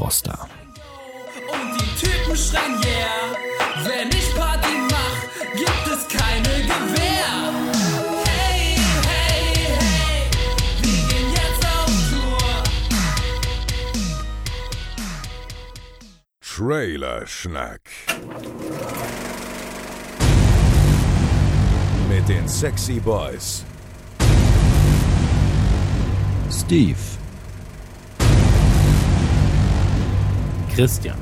Froster. Und die Typen schreien yeah. Wenn ich Party mach, gibt es keine Gewehr. Hey, hey, hey, wir gehen jetzt auf Tour. Trailerschnack. Mit den Sexy Boys. Steve, Christian.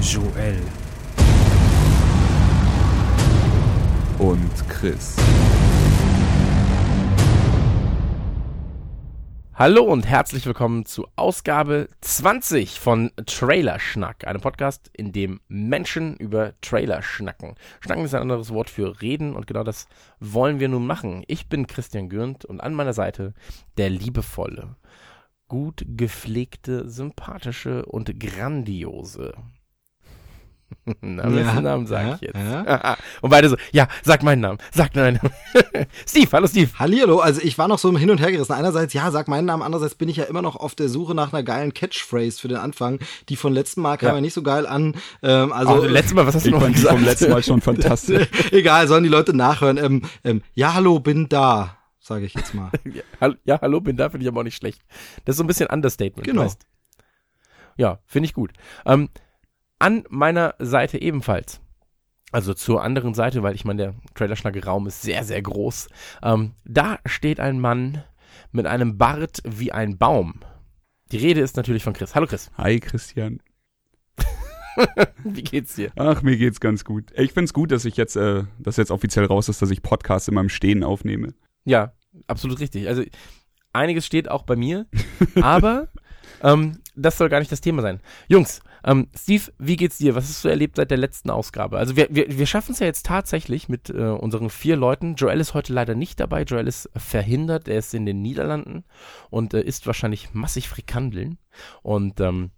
Joel und Chris. Hallo und herzlich willkommen zu Ausgabe 20 von Trailer Schnack, einem Podcast, in dem Menschen über Trailer schnacken. Schnacken ist ein anderes Wort für reden und genau das wollen wir nun machen. Ich bin Christian Gürnt und an meiner Seite der liebevolle, gut gepflegte, sympathische und grandiose. Na, Ja, welchen Namen sage ja, ich jetzt? ja. und beide so, ja, sag meinen Namen, sag meinen Namen. Steve, hallo Steve. Hallihallo, also ich war noch so hin und her gerissen. Einerseits, ja, sag meinen Namen, andererseits bin ich ja immer noch auf der Suche nach einer geilen Catchphrase für den Anfang. Die von letzten Mal kam Ja. nicht so geil an. Ähm, also Also, letztes Mal, was hast du noch fand die gesagt? vom letzten Mal schon fantastisch. egal, sollen die Leute nachhören. Ähm, ähm, ja, hallo, bin da, sage ich jetzt mal. Ja, hall- ja, hallo, bin da, finde ich aber auch nicht schlecht. Das ist so ein bisschen Understatement. Genau. Weißt? Ja, finde ich gut. Ähm, an meiner Seite ebenfalls. Also zur anderen Seite, weil ich meine, der Trailerschnacke-Raum ist sehr, sehr groß. Ähm, da steht ein Mann mit einem Bart wie ein Baum. Die Rede ist natürlich von Chris. Hallo Chris, Hi Christian. wie geht's dir? Ach, mir geht's ganz gut. Ich find's gut, dass ich jetzt, äh, dass jetzt offiziell raus ist, dass ich Podcasts in meinem Stehen aufnehme. Ja, absolut richtig. Also einiges steht auch bei mir, aber ähm, das soll gar nicht das Thema sein. Jungs, ähm, Steve, wie geht's dir? Was hast du erlebt seit der letzten Ausgabe? Also wir, wir, wir schaffen es ja jetzt tatsächlich mit äh, unseren vier Leuten. Joel ist heute leider nicht dabei. Joel ist verhindert. Er ist in den Niederlanden und äh, isst wahrscheinlich massig Frikandeln. Und ähm,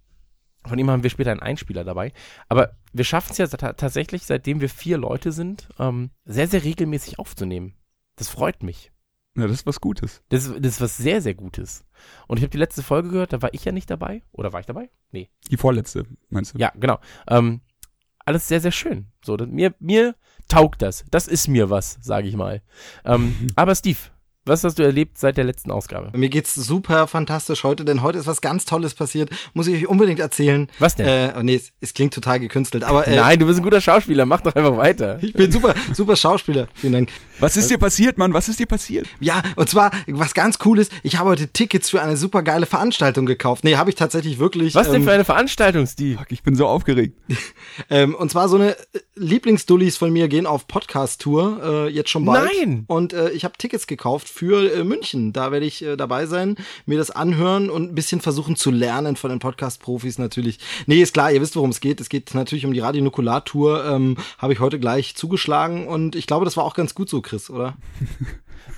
von ihm haben wir später einen Einspieler dabei. Aber wir schaffen es ja ta tatsächlich, seitdem wir vier Leute sind, ähm, sehr, sehr regelmäßig aufzunehmen. Das freut mich. Ja, das ist was Gutes. Das, ist- das ist was sehr, sehr Gutes. Und ich habe die letzte Folge gehört, da war ich ja nicht dabei. Oder war ich dabei? Nee. Die vorletzte, meinst du? Ja, genau. Ähm, alles sehr, sehr schön. So, das, mir, mir taugt das. Das ist mir was, sage ich mal. Ähm, aber Steve, was hast du erlebt seit der letzten Ausgabe? Mir geht's super fantastisch heute, denn heute ist was ganz Tolles passiert. Muss ich euch unbedingt erzählen. Was denn? Äh, oh nee, es, es klingt total gekünstelt, aber äh, Nein, du bist ein guter Schauspieler, mach doch einfach weiter. ich bin super, super Schauspieler. Vielen Dank. Was ist dir passiert, Mann? Was ist dir passiert? Ja, und zwar, was ganz cool ist, ich habe heute Tickets für eine super geile Veranstaltung gekauft. Nee, habe ich tatsächlich wirklich. Was denn ähm, für eine Veranstaltung, Steve? Fuck, ich bin so aufgeregt. ähm, und zwar so eine äh, Lieblingsdullis von mir gehen auf Podcast-Tour, äh, jetzt schon bald. Nein! Und äh, ich habe Tickets gekauft für äh, München. Da werde ich äh, dabei sein, mir das anhören und ein bisschen versuchen zu lernen von den Podcast-Profis natürlich. Nee, ist klar, ihr wisst, worum es geht. Es geht natürlich um die Radio Nukular-Tour. Ähm, habe ich heute gleich zugeschlagen und ich glaube, das war auch ganz gut so, Chris, oder?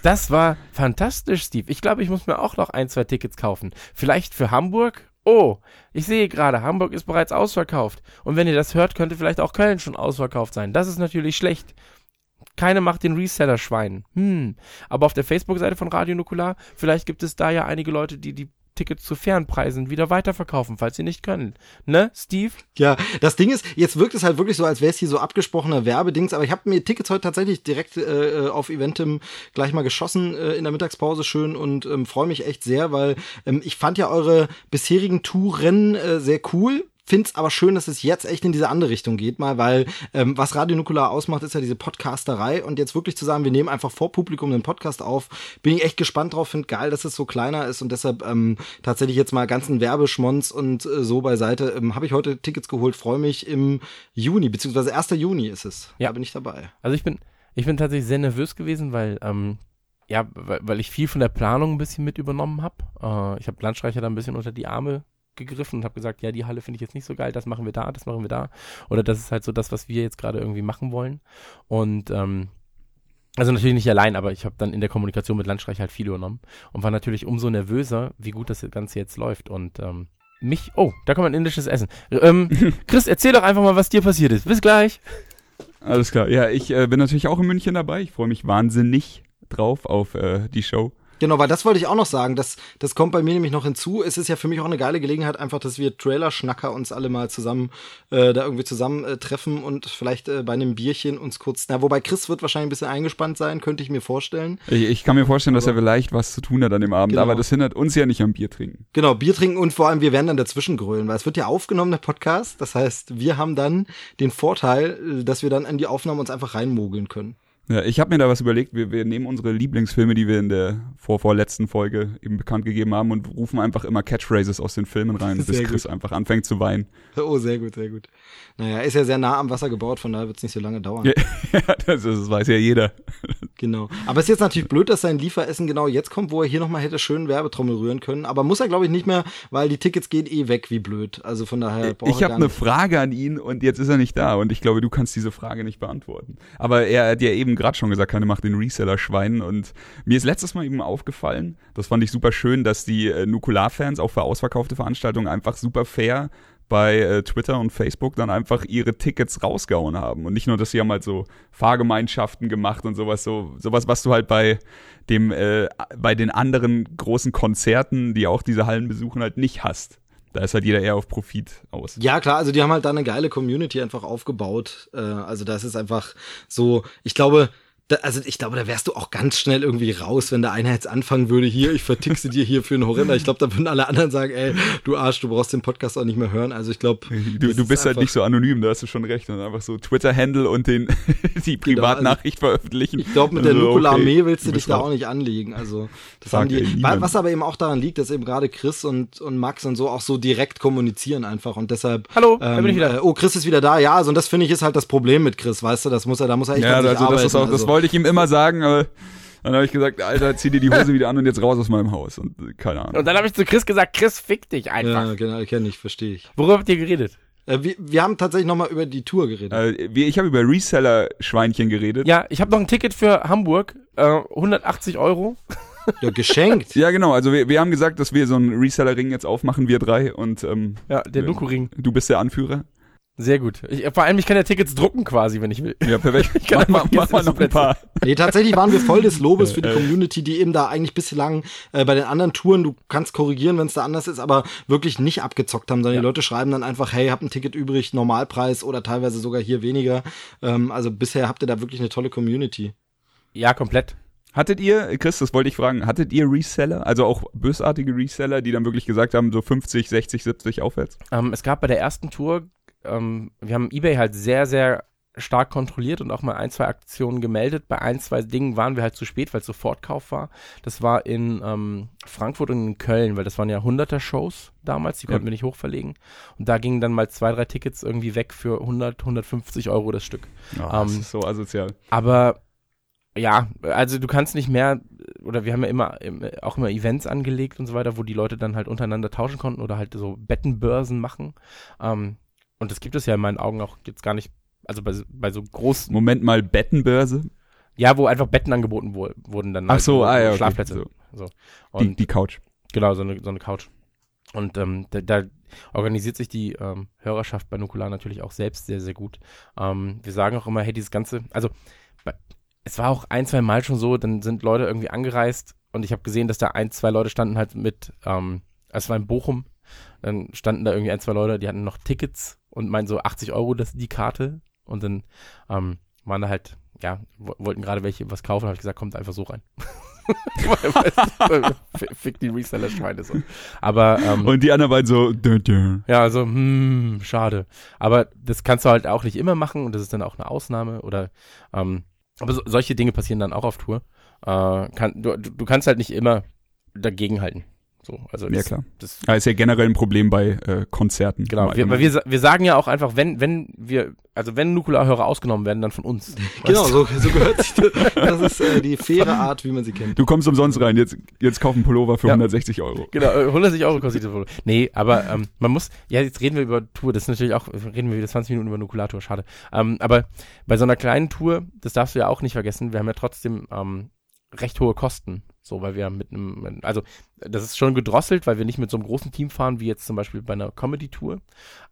Das war fantastisch, Steve. Ich glaube, ich muss mir auch noch ein, zwei Tickets kaufen. Vielleicht für Hamburg? Oh, ich sehe gerade, Hamburg ist bereits ausverkauft. Und wenn ihr das hört, könnte vielleicht auch Köln schon ausverkauft sein. Das ist natürlich schlecht. Keine macht den Reseller Schwein. Hm. Aber auf der Facebook-Seite von Radio Nukular, vielleicht gibt es da ja einige Leute, die die Tickets zu fairen Preisen wieder weiterverkaufen, falls sie nicht können. Ne, Steve? Ja, das Ding ist, jetzt wirkt es halt wirklich so, als wäre es hier so abgesprochener Werbedings, aber ich habe mir Tickets heute tatsächlich direkt äh, auf Eventim gleich mal geschossen äh, in der Mittagspause schön und ähm, freue mich echt sehr, weil ähm, ich fand ja eure bisherigen Touren äh, sehr cool find's aber schön, dass es jetzt echt in diese andere Richtung geht, mal, weil ähm, was Radio Nukular ausmacht, ist ja diese Podcasterei und jetzt wirklich zu sagen, wir nehmen einfach vor Publikum den Podcast auf, bin ich echt gespannt drauf, find geil, dass es so kleiner ist und deshalb ähm, tatsächlich jetzt mal ganzen Werbeschmonz und äh, so beiseite. Ähm, Habe ich heute Tickets geholt, freue mich im Juni, beziehungsweise 1. Juni ist es. Ja. Da bin ich dabei. Also ich bin, ich bin tatsächlich sehr nervös gewesen, weil, ähm, ja, weil, weil ich viel von der Planung ein bisschen mit übernommen habe. Äh, ich habe Landstreicher da ein bisschen unter die Arme gegriffen und habe gesagt, ja, die Halle finde ich jetzt nicht so geil, das machen wir da, das machen wir da. Oder das ist halt so das, was wir jetzt gerade irgendwie machen wollen. Und ähm, also natürlich nicht allein, aber ich habe dann in der Kommunikation mit Landstreich halt viel übernommen und war natürlich umso nervöser, wie gut das Ganze jetzt läuft. Und ähm, mich, oh, da kommt ein indisches Essen. Ähm, Chris, erzähl doch einfach mal, was dir passiert ist. Bis gleich. Alles klar. Ja, ich äh, bin natürlich auch in München dabei. Ich freue mich wahnsinnig drauf auf äh, die Show. Genau, weil das wollte ich auch noch sagen. Das, das kommt bei mir nämlich noch hinzu. Es ist ja für mich auch eine geile Gelegenheit, einfach, dass wir Trailer-Schnacker uns alle mal zusammen äh, da irgendwie zusammen äh, und vielleicht äh, bei einem Bierchen uns kurz. Na, wobei Chris wird wahrscheinlich ein bisschen eingespannt sein, könnte ich mir vorstellen. Ich, ich kann mir vorstellen, dass er vielleicht was zu tun hat an dem Abend, Genau. aber das hindert uns ja nicht am Bier trinken. Genau, Bier trinken und vor allem wir werden dann dazwischen grölen, weil es wird ja aufgenommen, der Podcast. Das heißt, wir haben dann den Vorteil, äh, dass wir dann an die Aufnahme uns einfach reinmogeln können. Ja, ich habe mir da was überlegt. Wir, wir nehmen unsere Lieblingsfilme, die wir in der vor vorletzten Folge eben bekannt gegeben haben und rufen einfach immer Catchphrases aus den Filmen rein, bis Sehr Chris einfach anfängt zu weinen. Oh, sehr gut, sehr gut. Naja, ist ja sehr nah am Wasser gebaut, von daher wird es nicht so lange dauern. Ja, ja das, das weiß ja jeder. Genau. Aber es ist jetzt natürlich blöd, dass sein Lieferessen genau jetzt kommt, wo er hier nochmal hätte schön Werbetrommel rühren können. Aber muss er, glaube ich, nicht mehr, weil die Tickets gehen eh weg wie blöd. Also von daher braucht Ich habe eine. Frage an ihn und jetzt ist er nicht da und ich glaube, du kannst diese Frage nicht beantworten. Aber er hat ja eben gerade schon gesagt, keine macht den Reseller Schwein und mir ist letztes Mal eben aufgefallen, das fand ich super schön, dass die äh, Nukular-Fans auch für ausverkaufte Veranstaltungen einfach super fair bei äh, Twitter und Facebook dann einfach ihre Tickets rausgehauen haben und nicht nur, dass sie haben halt so Fahrgemeinschaften gemacht und sowas so sowas, was du halt bei dem äh, bei den anderen großen Konzerten, die auch diese Hallen besuchen, halt nicht hast. Da ist halt jeder eher auf Profit aus. Ja, klar, also die haben halt da eine geile Community einfach aufgebaut. Äh, also das ist einfach so, ich glaube, da, also ich glaube, da wärst du auch ganz schnell irgendwie raus, wenn der einer jetzt anfangen würde, hier, ich vertickse dir hier für einen Horrender. Ich glaube, da würden alle anderen sagen, ey, du Arsch, du brauchst den Podcast auch nicht mehr hören. Also ich glaube, Du, du bist halt nicht so anonym, da hast du schon recht. Und einfach so Twitter-Handle und den die Privatnachricht veröffentlichen. Ich glaube, mit der Also, Nukular okay, Armee willst du dich da auch nicht anlegen. Also, das Sagt haben die. niemand. Was aber eben auch daran liegt, dass eben gerade Chris und, und Max und so auch so direkt kommunizieren einfach und deshalb. Hallo, da bin ich wieder. Oh, Chris ist wieder da. Ja, also und das finde ich ist halt das Problem mit Chris, weißt du? Das muss er, da muss er echt Ja, an sich also das arbeiten. ist auch, das also. Wollte ich ihm immer sagen, aber dann habe ich gesagt, Alter, zieh dir die Hose wieder an und jetzt raus aus meinem Haus. Und äh, keine Ahnung. Und dann habe ich zu Chris gesagt, Chris, fick dich einfach. Ja, genau, kenne ich, verstehe ich. Worüber habt ihr geredet? Äh, wir, wir haben tatsächlich nochmal über die Tour geredet. Äh, ich habe über Reseller-Schweinchen geredet. Ja, ich habe noch ein Ticket für Hamburg, äh, 180 Euro. Ja, geschenkt. Ja, genau. Also wir, wir haben gesagt, dass wir so einen Reseller-Ring jetzt aufmachen, wir drei. Und ähm, Ja, der Nuku-Ring. du bist der Anführer. Sehr gut. Ich, vor allem, ich kann ja Tickets drucken quasi, wenn ich will. Ja, perfekt. Ich kann mach, mach, mach mal noch ein paar. Nee, tatsächlich waren wir voll des Lobes für die Community, die eben da eigentlich bislang äh, bei den anderen Touren, du kannst korrigieren, wenn es da anders ist, aber wirklich nicht abgezockt haben, sondern die Leute schreiben dann einfach, hey, habt ein Ticket übrig, Normalpreis oder teilweise sogar hier weniger. Ähm, also bisher habt ihr da wirklich eine tolle Community. Ja, komplett. Hattet ihr, Chris, das wollte ich fragen, hattet ihr Reseller, also auch bösartige Reseller, die dann wirklich gesagt haben, so 50, 60, 70 aufwärts? Ähm, es gab bei der ersten Tour, ähm, wir haben eBay halt sehr, sehr stark kontrolliert und auch mal ein, zwei Aktionen gemeldet. Bei ein, zwei Dingen waren wir halt zu spät, weil es Sofortkauf war. Das war in ähm, Frankfurt und in Köln, weil das waren ja hunderter Shows damals, die Ja. konnten wir nicht hochverlegen. Und da gingen dann mal zwei, drei Tickets irgendwie weg für 100, 150 Euro das Stück. Oh, das Ähm, ist so asozial. Aber ja, also du kannst nicht mehr, oder wir haben ja immer im- auch immer Events angelegt und so weiter, wo die Leute dann halt untereinander tauschen konnten oder halt so Bettenbörsen machen. Ähm, und das gibt es ja in meinen Augen auch jetzt gar nicht, also bei, bei so großen, Moment mal, Bettenbörse, ja, wo einfach Betten angeboten wo, wurden dann. Ach so, wo- ah ja, okay, Schlafplätze. so. So. die, Und die Couch. Genau, so eine, so eine Couch. Und ähm, da, da organisiert sich die ähm, Hörerschaft bei Nukular natürlich auch selbst sehr, sehr gut. Ähm, wir sagen auch immer, hey, dieses Ganze, also es war auch ein, zwei Mal schon so, dann sind Leute irgendwie angereist und ich habe gesehen, dass da ein, zwei Leute standen halt mit, ähm, es war in Bochum, dann standen da irgendwie ein, zwei Leute, die hatten noch Tickets und meinten so 80 Euro das, die Karte. Und dann ähm, waren da halt, ja, wo- wollten gerade welche was kaufen, habe ich gesagt, kommt einfach so rein. Fick die Reseller-Schweine so. Aber ähm, Und die anderen beiden so, dö, dö. ja, also, hm, schade. Aber das kannst du halt auch nicht immer machen und das ist dann auch eine Ausnahme oder ähm, aber so, solche Dinge passieren dann auch auf Tour. Äh, kann, du, du du kannst halt nicht immer dagegenhalten. So, also Ja, das, klar. Das, Ja, ist ja generell ein Problem bei äh, Konzerten. genau. Wir, wir, wir sagen ja auch einfach, wenn, wenn wir, also wenn Nukularhörer ausgenommen werden, dann von uns. Genau, so, so gehört sich das. Das ist äh, die faire Art, wie man sie kennt. Du kommst umsonst rein, jetzt, jetzt kauf einen Pullover für Ja. 160 Euro. Genau, äh, 160 Euro kostet die Foto. Nee, aber ähm, man muss, ja, jetzt reden wir über Tour, das ist natürlich auch, reden wir wieder 20 Minuten über Nukulator, schade. Ähm, aber bei so einer kleinen Tour, das darfst du ja auch nicht vergessen, wir haben ja trotzdem ähm, recht hohe Kosten. So, weil wir mit einem, also das ist schon gedrosselt, weil wir nicht mit so einem großen Team fahren, wie jetzt zum Beispiel bei einer Comedy-Tour.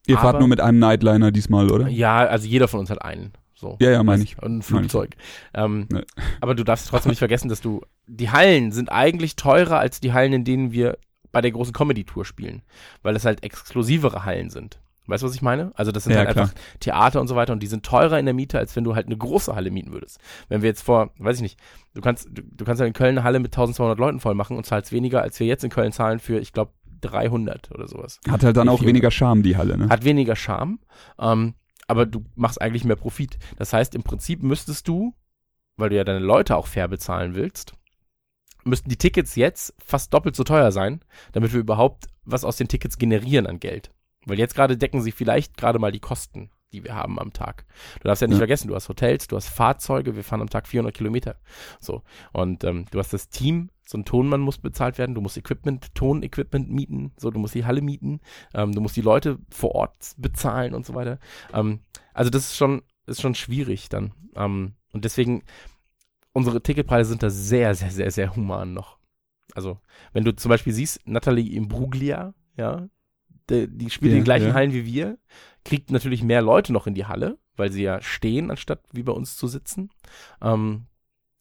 Ihr fahrt Aber- nur mit einem Nightliner diesmal, oder? Ja, also jeder von uns hat einen. So. Ja, ja, meine ich. Und ein. Flugzeug. Ähm, Ne. Aber du darfst trotzdem nicht vergessen, dass du, die Hallen sind eigentlich teurer als die Hallen, in denen wir bei der großen Comedy-Tour spielen. Weil das halt exklusivere Hallen sind. Weißt du, was ich meine? Also das sind Ja, halt klar. einfach Theater und so weiter und die sind teurer in der Miete, als wenn du halt eine große Halle mieten würdest. Wenn wir jetzt vor, weiß ich nicht, du kannst, du, du kannst ja in Köln eine Halle mit 1200 Leuten voll machen und zahlst weniger, als wir jetzt in Köln zahlen für, ich glaube, 300 oder sowas. Hat halt dann auch weniger Charme, die Halle, ne? Hat weniger Charme, ähm, aber du machst eigentlich mehr Profit. Das heißt, im Prinzip müsstest du, weil du ja deine Leute auch fair bezahlen willst, müssten die Tickets jetzt fast doppelt so teuer sein, damit wir überhaupt was aus den Tickets generieren an Geld. Weil jetzt gerade decken sie vielleicht gerade mal die Kosten, die wir haben am Tag. Du darfst ja nicht Ja. vergessen, du hast Hotels, du hast Fahrzeuge, wir fahren am Tag 400 Kilometer. So. Und ähm, du hast das Team, so ein Tonmann muss bezahlt werden, du musst Equipment, Tonequipment mieten, so, du musst die Halle mieten, ähm, du musst die Leute vor Ort bezahlen und so weiter. Ähm, also das ist schon, ist schon schwierig dann. Ähm, und deswegen, unsere Ticketpreise sind da sehr, sehr, sehr, sehr human noch. Also, wenn du zum Beispiel siehst, Natalie Imbruglia, ja, die, die spielt Ja, in den gleichen ja. Hallen wie wir, kriegt natürlich mehr Leute noch in die Halle, weil sie ja stehen, anstatt wie bei uns zu sitzen. Ähm,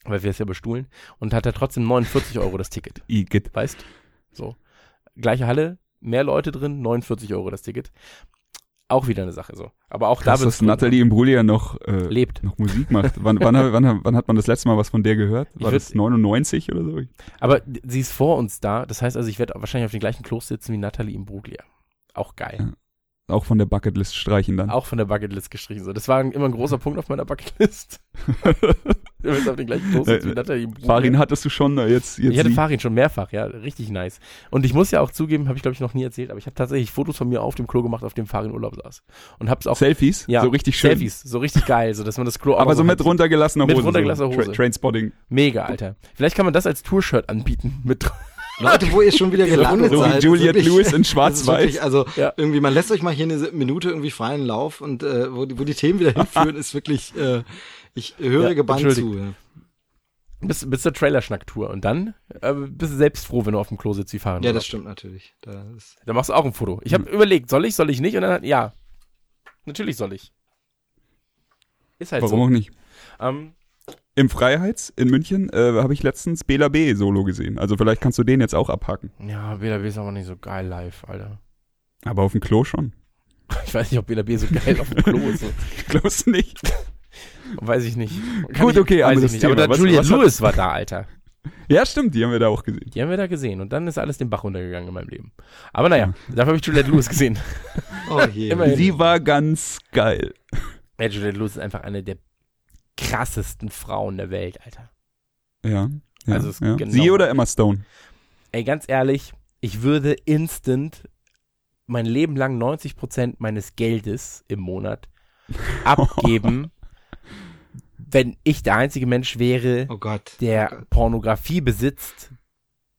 weil wir es ja bestuhlen. Und hat ja trotzdem 49 Euro das Ticket. Igitt. Weißt? So. Gleiche Halle, mehr Leute drin, 49 Euro das Ticket. Auch wieder eine Sache so. Aber auch da Krass, wird's dass Nathalie Imbruglia noch, äh, lebt. noch Musik macht. wann, wann, wann, wann hat man das letzte Mal was von der gehört? War würd- das 99 oder so? Aber sie ist vor uns da. Das heißt also, ich werde wahrscheinlich auf den gleichen Klos sitzen wie Nathalie Imbruglia. Auch geil. Ja. Auch von der Bucketlist streichen dann. Auch von der Bucketlist gestrichen. So, das war immer ein großer Punkt auf meiner Bucketlist. du wirst auf den gleichen Klos sitzen wie Nathalie. Farin hattest du schon, äh, jetzt, jetzt Ich hatte. Farin schon mehrfach, ja, richtig nice. Und ich muss ja auch zugeben, habe ich glaube ich noch nie erzählt, aber ich habe tatsächlich Fotos von mir auf dem Klo gemacht, auf dem Farin Urlaub saß. Und hab's auch Selfies? Ja, so richtig schön. Selfies, so richtig geil, so dass man das Klo auch Aber so mit runtergelassener Mit Hose. runtergelassener so. Hose. Tra Trainspotting. Mega, Alter. Vielleicht kann man das als Tour-Shirt anbieten mit Leute, wo ihr schon wieder gelandet So wie seid. Juliette ist wirklich- Lewis in Schwarz-Weiß. Also Ja. irgendwie, man lässt euch mal hier eine Minute irgendwie freien Lauf und äh, wo, die, wo die Themen wieder hinführen, ist wirklich, äh, ich höre Ja, gebannt zu. Ja. bis, bis zur Trailerschnack-Tour. Und dann äh, bist du selbst froh, wenn du auf dem Klo sitzt wie Farin. ja, das stimmt natürlich. Da Dann machst du auch ein Foto. Ich habe überlegt, soll ich, soll ich nicht? Und dann hat, ja. Natürlich soll ich. Ist halt Warum auch nicht? so. Ähm, Im Freiheits in München äh, habe ich letztens Bela B. Solo gesehen. Also vielleicht kannst du den jetzt auch abhaken. ja, BLB ist aber nicht so geil live, Alter. Aber auf dem Klo schon. Ich weiß nicht, ob BLB so geil auf dem Klo ist. Glaubst du nicht? Weiß ich nicht. Gut, okay, weiß ich nicht. Aber Thema. da was hat- Lewis war da, Alter. Ja, stimmt, die haben wir da auch gesehen. Die haben wir da gesehen. Und dann ist alles den Bach runtergegangen in meinem Leben. Aber naja, dafür habe ich Juliette Lewis gesehen. oh je. Immerhin. Sie war ganz geil. Ja, Juliette Lewis ist einfach eine der krassesten Frauen der Welt, Alter. Ja. ja, Also es ja. genau- Sie oder Emma Stone? Ey, ganz ehrlich, ich würde instant mein Leben lang 90% meines Geldes im Monat abgeben, wenn ich der einzige Mensch wäre, Oh Gott. der Oh Gott. Pornografie besitzt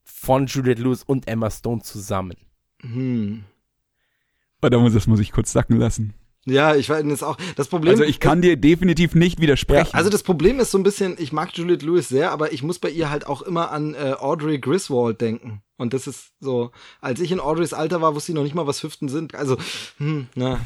von Juliette Lewis und Emma Stone zusammen. Hm. Muss, das muss ich kurz sacken lassen. Ja, ich weiß das auch. Das Problem. Also ich kann dir definitiv nicht widersprechen. Also das Problem ist so ein bisschen, ich mag Juliette Lewis sehr, aber ich muss bei ihr halt auch immer an äh, Audrey Griswold denken. Und das ist so, als ich in Audreys Alter war, wusste ich noch nicht mal, was Hüften sind. Also, hm, na,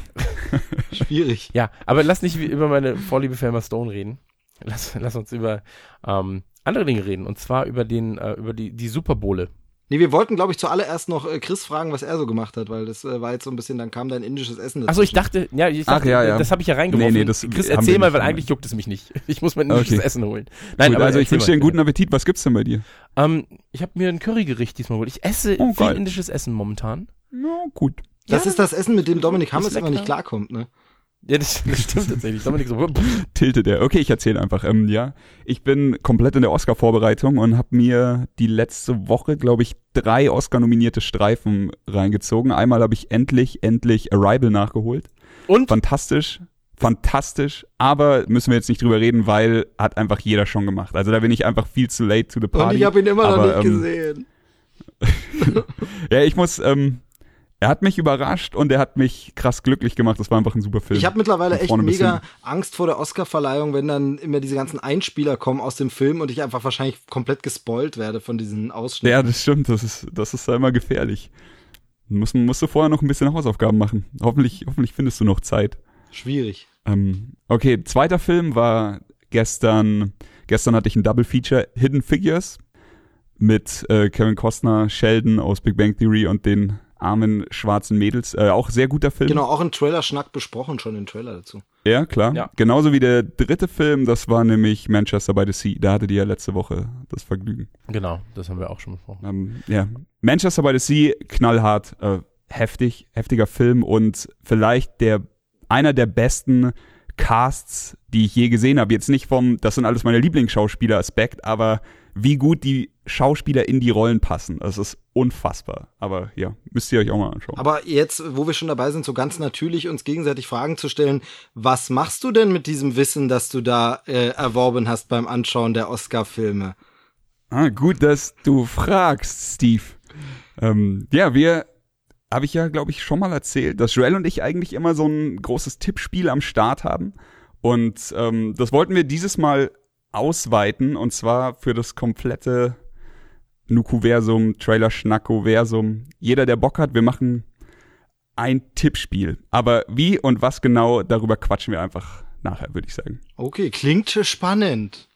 schwierig. Ja, aber lass nicht wie- über meine Vorliebe für Emma Stone reden. Lass, lass uns über ähm, andere Dinge reden. Und zwar über den, äh, über die, die Superbowle. Nee, wir wollten, glaube ich, zuallererst noch äh, Chris fragen, was er so gemacht hat, weil das äh, war jetzt so ein bisschen, dann kam dein indisches Essen dazu. Achso, ich dachte, ja, ich Ach, dachte, ja, ja. das habe ich ja reingeworfen. Nee, nee, das Chris, erzähl mal, weil gemacht. eigentlich juckt es mich nicht. Ich muss mein indisches Okay. Essen holen. Nein, Gut, aber also ich wünsche dir einen guten Appetit. Was gibt's denn bei dir? Ähm, ich habe mir ein Currygericht diesmal geholt. Ich esse Oh, viel geil. indisches Essen momentan. Na, gut. das ja. ist das Essen, mit dem Dominik Hammes immer lecker. nicht klarkommt, ne? Ja, das, das stimmt tatsächlich. Dominik so, Tiltet er. Okay, ich erzähle einfach. Ähm, ja, ich bin komplett in der Oscar-Vorbereitung und habe mir die letzte Woche, glaube ich, drei Oscar-nominierte Streifen reingezogen. Einmal habe ich endlich, endlich Arrival nachgeholt. und? Fantastisch, fantastisch. Aber müssen wir jetzt nicht drüber reden, weil hat einfach jeder schon gemacht. Also da bin ich einfach viel zu late to the Und party. ich habe ihn immer noch aber, nicht ähm, gesehen. Ja, ich muss. Ähm, er hat mich überrascht und er hat mich krass glücklich gemacht. Das war einfach ein super Film. Ich habe mittlerweile echt mega. Angst vor der Oscarverleihung, wenn dann immer diese ganzen Einspieler kommen aus dem Film und ich einfach wahrscheinlich komplett gespoilt werde von diesen Ausschnitten. Ja, das stimmt. Das ist, das ist da immer gefährlich. Muss, musst du vorher noch ein bisschen Hausaufgaben machen. Hoffentlich, hoffentlich findest du noch Zeit. Schwierig. Ähm, okay, zweiter Film war gestern. Gestern hatte ich ein Double Feature Hidden Figures mit äh, Kevin Costner, Sheldon aus Big Bang Theory und den armen schwarzen Mädels. Äh, auch sehr guter Film. Genau, auch ein Trailer-Schnack besprochen, schon den Trailer dazu. Ja, klar. Ja. Genauso wie der dritte Film, das war nämlich Manchester by the Sea. Da hattet ihr ja letzte Woche das Vergnügen. Genau, das haben wir auch schon besprochen. Ähm, ja, Manchester by the Sea, knallhart, äh, heftig, heftiger Film und vielleicht der einer der besten Casts, die ich je gesehen habe. Jetzt nicht vom, das sind alles meine Lieblingsschauspieler Aspekt, aber wie gut die Schauspieler in die Rollen passen. Das ist unfassbar. Aber ja, müsst ihr euch auch mal anschauen. Aber jetzt, wo wir schon dabei sind, so ganz natürlich uns gegenseitig Fragen zu stellen, was machst du denn mit diesem Wissen, das du da äh, erworben hast beim Anschauen der Oscar-Filme? Ah, gut, dass du fragst, Steve. Ähm, ja, wir, habe ich ja, glaube ich, schon mal erzählt, dass Joel und ich eigentlich immer so ein großes Tippspiel am Start haben. Und ähm, das wollten wir dieses Mal ausweiten, und zwar für das komplette Nuku-Versum, Trailer-Schnacko-Versum. Jeder, der Bock hat, wir machen ein Tippspiel. Aber wie und was genau, darüber quatschen wir einfach nachher, würde ich sagen. Okay, klingt spannend.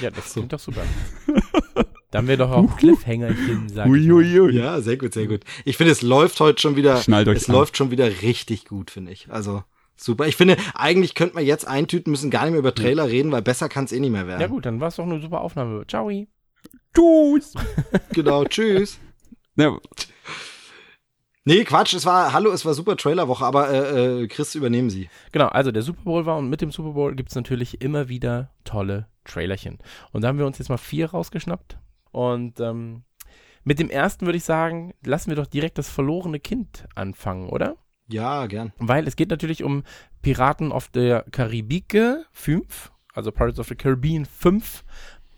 Ja, das klingt doch super. Da haben wir doch auch Cliffhangerchen, sag ich mal. Uiuiui. Ja, sehr gut, sehr gut. Ich finde, es läuft heute schon wieder, Schnallt euch es an. läuft schon wieder richtig gut, finde ich. Also, super. Ich finde, eigentlich könnte man jetzt eintüten, müssen gar nicht mehr über Trailer reden, weil besser kann es eh nicht mehr werden. Ja gut, dann war es doch eine super Aufnahme. Ciao. Tschüss. Genau, tschüss. Ja, Nee, Quatsch, es war, hallo, es war super Trailerwoche, aber äh, äh, Chris, übernehmen Sie. Genau, also der Super Bowl war und mit dem Super Bowl gibt es natürlich immer wieder tolle Trailerchen. Und da haben wir uns jetzt mal vier rausgeschnappt. Und ähm, mit dem ersten würde ich sagen, lassen wir doch direkt das verlorene Kind anfangen, oder? Ja, gern. Weil es geht natürlich um Piraten auf der Karibike 5, also Pirates of the Caribbean 5,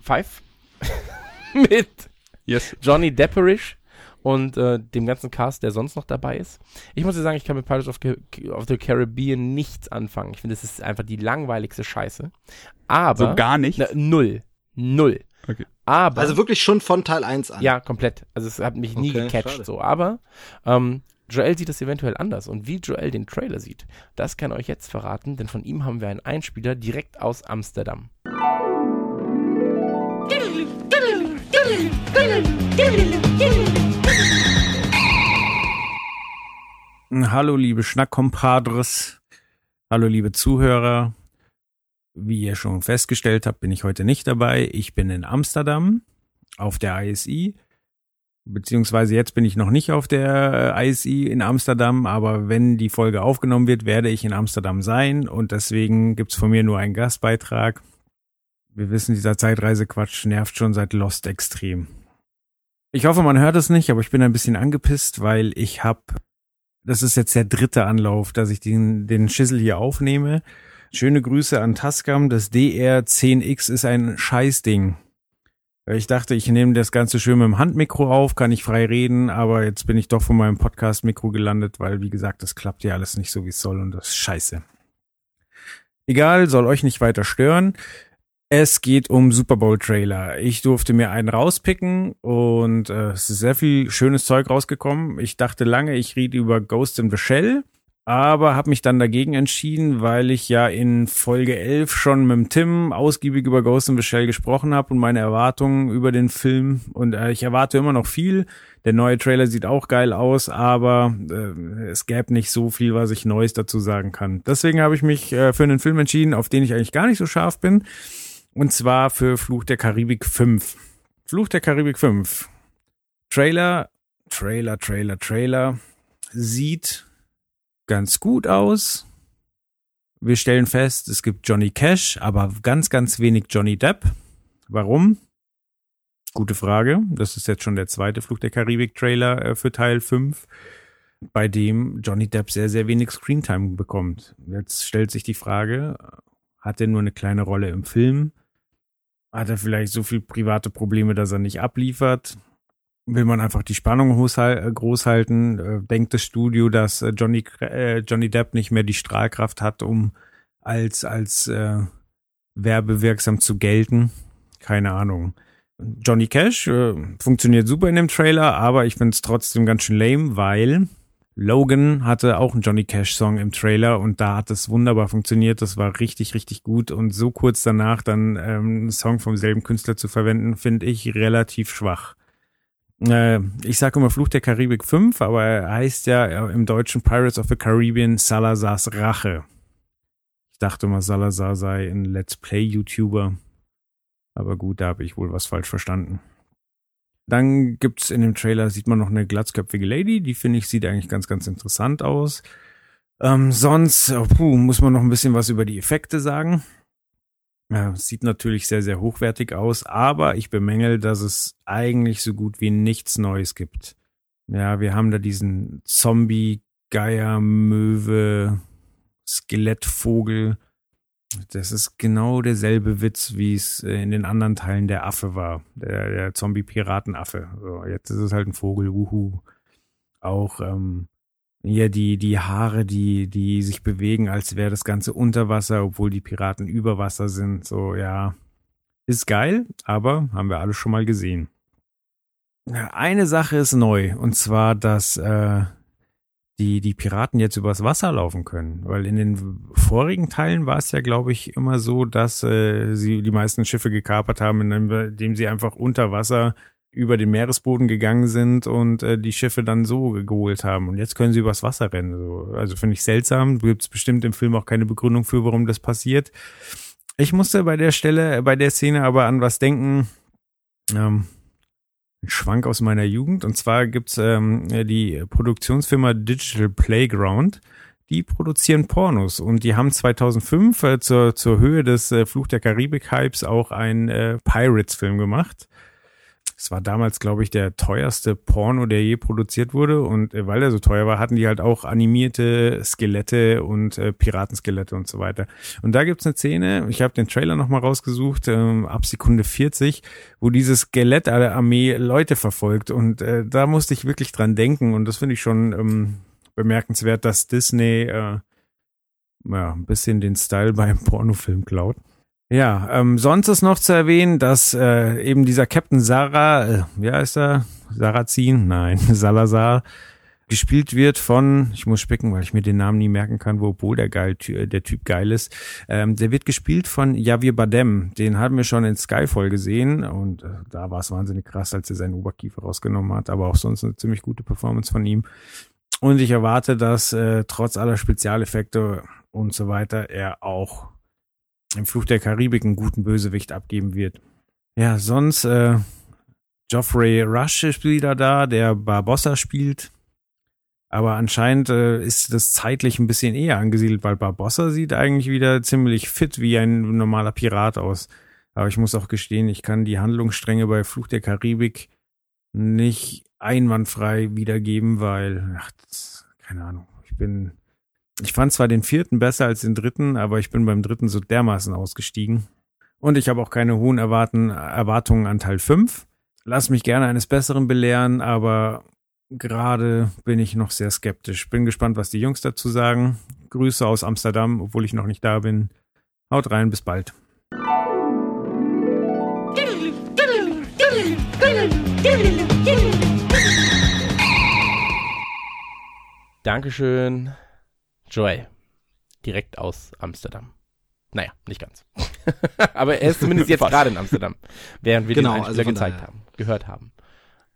5, mit yes. Johnny Depperish und äh, dem ganzen Cast, der sonst noch dabei ist. Ich muss dir sagen, ich kann mit Pirates of, of the Caribbean nichts anfangen. Ich finde, das ist einfach die langweiligste Scheiße. Aber So gar nicht. Null. Null. Okay. Aber Also wirklich schon von Teil 1 an. ja, komplett. Also es hat mich nie Okay, gecatcht schade. so. Aber ähm, Joel sieht das eventuell anders. Und wie Joel den Trailer sieht, das kann er euch jetzt verraten, denn von ihm haben wir einen Einspieler direkt aus Amsterdam. Hallo, liebe Schnackkompadres. Hallo, liebe Zuhörer. Wie ihr schon festgestellt habt, bin ich heute nicht dabei. Ich bin in Amsterdam auf der ISI. Beziehungsweise jetzt bin ich noch nicht auf der äh, ISI in Amsterdam, aber wenn die Folge aufgenommen wird, werde ich in Amsterdam sein und deswegen gibt's von mir nur einen Gastbeitrag. Wir wissen, dieser Zeitreisequatsch nervt schon seit Lost extrem. Ich hoffe, man hört es nicht, aber ich bin ein bisschen angepisst, weil ich habe das ist jetzt der dritte Anlauf, dass ich den, den Schissel hier aufnehme. Schöne Grüße an Tascam. Das DR10X ist ein Scheißding. Ich dachte, ich nehme das Ganze schön mit dem Handmikro auf, kann ich frei reden, aber jetzt bin ich doch von meinem Podcast-Mikro gelandet, weil, wie gesagt, das klappt ja alles nicht so, wie es soll und das ist scheiße. Egal, soll euch nicht weiter stören. Es geht um Super Bowl Trailer. Ich durfte mir einen rauspicken und äh, es ist sehr viel schönes Zeug rausgekommen. Ich dachte lange, ich rede über Ghost in the Shell. Aber habe mich dann dagegen entschieden, weil ich ja in Folge 11 schon mit dem Tim ausgiebig über Ghost in the Shell gesprochen habe und meine Erwartungen über den Film und äh, ich erwarte immer noch viel. Der neue Trailer sieht auch geil aus, aber äh, es gäbe nicht so viel, was ich Neues dazu sagen kann. Deswegen habe ich mich äh, für einen Film entschieden, auf den ich eigentlich gar nicht so scharf bin und zwar für Fluch der Karibik 5. Fluch der Karibik 5. Trailer, Trailer, Trailer, Trailer sieht ganz gut aus. Wir stellen fest, es gibt Johnny Cash, aber ganz, ganz wenig Johnny Depp. Warum? Gute Frage. Das ist jetzt schon der zweite Flug der Karibik-Trailer äh, für Teil 5, bei dem Johnny Depp sehr, sehr wenig Screentime bekommt. Jetzt stellt sich die Frage, hat er nur eine kleine Rolle im Film? Hat er vielleicht so viel private Probleme, dass er nicht abliefert? Will man einfach die Spannung äh, groß halten. Äh, denkt das Studio, dass äh, Johnny, Johnny Depp nicht mehr die Strahlkraft hat, um als, als äh, werbewirksam zu gelten? Keine Ahnung. Johnny Cash äh, funktioniert super in dem Trailer, aber ich finde es trotzdem ganz schön lame, weil Logan hatte auch einen Johnny Cash Song im Trailer und da hat es wunderbar funktioniert. Das war richtig, richtig gut und so kurz danach dann ähm, einen Song vom selben Künstler zu verwenden, finde ich relativ schwach. Äh, ich sage immer Fluch der Karibik 5, aber er heißt ja im Deutschen Pirates of the Caribbean Salazars Rache. Ich dachte mal, Salazar sei ein Let's Play-YouTuber. Aber gut, da habe ich wohl was falsch verstanden. Dann gibt's in dem Trailer, sieht man noch eine glatzköpfige Lady, die finde ich sieht eigentlich ganz, ganz interessant aus. Ähm, sonst, oh, puh, muss man noch ein bisschen was über die Effekte sagen. Ja, sieht natürlich sehr, sehr hochwertig aus, aber ich bemängel, dass es eigentlich so gut wie nichts Neues gibt. Ja, wir haben da diesen Zombie, Geier, Möwe, Skelettvogel. Das ist genau derselbe Witz, wie es in den anderen Teilen der Affe war. Der, der Zombie-Piratenaffe. So, jetzt ist es halt ein Vogel, wuhu. Auch ähm, ja, die, die Haare, die, die sich bewegen, als wäre das Ganze unter Wasser, obwohl die Piraten über Wasser sind. So, ja. Ist geil, aber haben wir alle schon mal gesehen. Eine Sache ist neu, und zwar, dass äh, die, die Piraten jetzt übers Wasser laufen können. Weil in den vorigen Teilen war es ja, glaube ich, immer so, dass äh, sie die meisten Schiffe gekapert haben, indem sie einfach unter Wasser über den Meeresboden gegangen sind und äh, die Schiffe dann so geholt haben. Und jetzt können sie übers Wasser rennen. So. Also finde ich seltsam. Gibt es bestimmt im Film auch keine Begründung für, warum das passiert. Ich musste bei der Stelle, bei der Szene aber an was denken. Ähm, ein Schwank aus meiner Jugend. Und zwar gibt's ähm, die Produktionsfirma Digital Playground. Die produzieren Pornos und die haben 2005 äh, zur, zur Höhe des äh, Fluch der Karibik-Hypes auch einen äh, Pirates-Film gemacht. Es war damals, glaube ich, der teuerste Porno, der je produziert wurde. Und äh, weil er so teuer war, hatten die halt auch animierte Skelette und äh, Piratenskelette und so weiter. Und da gibt's eine Szene, ich habe den Trailer nochmal rausgesucht, ähm, ab Sekunde 40, wo dieses Skelett der Armee Leute verfolgt. Und äh, da musste ich wirklich dran denken. Und das finde ich schon ähm, bemerkenswert, dass Disney äh, ja, ein bisschen den Style beim Pornofilm klaut. Ja, ähm, sonst ist noch zu erwähnen, dass äh, eben dieser Captain Sarah, äh, wie heißt er? Sarazin? Nein, Salazar, gespielt wird von, ich muss spicken, weil ich mir den Namen nie merken kann, obwohl der, geil, der Typ geil ist. Ähm, der wird gespielt von Javier Badem. Den haben wir schon in Skyfall gesehen und äh, da war es wahnsinnig krass, als er seinen Oberkiefer rausgenommen hat, aber auch sonst eine ziemlich gute Performance von ihm. Und ich erwarte, dass äh, trotz aller Spezialeffekte und so weiter er auch im Fluch der Karibik einen guten Bösewicht abgeben wird. Ja, sonst äh, Geoffrey Rush ist wieder da, der Barbossa spielt. Aber anscheinend äh, ist das zeitlich ein bisschen eher angesiedelt, weil Barbossa sieht eigentlich wieder ziemlich fit wie ein normaler Pirat aus. Aber ich muss auch gestehen, ich kann die Handlungsstränge bei Fluch der Karibik nicht einwandfrei wiedergeben, weil, ach, das, keine Ahnung, ich bin ich fand zwar den vierten besser als den dritten, aber ich bin beim dritten so dermaßen ausgestiegen. Und ich habe auch keine hohen Erwarten, Erwartungen an Teil 5. Lass mich gerne eines Besseren belehren, aber gerade bin ich noch sehr skeptisch. Bin gespannt, was die Jungs dazu sagen. Grüße aus Amsterdam, obwohl ich noch nicht da bin. Haut rein, bis bald. Dankeschön. Joel, direkt aus Amsterdam. Naja, nicht ganz. Aber er ist zumindest jetzt gerade in Amsterdam, während wir Genau, den also Einspieler von gezeigt daher. haben, gehört haben.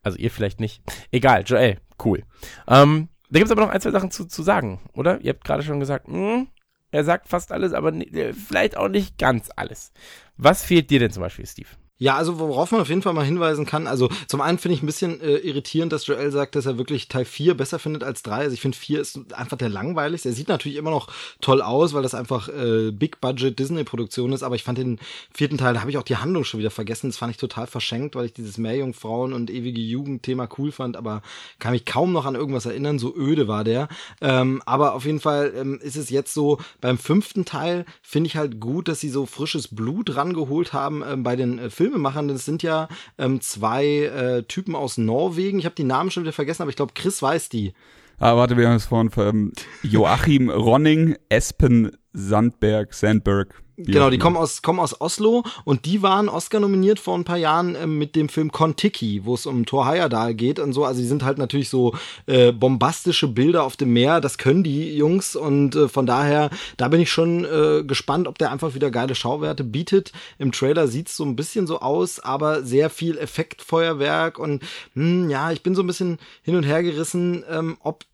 Also ihr vielleicht nicht. Egal, Joel, cool. Ähm, da gibt's aber noch ein, zwei Sachen zu, zu sagen, oder? Ihr habt gerade schon gesagt, mh, er sagt fast alles, aber äh, vielleicht auch nicht ganz alles. Was fehlt dir denn zum Beispiel, Steve? Ja, also worauf man auf jeden Fall mal hinweisen kann, also zum einen finde ich ein bisschen äh, irritierend, dass Joel sagt, dass er wirklich Teil 4 besser findet als 3. Also ich finde 4 ist einfach der langweiligste. Er sieht natürlich immer noch toll aus, weil das einfach äh, Big-Budget Disney-Produktion ist, aber ich fand den vierten Teil, da habe ich auch die Handlung schon wieder vergessen. Das fand ich total verschenkt, weil ich dieses Meerjungfrauen und ewige Jugend-Thema cool fand, aber kann mich kaum noch an irgendwas erinnern, so öde war der. Ähm, aber auf jeden Fall ähm, ist es jetzt so, beim fünften Teil finde ich halt gut, dass sie so frisches Blut rangeholt haben ähm, bei den äh, Filmemachern. Das sind ja ähm, zwei äh, Typen aus Norwegen. Ich habe die Namen schon wieder vergessen, aber ich glaube, Chris weiß die. Ah, warte, wir haben es vorhin ähm, Joachim Ronning, Espen Sandberg, Sandberg. Genau, die kommen aus, kommen aus Oslo und die waren Oscar nominiert vor ein paar Jahren ähm, mit dem Film Kon-Tiki, wo es um Thor Heyerdahl geht und so. Also die sind halt natürlich so äh, bombastische Bilder auf dem Meer, das können die Jungs und äh, von daher, da bin ich schon äh, gespannt, ob der einfach wieder geile Schauwerte bietet. Im Trailer sieht's so ein bisschen so aus, aber sehr viel Effektfeuerwerk und hm, ja, ich bin so ein bisschen hin und her gerissen, ähm, ob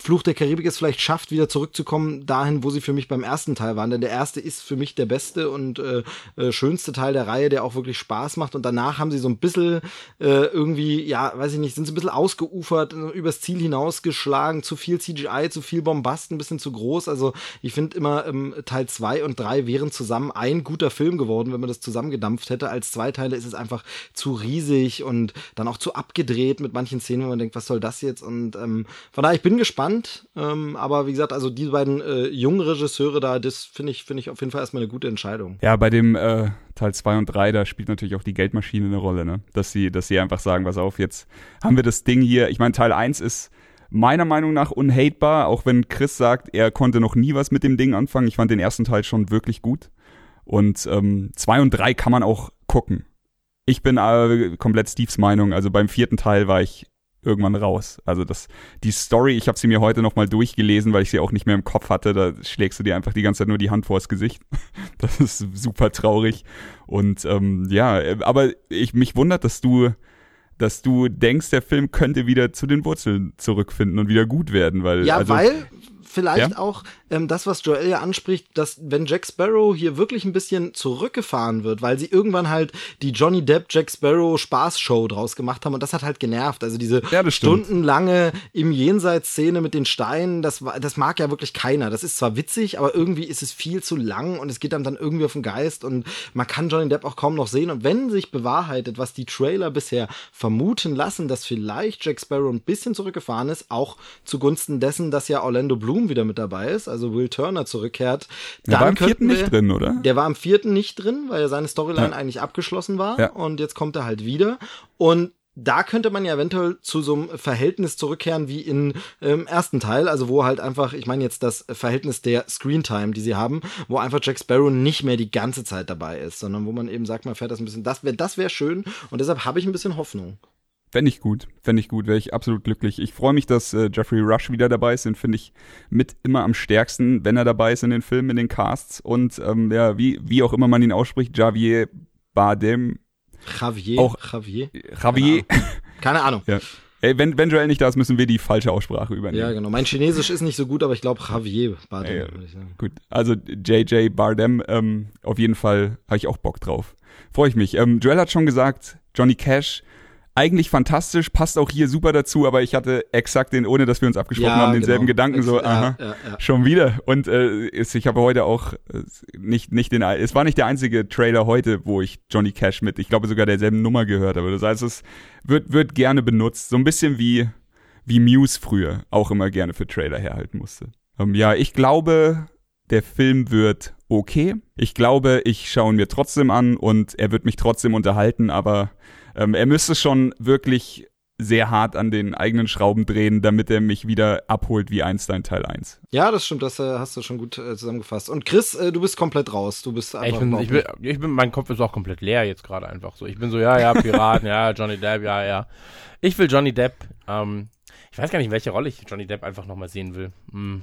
Fluch der Karibik es vielleicht schafft, wieder zurückzukommen dahin, wo sie für mich beim ersten Teil waren. Denn der erste ist für mich der beste und äh, äh, schönste Teil der Reihe, der auch wirklich Spaß macht. Und danach haben sie so ein bisschen äh, irgendwie, ja, weiß ich nicht, sind sie ein bisschen ausgeufert, übers Ziel hinausgeschlagen, zu viel CGI, zu viel Bombast, ein bisschen zu groß. Also ich finde immer, ähm, Teil zwei und drei wären zusammen ein guter Film geworden, wenn man das zusammengedampft hätte. Als zwei Teile ist es einfach zu riesig und dann auch zu abgedreht mit manchen Szenen, wo man denkt, was soll das jetzt? Und ähm, von daher, ich bin gespannt. Ähm, aber wie gesagt, also diese beiden äh, jungen Regisseure da, das finde ich, finde ich auf jeden Fall erstmal eine gute Entscheidung. Ja, bei dem äh, Teil 2 und 3, da spielt natürlich auch die Geldmaschine eine Rolle, ne? Dass sie, dass sie einfach sagen, pass auf, jetzt haben wir das Ding hier. Ich meine, Teil 1 ist meiner Meinung nach unhatebar, auch wenn Chris sagt, er konnte noch nie was mit dem Ding anfangen. Ich fand den ersten Teil schon wirklich gut. Und ähm, 2 und 3 kann man auch gucken. Ich bin äh, komplett Steves Meinung. Also beim vierten Teil war ich irgendwann raus. Also das, die Story, ich habe sie mir heute nochmal durchgelesen, weil ich sie auch nicht mehr im Kopf hatte. Da schlägst du dir einfach die ganze Zeit nur die Hand vors Gesicht. Das ist super traurig. Und ähm, ja, aber ich mich wundert, dass du, dass du denkst, der Film könnte wieder zu den Wurzeln zurückfinden und wieder gut werden, weil Ja, also, weil vielleicht Ja? auch ähm, das, was Joel ja anspricht, dass wenn Jack Sparrow hier wirklich ein bisschen zurückgefahren wird, weil sie irgendwann halt die Johnny Depp Jack Sparrow Spaßshow draus gemacht haben und das hat halt genervt. Also diese Ja, stundenlange im Jenseits-Szene mit den Steinen, das, war- das mag ja wirklich keiner. Das ist zwar witzig, aber irgendwie ist es viel zu lang und es geht einem dann irgendwie auf den Geist und man kann Johnny Depp auch kaum noch sehen. Und wenn sich bewahrheitet, was die Trailer bisher vermuten lassen, dass vielleicht Jack Sparrow ein bisschen zurückgefahren ist, auch zugunsten dessen, dass ja Orlando Bloom wieder mit dabei ist, also Will Turner zurückkehrt, der war im könnten vierten wir- nicht drin, oder? der war am vierten nicht drin, weil ja seine Storyline Ja. eigentlich abgeschlossen war. Ja. Und jetzt kommt er halt wieder. Und da könnte man ja eventuell zu so einem Verhältnis zurückkehren wie im ähm, ersten Teil, also wo halt einfach, ich meine jetzt das Verhältnis der Screentime, die sie haben, wo einfach Jack Sparrow nicht mehr die ganze Zeit dabei ist, sondern wo man eben sagt, man fährt das ein bisschen, das wäre das wäre schön und deshalb habe ich ein bisschen Hoffnung. Fände ich gut, fände ich gut, wäre ich absolut glücklich. Ich freue mich, dass äh, Jeffrey Rush wieder dabei ist, den finde ich mit immer am stärksten, wenn er dabei ist in den Filmen, in den Casts und ähm, ja, wie, wie auch immer man ihn ausspricht, Javier Bardem, Javier, Auch- Javier, Javier, keine Ahnung. ja. Ey, wenn, wenn Joel nicht da ist, müssen wir die falsche Aussprache Ja, übernehmen. genau. Mein Chinesisch ist nicht so gut, aber ich glaube Javier Bardem, Ja, würde ich sagen. Gut, also JJ Bardem, ähm, auf jeden Fall habe ich auch Bock drauf. Freue ich mich. Ähm, Joel hat schon gesagt, Johnny Cash, eigentlich fantastisch, passt auch hier super dazu, aber ich hatte exakt den, ohne dass wir uns abgesprochen haben, denselben genau. Gedanken, so, Ja, aha, ja, ja. schon wieder. Und äh, ist, ich habe heute auch äh, nicht, nicht den, es war nicht der einzige Trailer heute, wo ich Johnny Cash mit, ich glaube sogar derselben Nummer gehört habe. Das heißt, es wird, wird gerne benutzt, so ein bisschen wie, wie Muse früher auch immer gerne für Trailer herhalten musste. Ähm, ja, ich glaube, der Film wird okay. Ich glaube, ich schaue ihn mir trotzdem an und er wird mich trotzdem unterhalten, aber ähm, er müsste schon wirklich sehr hart an den eigenen Schrauben drehen, damit er mich wieder abholt wie Einstein Teil 1. Ja, das stimmt, das äh, hast du schon gut äh, zusammengefasst. Und Chris, äh, du bist komplett raus. Du bist einfach ich, bin, ich, bin, ich bin, mein Kopf ist auch komplett leer jetzt gerade einfach so. Ich bin so, ja, ja, Piraten, ja, Johnny Depp, ja, ja. Ich will Johnny Depp. Ähm, ich weiß gar nicht, welche Rolle ich Johnny Depp einfach nochmal sehen will. Hm.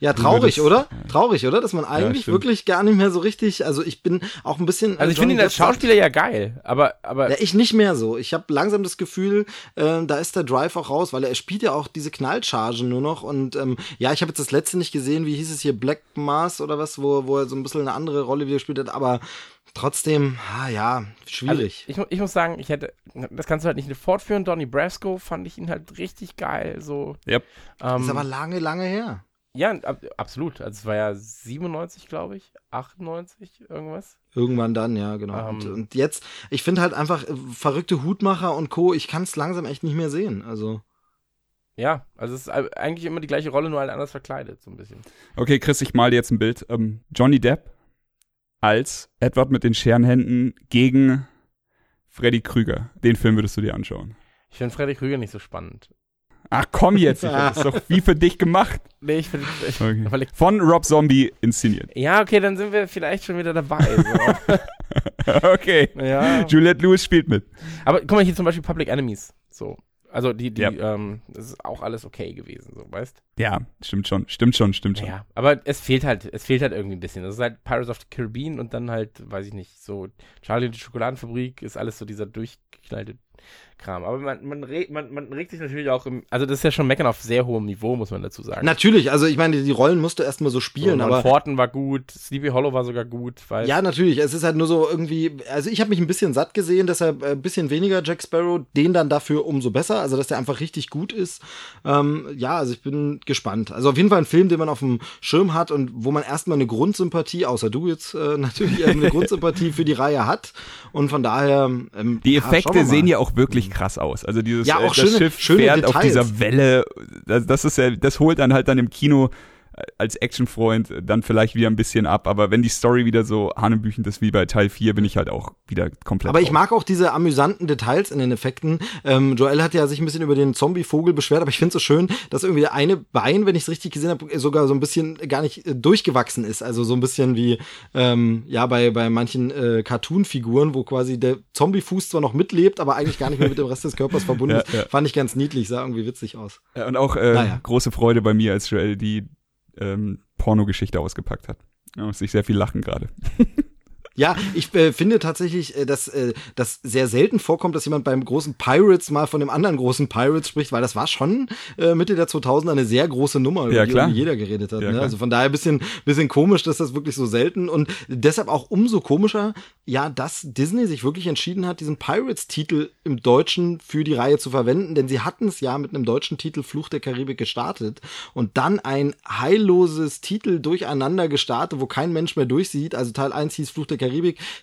Ja, traurig, oder? Traurig, oder? Dass man eigentlich stimmt. wirklich gar nicht mehr so richtig, also ich bin auch ein bisschen. Also ich Johnny finde ihn als Schauspieler ja geil, aber, aber Ja, ich nicht mehr so. Ich habe langsam das Gefühl, ähm, da ist der Drive auch raus, weil er spielt ja auch diese Knallchargen nur noch. Und ähm, ja, ich habe jetzt das letzte nicht gesehen, wie hieß es hier, Black Mars oder was, wo, wo er so ein bisschen eine andere Rolle wieder gespielt hat, aber trotzdem, ah, ja, also schwierig. ich, mu- ich muss sagen, ich hätte, das kannst du halt nicht fortführen. Donny Brasco fand ich ihn halt richtig geil, so. Yep. Ähm, ist aber lange, lange her. Ja, ab, absolut. Also es war ja 97, glaube ich, 98, irgendwas. Irgendwann dann, ja, genau. und, Ähm. und jetzt, ich finde halt einfach äh, verrückte Hutmacher und Co., ich kann es langsam echt nicht mehr sehen. Also. Ja, also es ist ei- eigentlich immer die gleiche Rolle, nur halt anders verkleidet, so ein bisschen. Okay, Chris, ich mal dir jetzt ein Bild. Ähm, Johnny Depp als Edward mit den Scherenhänden gegen Freddy Krüger. Den Film würdest du dir anschauen. Ich finde Freddy Krüger nicht so spannend. Ach komm jetzt, das ist doch wie für dich gemacht. Nee, ich finde. Ich, Okay. ich, Von Rob Zombie inszeniert. ja, okay, dann sind wir vielleicht schon wieder dabei. So. Okay. ja. Juliette Lewis spielt mit. Aber guck mal hier zum Beispiel Public Enemies. So. Also die, die, Ja. ähm, das ist auch alles okay gewesen, so, weißt? Ja, stimmt schon, stimmt schon, stimmt schon. Ja, aber es fehlt halt, es fehlt halt irgendwie ein bisschen. Das ist halt Pirates of the Caribbean und dann halt, weiß ich nicht, so Charlie und die Schokoladenfabrik ist alles so dieser durchgeknallte Kram. Aber man, man, regt, man, man regt sich natürlich auch im, also das ist ja schon Meckern auf sehr hohem Niveau, muss man dazu sagen. Natürlich, also ich meine, die Rollen musst du erstmal so so, spielen, Norman aber. Fortin war gut, Sleepy Hollow war sogar gut, weil Ja, natürlich. Es ist halt nur so irgendwie, also ich habe mich ein bisschen satt gesehen, deshalb äh, ein bisschen weniger Jack Sparrow, den dann dafür umso besser, also dass der einfach richtig gut ist. Ähm, ja, also ich bin gespannt. Also auf jeden Fall ein Film, den man auf dem Schirm hat und wo man erstmal eine Grundsympathie, außer du jetzt äh, natürlich, eine Grundsympathie für die Reihe hat. Und von daher. Ähm, Die ja, Effekte mal. sehen ja auch wirklich krass aus. Also dieses Ja, äh, auch das schöne- Schiff schöne fährt auf Details. dieser Welle. Das, das ist ja, das holt dann halt dann im Kino äh, als Actionfreund dann vielleicht wieder ein bisschen ab. Aber wenn die Story wieder so hanebüchend ist wie bei Teil 4, bin ich halt auch wieder komplett. Aber ich mag auch diese amüsanten Details in den Effekten. Ähm, Joel hat ja sich ein bisschen über den Zombie-Vogel beschwert, aber ich finde es so schön, dass irgendwie der eine Bein, wenn ich es richtig gesehen habe, sogar so ein bisschen gar nicht äh, durchgewachsen ist. Also so ein bisschen wie ähm, ja bei, bei manchen äh, Cartoon-Figuren, wo quasi der Zombie-Fuß zwar noch mitlebt, aber eigentlich gar nicht mehr mit dem Rest des Körpers verbunden Ja, ist. ja. Fand ich ganz niedlich, sah irgendwie witzig aus. Ja, Und auch äh, Naja. große Freude bei mir, als Joel die ähm, Pornogeschichte ausgepackt hat. Da muss ich sehr viel lachen gerade. Ja, ich äh, finde tatsächlich, äh, dass äh, das sehr selten vorkommt, dass jemand beim großen Pirates mal von dem anderen großen Pirates spricht, weil das war schon äh, Mitte der 2000er eine sehr große Nummer, über Ja, die jeder geredet hat. Ja, ne? Also von daher bisschen, bisschen komisch, dass das wirklich so selten und deshalb auch umso komischer, ja, dass Disney sich wirklich entschieden hat, diesen Pirates-Titel im Deutschen für die Reihe zu verwenden, denn sie hatten es ja mit einem deutschen Titel Fluch der Karibik gestartet und dann ein heilloses Titel durcheinander gestartet, wo kein Mensch mehr durchsieht. Also Teil 1 hieß Fluch der Karibik,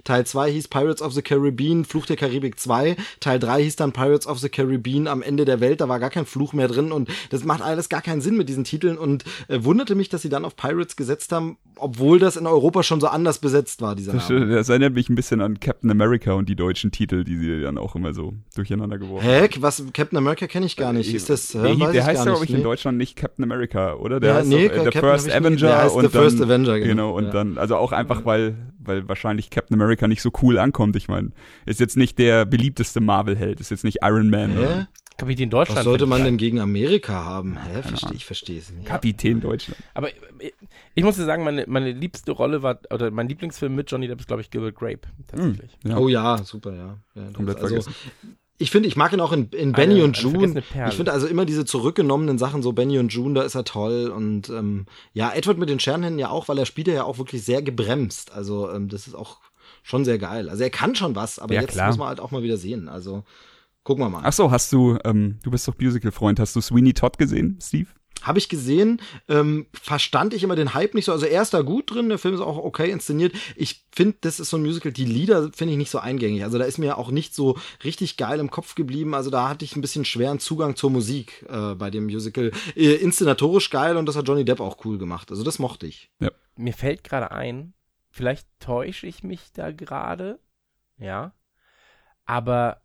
Teil 2 hieß Pirates of the Caribbean, Fluch der Karibik 2, Teil 3 hieß dann Pirates of the Caribbean am Ende der Welt, da war gar kein Fluch mehr drin und das macht alles gar keinen Sinn mit diesen Titeln und äh, wunderte mich, dass sie dann auf Pirates gesetzt haben, obwohl das in Europa schon so anders besetzt war, dieser Das, Name. das erinnert mich ein bisschen an Captain America und die deutschen Titel, die sie dann auch immer so durcheinander geworfen haben. Hä? Was? Captain America kenne ich gar nicht. Ist das? Der, hä, weiß der heißt glaube ich, in nee. Deutschland nicht Captain America, oder? Der Ja, heißt nee, doch, äh, The Captain First Avenger der heißt und The dann, First Avenger, genau. genau. und Ja. dann, also auch einfach, weil, weil wahrscheinlich Captain America nicht so cool ankommt. Ich meine, ist jetzt nicht der beliebteste Marvel-Held, ist jetzt nicht Iron Man. Hä? Kapitän Deutschland. Was sollte man denn gegen Amerika haben? Hä? Verstehe ich, verstehe es nicht. Kapitän Deutschland. Aber äh, ich muss dir sagen, meine, meine liebste Rolle war, oder mein Lieblingsfilm mit Johnny Depp ist, glaube ich, Gilbert Grape. Tatsächlich. Ja. Oh ja, super, ja. ja Komplett also, vergessen. Ich finde, ich mag ihn auch in, in Benny Eine- und June. Ich finde also immer diese zurückgenommenen Sachen, so Benny und June, da ist er toll. Und ähm, ja, Edward mit den Scherenhänden ja auch, weil er spielt ja auch wirklich sehr gebremst. Also ähm, das ist auch schon sehr geil. Also er kann schon was, aber Ja, jetzt klar. muss man halt auch mal wieder sehen. Also gucken wir mal. Ach so, hast du, ähm, du bist doch Musical-Freund, hast du Sweeney Todd gesehen, Steve? Habe ich gesehen, ähm, verstand ich immer den Hype nicht so. Also er ist da gut drin, der Film ist auch okay inszeniert. Ich finde, das ist so ein Musical, die Lieder finde ich nicht so eingängig. Also da ist mir auch nicht so richtig geil im Kopf geblieben. Also da hatte ich ein bisschen schweren Zugang zur Musik äh, bei dem Musical. Äh, inszenatorisch geil und das hat Johnny Depp auch cool gemacht. Also das mochte ich. Mir fällt gerade ein, vielleicht täusche ich mich da gerade, ja, aber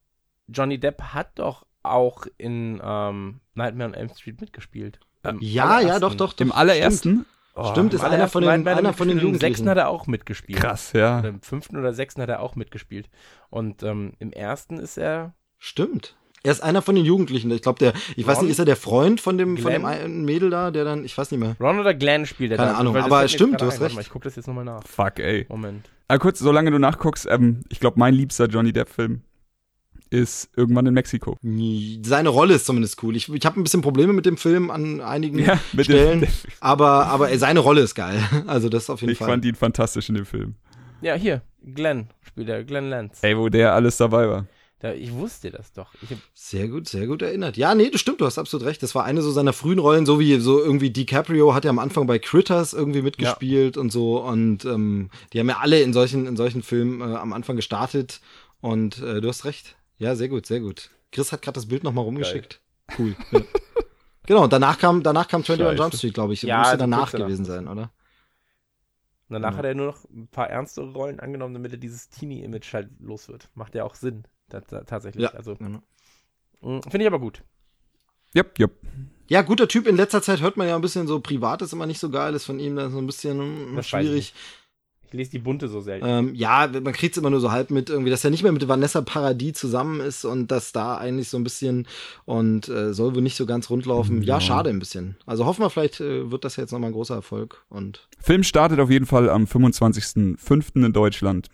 Johnny Depp hat doch auch in ähm, Nightmare on Elm Street mitgespielt. Im Ja, ja, doch, doch, doch. Im allerersten? Oh, Stimmt, im ist einer von den- einer er von den und Im sechsten Jugendlichen. hat er auch mitgespielt. Krass, ja. Oder Im fünften oder sechsten hat er auch mitgespielt. Und ähm, im ersten ist er Stimmt. Er ist einer von den Jugendlichen. Ich glaube, der, ich weiß Ron? nicht, ist er der Freund von dem, von dem einen Mädel da, der dann, ich weiß nicht mehr. Ron oder Glenn spielt der Keine da? Ahnung, aber stimmt, du hast recht. mal, Ich gucke das jetzt nochmal nach. Fuck, ey. Moment. Aber kurz, solange du nachguckst, ähm, ich glaube, mein liebster Johnny Depp-Film ist irgendwann in Mexiko. Seine Rolle ist zumindest cool. Ich, ich habe ein bisschen Probleme mit dem Film an einigen Ja, mit dem- Stellen, aber, aber ey, seine Rolle ist geil. Also das auf jeden Ich Fall. fand ihn fantastisch in dem Film. Ja, hier. Glenn spielt er. Glenn Lance. Ey, wo der alles dabei war. Da, ich wusste das doch. Ich Sehr gut, sehr gut erinnert. Ja, nee, das stimmt, du hast absolut recht. Das war eine so seiner frühen Rollen, so wie so irgendwie DiCaprio hat ja am Anfang bei Critters irgendwie mitgespielt und so. Und ähm, die haben ja alle in solchen, in solchen Filmen äh, am Anfang gestartet. Und äh, du hast recht. Ja, sehr gut, sehr gut. Chris hat gerade das Bild nochmal rumgeschickt. Cool. Ja. genau, und danach kam, danach kam 21 Scheiße. Jump Street, glaube ich. Ja, Müsste danach kurz danach. gewesen sein, oder? danach Ja. hat er nur noch ein paar ernste Rollen angenommen, damit er dieses Teenie-Image halt los wird. Macht ja auch Sinn. ta- ta- tatsächlich. Ja. Also, Genau. finde ich aber gut. Jupp, jupp. Ja, guter Typ. In letzter Zeit hört man ja ein bisschen so privat ist immer nicht so geil, ist von ihm dann so ein bisschen hm, Das weiß ich schwierig. Ich lese die bunte so selten. Ähm, ja, man kriegt's immer nur so halb mit irgendwie, dass er nicht mehr mit Vanessa Paradis zusammen ist und dass da eigentlich so ein bisschen und äh, soll wohl nicht so ganz rund laufen. Ja, Ja. schade ein bisschen. Also hoffen wir, vielleicht äh, wird das jetzt nochmal ein großer Erfolg und Film startet auf jeden Fall am 25.05. in Deutschland.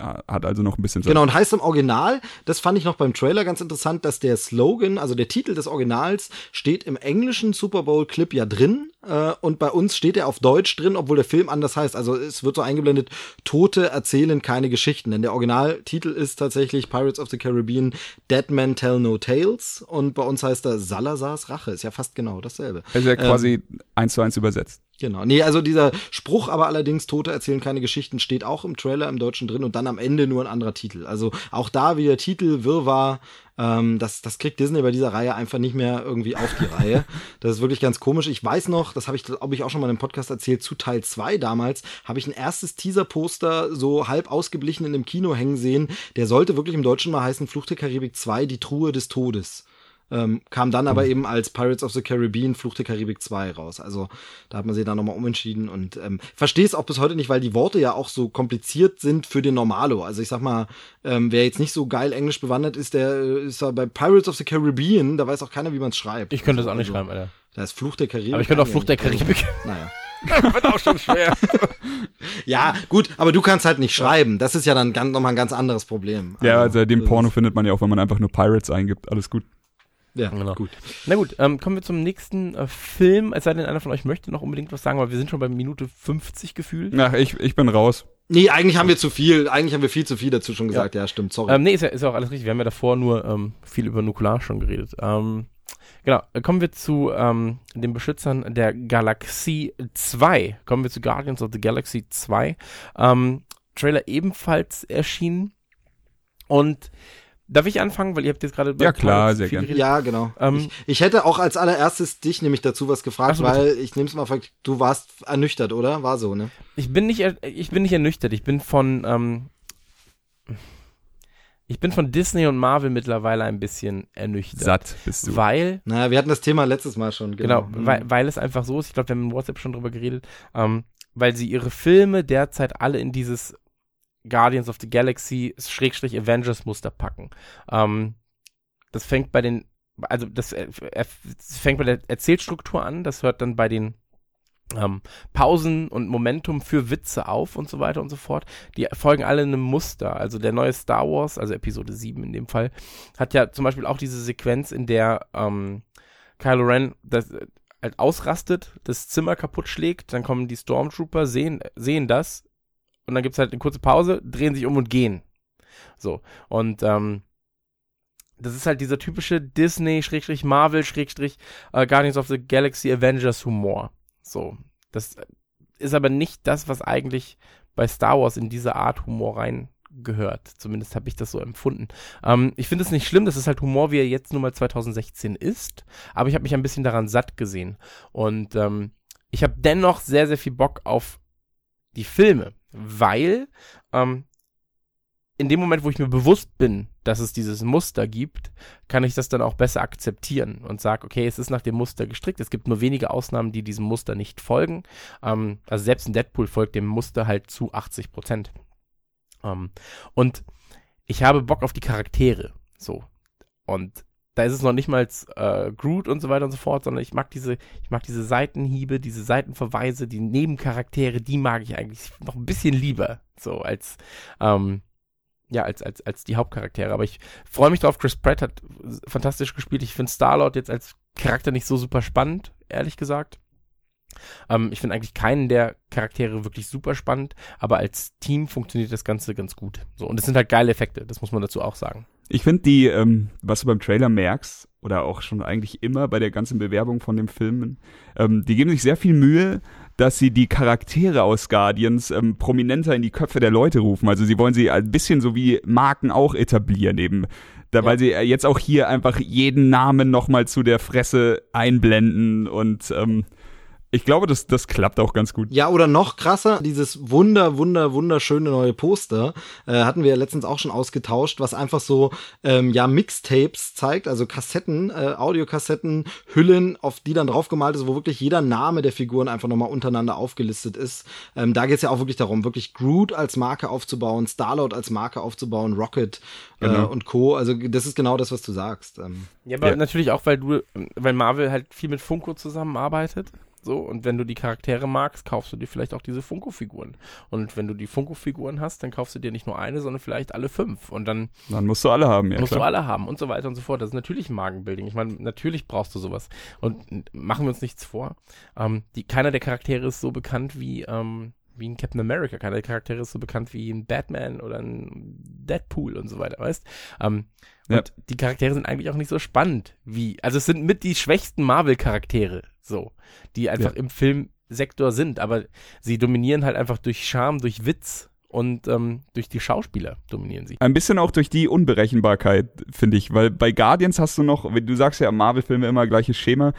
Hat also noch ein bisschen Zeit. Genau, und heißt im Original, das fand ich noch beim Trailer ganz interessant, dass der Slogan, also der Titel des Originals, steht im englischen Super Bowl-Clip ja drin. Äh, und bei uns steht er auf Deutsch drin, obwohl der Film anders heißt. Also es wird so eingeblendet, Tote erzählen keine Geschichten. Denn der Originaltitel ist tatsächlich Pirates of the Caribbean, Dead Men Tell No Tales. Und bei uns heißt er Salazars Rache. Ist ja fast genau dasselbe. Also ja Ähm, quasi eins zu eins übersetzt. Genau. Nee, also dieser Spruch aber allerdings, Tote erzählen keine Geschichten, steht auch im Trailer im Deutschen drin und dann am Ende nur ein anderer Titel. Also auch da wieder Titel, Wirrwarr, ähm, das, das kriegt Disney bei dieser Reihe einfach nicht mehr irgendwie auf die Reihe. Das ist wirklich ganz komisch. Ich weiß noch, das habe ich, glaube ich, auch schon mal im Podcast erzählt, zu Teil 2 damals, habe ich ein erstes Teaser-Poster so halb ausgeblichen in dem Kino hängen sehen. Der sollte wirklich im Deutschen mal heißen Fluch der Karibik 2, die Truhe des Todes. Ähm, kam dann aber eben als Pirates of the Caribbean Fluch der Karibik 2 raus. Also da hat man sich dann nochmal umentschieden und ähm, verstehe es auch bis heute nicht, weil die Worte ja auch so kompliziert sind für den Normalo. Also ich sag mal, ähm, wer jetzt nicht so geil Englisch bewandert ist, der äh, ist ja bei Pirates of the Caribbean, da weiß auch keiner, wie man es schreibt. Ich könnte das auch nicht Also, schreiben, Alter. Da ist Fluch der Karibik. Aber ich könnte auch Flucht der Karibik. Naja. Wird auch schon schwer. Ja, gut, aber du kannst halt nicht schreiben. Das ist ja dann ganz, nochmal ein ganz anderes Problem. Ja, also den das Porno findet man ja auch, wenn man einfach nur Pirates eingibt. Alles gut. Ja, Genau. gut. Na gut, ähm, kommen wir zum nächsten äh, Film. Es sei denn, einer von euch möchte noch unbedingt was sagen, weil wir sind schon bei Minute 50 gefühlt. Ach, ich, ich bin raus. Nee, eigentlich haben wir zu viel, eigentlich haben wir viel zu viel dazu schon gesagt. Ja, stimmt, sorry. Ähm, nee, ist ja, ist ja auch alles richtig. Wir haben ja davor nur ähm, viel über Nukular schon geredet. Ähm, genau, äh, kommen wir zu ähm, den Beschützern der Galaxie 2. Kommen wir zu Guardians of the Galaxy 2. Ähm, Trailer ebenfalls erschienen. Und darf ich anfangen, weil ihr habt jetzt gerade Ja, klar, sehr viel gern. geredet. Ja, genau. Ähm, ich, ich hätte auch als allererstes dich nämlich dazu was gefragt, so, bitte. weil ich nehme es mal, vor, du warst ernüchtert, oder? War so, ne? Ich bin nicht, ich bin nicht ernüchtert. Ich bin von, ähm, ich bin von Disney und Marvel mittlerweile ein bisschen ernüchtert. Satt bist du. Weil, Naja, wir hatten das Thema letztes Mal schon. genau, Genau, weil, weil es einfach so ist, ich glaube, wir haben in WhatsApp schon drüber geredet, ähm, weil sie ihre Filme derzeit alle in dieses Guardians of the Galaxy Schrägstrich Avengers Muster packen. Ähm, das fängt bei den, also das, äh, fängt bei der Erzählstruktur an, das hört dann bei den ähm, Pausen und Momentum für Witze auf und so weiter und so fort. Die folgen alle einem Muster. Also der neue Star Wars, also Episode 7 in dem Fall, hat ja zum Beispiel auch diese Sequenz, in der ähm, Kylo Ren das, äh, halt ausrastet, das Zimmer kaputt schlägt, dann kommen die Stormtrooper, sehen, sehen das und dann gibt's halt eine kurze Pause, drehen sich um und gehen. So. Und ähm, das ist halt dieser typische Disney, Schrägstrich Marvel, Schrägstrich äh, Guardians of the Galaxy Avengers Humor. So. Das ist aber nicht das, was eigentlich bei Star Wars in diese Art Humor rein gehört. Zumindest habe ich das so empfunden. Ähm, ich finde es nicht schlimm, das ist halt Humor, wie er jetzt nun mal 2016 ist, aber ich habe mich ein bisschen daran satt gesehen. Und ähm, ich habe dennoch sehr, sehr viel Bock auf die Filme, weil ähm, in dem Moment, wo ich mir bewusst bin, dass es dieses Muster gibt, kann ich das dann auch besser akzeptieren und sage, okay, es ist nach dem Muster gestrickt. Es gibt nur wenige Ausnahmen, die diesem Muster nicht folgen. Ähm, also selbst ein Deadpool folgt dem Muster halt zu 80 Prozent. Ähm, und ich habe Bock auf die Charaktere. So. Und da ist es noch nicht mal äh, Groot und so weiter und so fort, sondern ich mag diese, ich mag diese Seitenhiebe, diese Seitenverweise, die Nebencharaktere, die mag ich eigentlich noch ein bisschen lieber, so als, ähm, ja, als, als, als die Hauptcharaktere. Aber ich freue mich drauf. Chris Pratt hat fantastisch gespielt. Ich finde Star-Lord jetzt als Charakter nicht so super spannend, ehrlich gesagt. Ähm, ich finde eigentlich keinen der Charaktere wirklich super spannend, aber als Team funktioniert das Ganze ganz gut. So, und es sind halt geile Effekte, das muss man dazu auch sagen. Ich finde die, ähm, was du beim Trailer merkst, oder auch schon eigentlich immer bei der ganzen Bewerbung von dem Filmen, ähm, die geben sich sehr viel Mühe, dass sie die Charaktere aus Guardians ähm, prominenter in die Köpfe der Leute rufen. Also sie wollen sie ein bisschen so wie Marken auch etablieren eben. Da, Ja. weil sie äh, jetzt auch hier einfach jeden Namen nochmal zu der Fresse einblenden und ähm, ich glaube, das, das klappt auch ganz gut. Ja, oder noch krasser, dieses wunder, wunder, wunderschöne neue Poster äh, hatten wir ja letztens auch schon ausgetauscht, was einfach so ähm, ja Mixtapes zeigt, also Kassetten, äh, Audiokassetten, Hüllen, auf die dann draufgemalt ist, wo wirklich jeder Name der Figuren einfach nochmal untereinander aufgelistet ist. Ähm, da geht es ja auch wirklich darum, wirklich Groot als Marke aufzubauen, Starlord als Marke aufzubauen, Rocket äh, Genau. und Co. Also das ist genau das, was du sagst. Ähm, Ja, aber Ja. natürlich auch, weil du, weil Marvel halt viel mit Funko zusammenarbeitet. So, und wenn du die Charaktere magst, kaufst du dir vielleicht auch diese Funko-Figuren. Und wenn du die Funko-Figuren hast, dann kaufst du dir nicht nur eine, sondern vielleicht alle fünf. Und dann Dann musst du alle haben, ja musst klar. du alle haben und so weiter und so fort. Das ist natürlich ein Magenbuilding. Ich meine, natürlich brauchst du sowas. Und machen wir uns nichts vor. Ähm, die, keiner der Charaktere ist so bekannt wie, ähm, wie ein Captain America. Keiner der Charaktere ist so bekannt wie ein Batman oder ein Deadpool und so weiter, weißt? Ähm, Ja. und die Charaktere sind eigentlich auch nicht so spannend wie, also es sind mit die schwächsten Marvel-Charaktere, so, die einfach im Filmsektor sind, aber sie dominieren halt einfach durch Charme, durch Witz und ähm, durch die Schauspieler dominieren sie. Ein bisschen auch durch die Unberechenbarkeit, finde ich, weil bei Guardians hast du noch, du sagst ja Marvel-Filme immer gleiches Schema,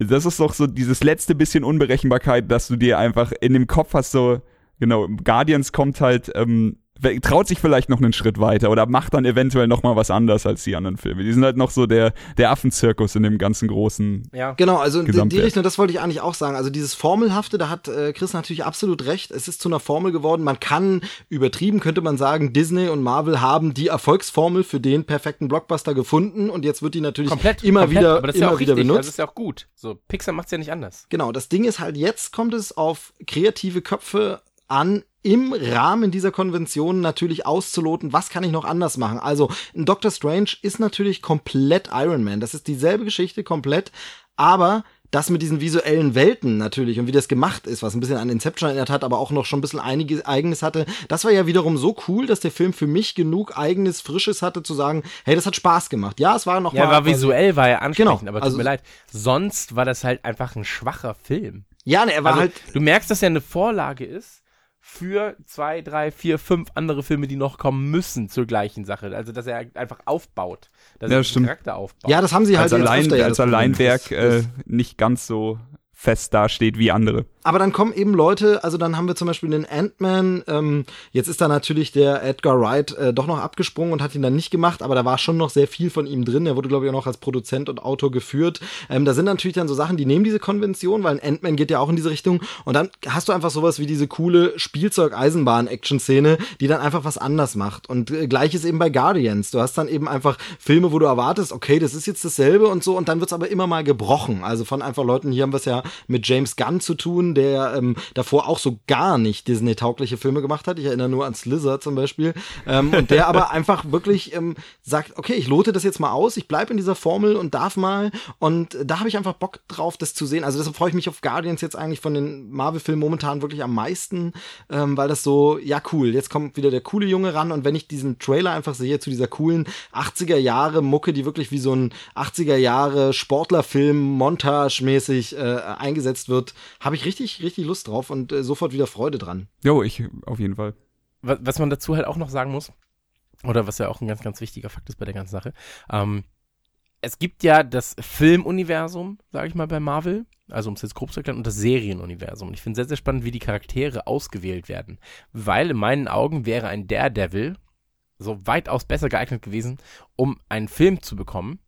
das ist doch so dieses letzte bisschen Unberechenbarkeit, dass du dir einfach in dem Kopf hast, so, genau, Guardians kommt halt, ähm, traut sich vielleicht noch einen Schritt weiter oder macht dann eventuell noch mal was anders als die anderen Filme. Die sind halt noch so der, der Affenzirkus in dem ganzen großen Ja. Genau, also in die. Richtung, das wollte ich eigentlich auch sagen. Also dieses Formelhafte, da hat äh, Chris natürlich absolut recht. Es ist zu einer Formel geworden. Man kann, übertrieben könnte man sagen, Disney und Marvel haben die Erfolgsformel für den perfekten Blockbuster gefunden und jetzt wird die natürlich Komplett, immer komplett, wieder, aber das ist immer ja auch wieder richtig, benutzt. das ist ja auch gut. So, Pixar macht's ja nicht anders. Genau, das Ding ist halt, jetzt kommt es auf kreative Köpfe an, im Rahmen dieser Konvention natürlich auszuloten, was kann ich noch anders machen. Also, ein Doctor Strange ist natürlich komplett Iron Man. Das ist dieselbe Geschichte komplett, aber das mit diesen visuellen Welten natürlich und wie das gemacht ist, was ein bisschen an Inception erinnert hat, aber auch noch schon ein bisschen einiges eigenes hatte, das war ja wiederum so cool, dass der Film für mich genug eigenes, frisches hatte, zu sagen, hey, das hat Spaß gemacht. Ja, es war noch Ja, mal war visuell, war er ansprechend, Genau, aber tut also- mir leid. Sonst war das halt einfach ein schwacher Film. Ja, ne, er war Also, halt du merkst, dass er eine Vorlage ist für zwei, drei, vier, fünf andere Filme, die noch kommen müssen zur gleichen Sache. Also, dass er einfach aufbaut. Dass Ja, er den stimmt. Charakter aufbaut. Ja, das haben sie halt als, allein, als. Alleinwerk äh, nicht ganz so fest dasteht wie andere. Aber dann kommen eben Leute, also dann haben wir zum Beispiel den Ant-Man, ähm, jetzt ist da natürlich der Edgar Wright äh, doch noch abgesprungen und hat ihn dann nicht gemacht, aber da war schon noch sehr viel von ihm drin. Er wurde, glaube ich, auch noch als Produzent und Autor geführt. Ähm, da sind natürlich dann so Sachen, die nehmen diese Konvention, weil ein Ant-Man geht ja auch in diese Richtung. Und dann hast du einfach sowas wie diese coole Spielzeug-Eisenbahn-Action-Szene, die dann einfach was anders macht. Und äh, gleiches eben bei Guardians. Du hast dann eben einfach Filme, wo du erwartest, okay, das ist jetzt dasselbe und so, und dann wird's aber immer mal gebrochen. Also von einfach Leuten, hier haben wir es ja mit James Gunn zu tun, der ähm, davor auch so gar nicht Disney-taugliche Filme gemacht hat. Ich erinnere nur an Slither zum Beispiel. Ähm, und der aber einfach wirklich ähm, sagt, okay, ich lote das jetzt mal aus, ich bleib in dieser Formel und darf mal. Und da habe ich einfach Bock drauf, das zu sehen. Also deshalb freue ich mich auf Guardians jetzt eigentlich von den Marvel-Filmen momentan wirklich am meisten, ähm, weil das so, ja cool, jetzt kommt wieder der coole Junge ran und wenn ich diesen Trailer einfach sehe zu dieser coolen 80er Jahre Mucke, die wirklich wie so ein 80er Jahre Sportlerfilm montagemäßig äh, eingesetzt wird, habe ich richtig, richtig Lust drauf und äh, sofort wieder Freude dran. Jo, ich auf jeden Fall. was, was man dazu halt auch noch sagen muss, oder was ja auch ein ganz, ganz wichtiger Fakt ist bei der ganzen Sache, ähm, es gibt ja das Filmuniversum, sage ich mal, bei Marvel, also um es jetzt grob zu erklären, und das Serienuniversum. Und ich finde sehr, sehr spannend, wie die Charaktere ausgewählt werden. Weil in meinen Augen wäre ein Daredevil so weitaus besser geeignet gewesen, um einen Film zu bekommen,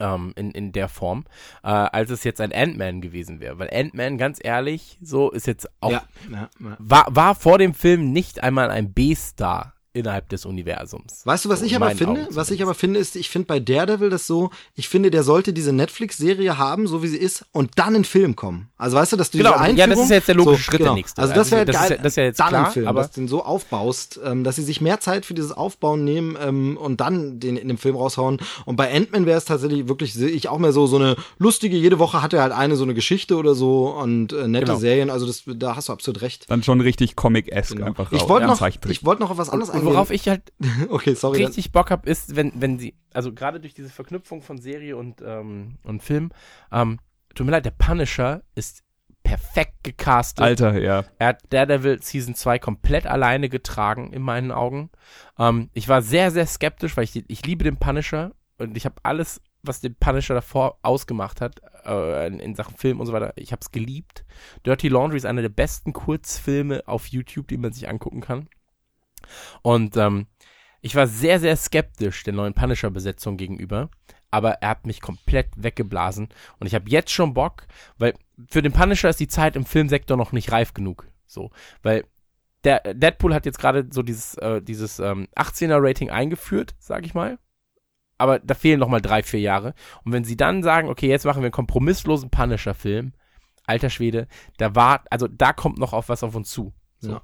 ähm, in, in der Form, äh, als es jetzt ein Ant-Man gewesen wäre. Weil Ant-Man, ganz ehrlich, so ist jetzt auch ja, ja, ja. war, war vor dem Film nicht einmal ein B-Star innerhalb des Universums. Weißt du, was So, ich aber finde? Augen was ich aber finde, ist, ich finde bei Daredevil das so, ich finde, der sollte diese Netflix-Serie haben, so wie sie ist, und dann in Film kommen. Also weißt du, dass du Genau, diese ja, Einführung... das ist jetzt der logische so, Schritt, der genau. nächste. Also das wäre Also das geil, ist ja- das ist ja jetzt dann klar, im Film, aber- dass du den so aufbaust, ähm, dass sie sich mehr Zeit für dieses Aufbauen nehmen ähm, und dann den in dem Film raushauen. Und bei Ant-Man wäre es tatsächlich wirklich, sehe ich auch mehr so, so eine lustige, jede Woche hat er halt eine so eine Geschichte oder so und äh, nette Genau. Serien, also das, da hast du absolut recht. Dann schon richtig Comic-esque einfach Ich raus. wollte Ja, noch, ich wollte noch auf was anderes Und worauf ich halt Okay, sorry. dann- richtig Bock habe, ist, wenn, wenn sie, also gerade durch diese Verknüpfung von Serie und, ähm, und Film, ähm, tut mir leid, der Punisher ist perfekt gecastet. Alter, ja. Er hat Daredevil Season 2 komplett alleine getragen, in meinen Augen. Ähm, ich war sehr, sehr skeptisch, weil ich, ich liebe den Punisher und ich habe alles, was den Punisher davor ausgemacht hat, äh, in, in Sachen Film und so weiter, ich habe es geliebt. Dirty Laundry ist einer der besten Kurzfilme auf YouTube, die man sich angucken kann. Und ähm, ich war sehr, sehr skeptisch der neuen Punisher-Besetzung gegenüber, aber er hat mich komplett weggeblasen und ich habe jetzt schon Bock, weil für den Punisher ist die Zeit im Filmsektor noch nicht reif genug. So, weil der Deadpool hat jetzt gerade so dieses, äh, dieses ähm, 18er-Rating eingeführt, sag ich mal. Aber da fehlen noch mal drei, vier Jahre. Und wenn sie dann sagen, okay, jetzt machen wir einen kompromisslosen Punisher-Film, alter Schwede, da war, also da kommt noch auf was auf uns zu. So. Ja.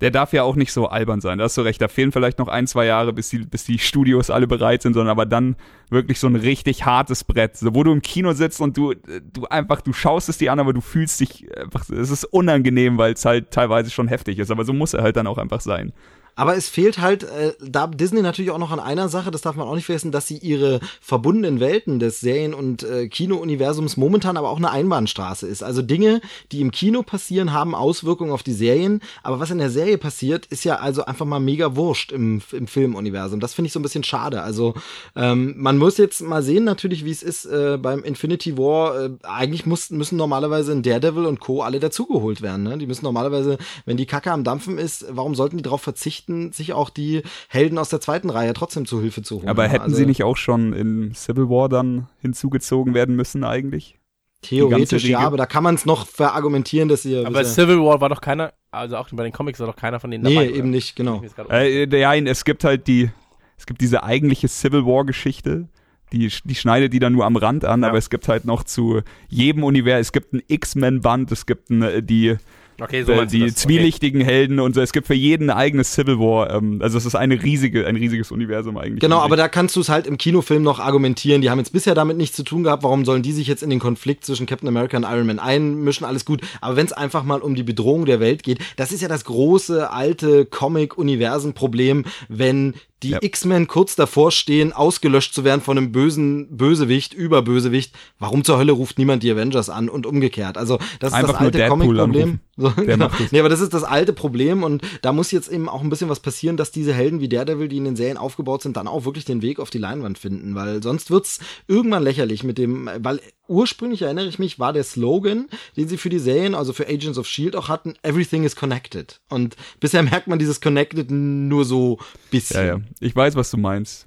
Der darf ja auch nicht so albern sein. Da hast du recht. Da fehlen vielleicht noch ein, zwei Jahre, bis die, bis die Studios alle bereit sind, sondern aber dann wirklich so ein richtig hartes Brett, so, wo du im Kino sitzt und du, du einfach, du schaust es dir an, aber du fühlst dich einfach, es ist unangenehm, weil es halt teilweise schon heftig ist. Aber so muss er halt dann auch einfach sein. Aber es fehlt halt, äh, da Disney natürlich auch noch an einer Sache, das darf man auch nicht vergessen, dass sie ihre verbundenen Welten des Serien- und äh, Kino-Universums momentan aber auch eine Einbahnstraße ist. Also Dinge, die im Kino passieren, haben Auswirkungen auf die Serien, aber was in der Serie passiert, ist ja also einfach mal mega wurscht im, im Filmuniversum. Das finde ich so ein bisschen schade. Also ähm, man muss jetzt mal sehen natürlich, wie es ist äh, beim Infinity War. Äh, eigentlich muss, müssen normalerweise in Daredevil und Co. alle dazugeholt werden. Ne? Die müssen normalerweise, wenn die Kacke am Dampfen ist, warum sollten die darauf verzichten, sich auch die Helden aus der zweiten Reihe trotzdem zu Hilfe zu holen? Aber hätten Also sie nicht auch schon in Civil War dann hinzugezogen werden müssen eigentlich? Theoretisch ja, aber da kann man es noch verargumentieren, dass sie. Aber Civil War war doch keiner, also auch bei den Comics war doch keiner von denen nee, dabei. oder? eben nicht, genau. Grad- Äh, ja, es gibt halt die, es gibt diese eigentliche Civil War Geschichte. Die, die schneidet die dann nur am Rand an, Ja. aber es gibt halt noch zu jedem Universum, es gibt ein X-Men-Band, es gibt ein, äh, die, Okay, so die das. zwielichtigen Helden und so. Es gibt für jeden ein eigenes Civil War. Ähm, also es ist eine riesige, ein riesiges Universum eigentlich. Genau, aber da kannst du es halt im Kinofilm noch argumentieren. Die haben jetzt bisher damit nichts zu tun gehabt. Warum sollen die sich jetzt in den Konflikt zwischen Captain America und Iron Man einmischen? Alles gut. Aber wenn es einfach mal um die Bedrohung der Welt geht, das ist ja das große alte Comic-Universen-Problem, wenn die Ja. X-Men kurz davor stehen, ausgelöscht zu werden von einem bösen Bösewicht, Überbösewicht. Warum zur Hölle ruft niemand die Avengers an und umgekehrt? Also das ist Einfach das nur alte Comic-Problem. So, genau. das. Nee, aber das ist das alte Problem und da muss jetzt eben auch ein bisschen was passieren, dass diese Helden wie Daredevil, die in den Serien aufgebaut sind, dann auch wirklich den Weg auf die Leinwand finden, weil sonst wird's irgendwann lächerlich mit dem, weil ursprünglich erinnere ich mich, war der Slogan, den sie für die Serien, also für Agents of Shield auch hatten, Everything is connected. Und bisher merkt man dieses Connected nur so bisschen. ja, ja. Ich weiß, was du meinst.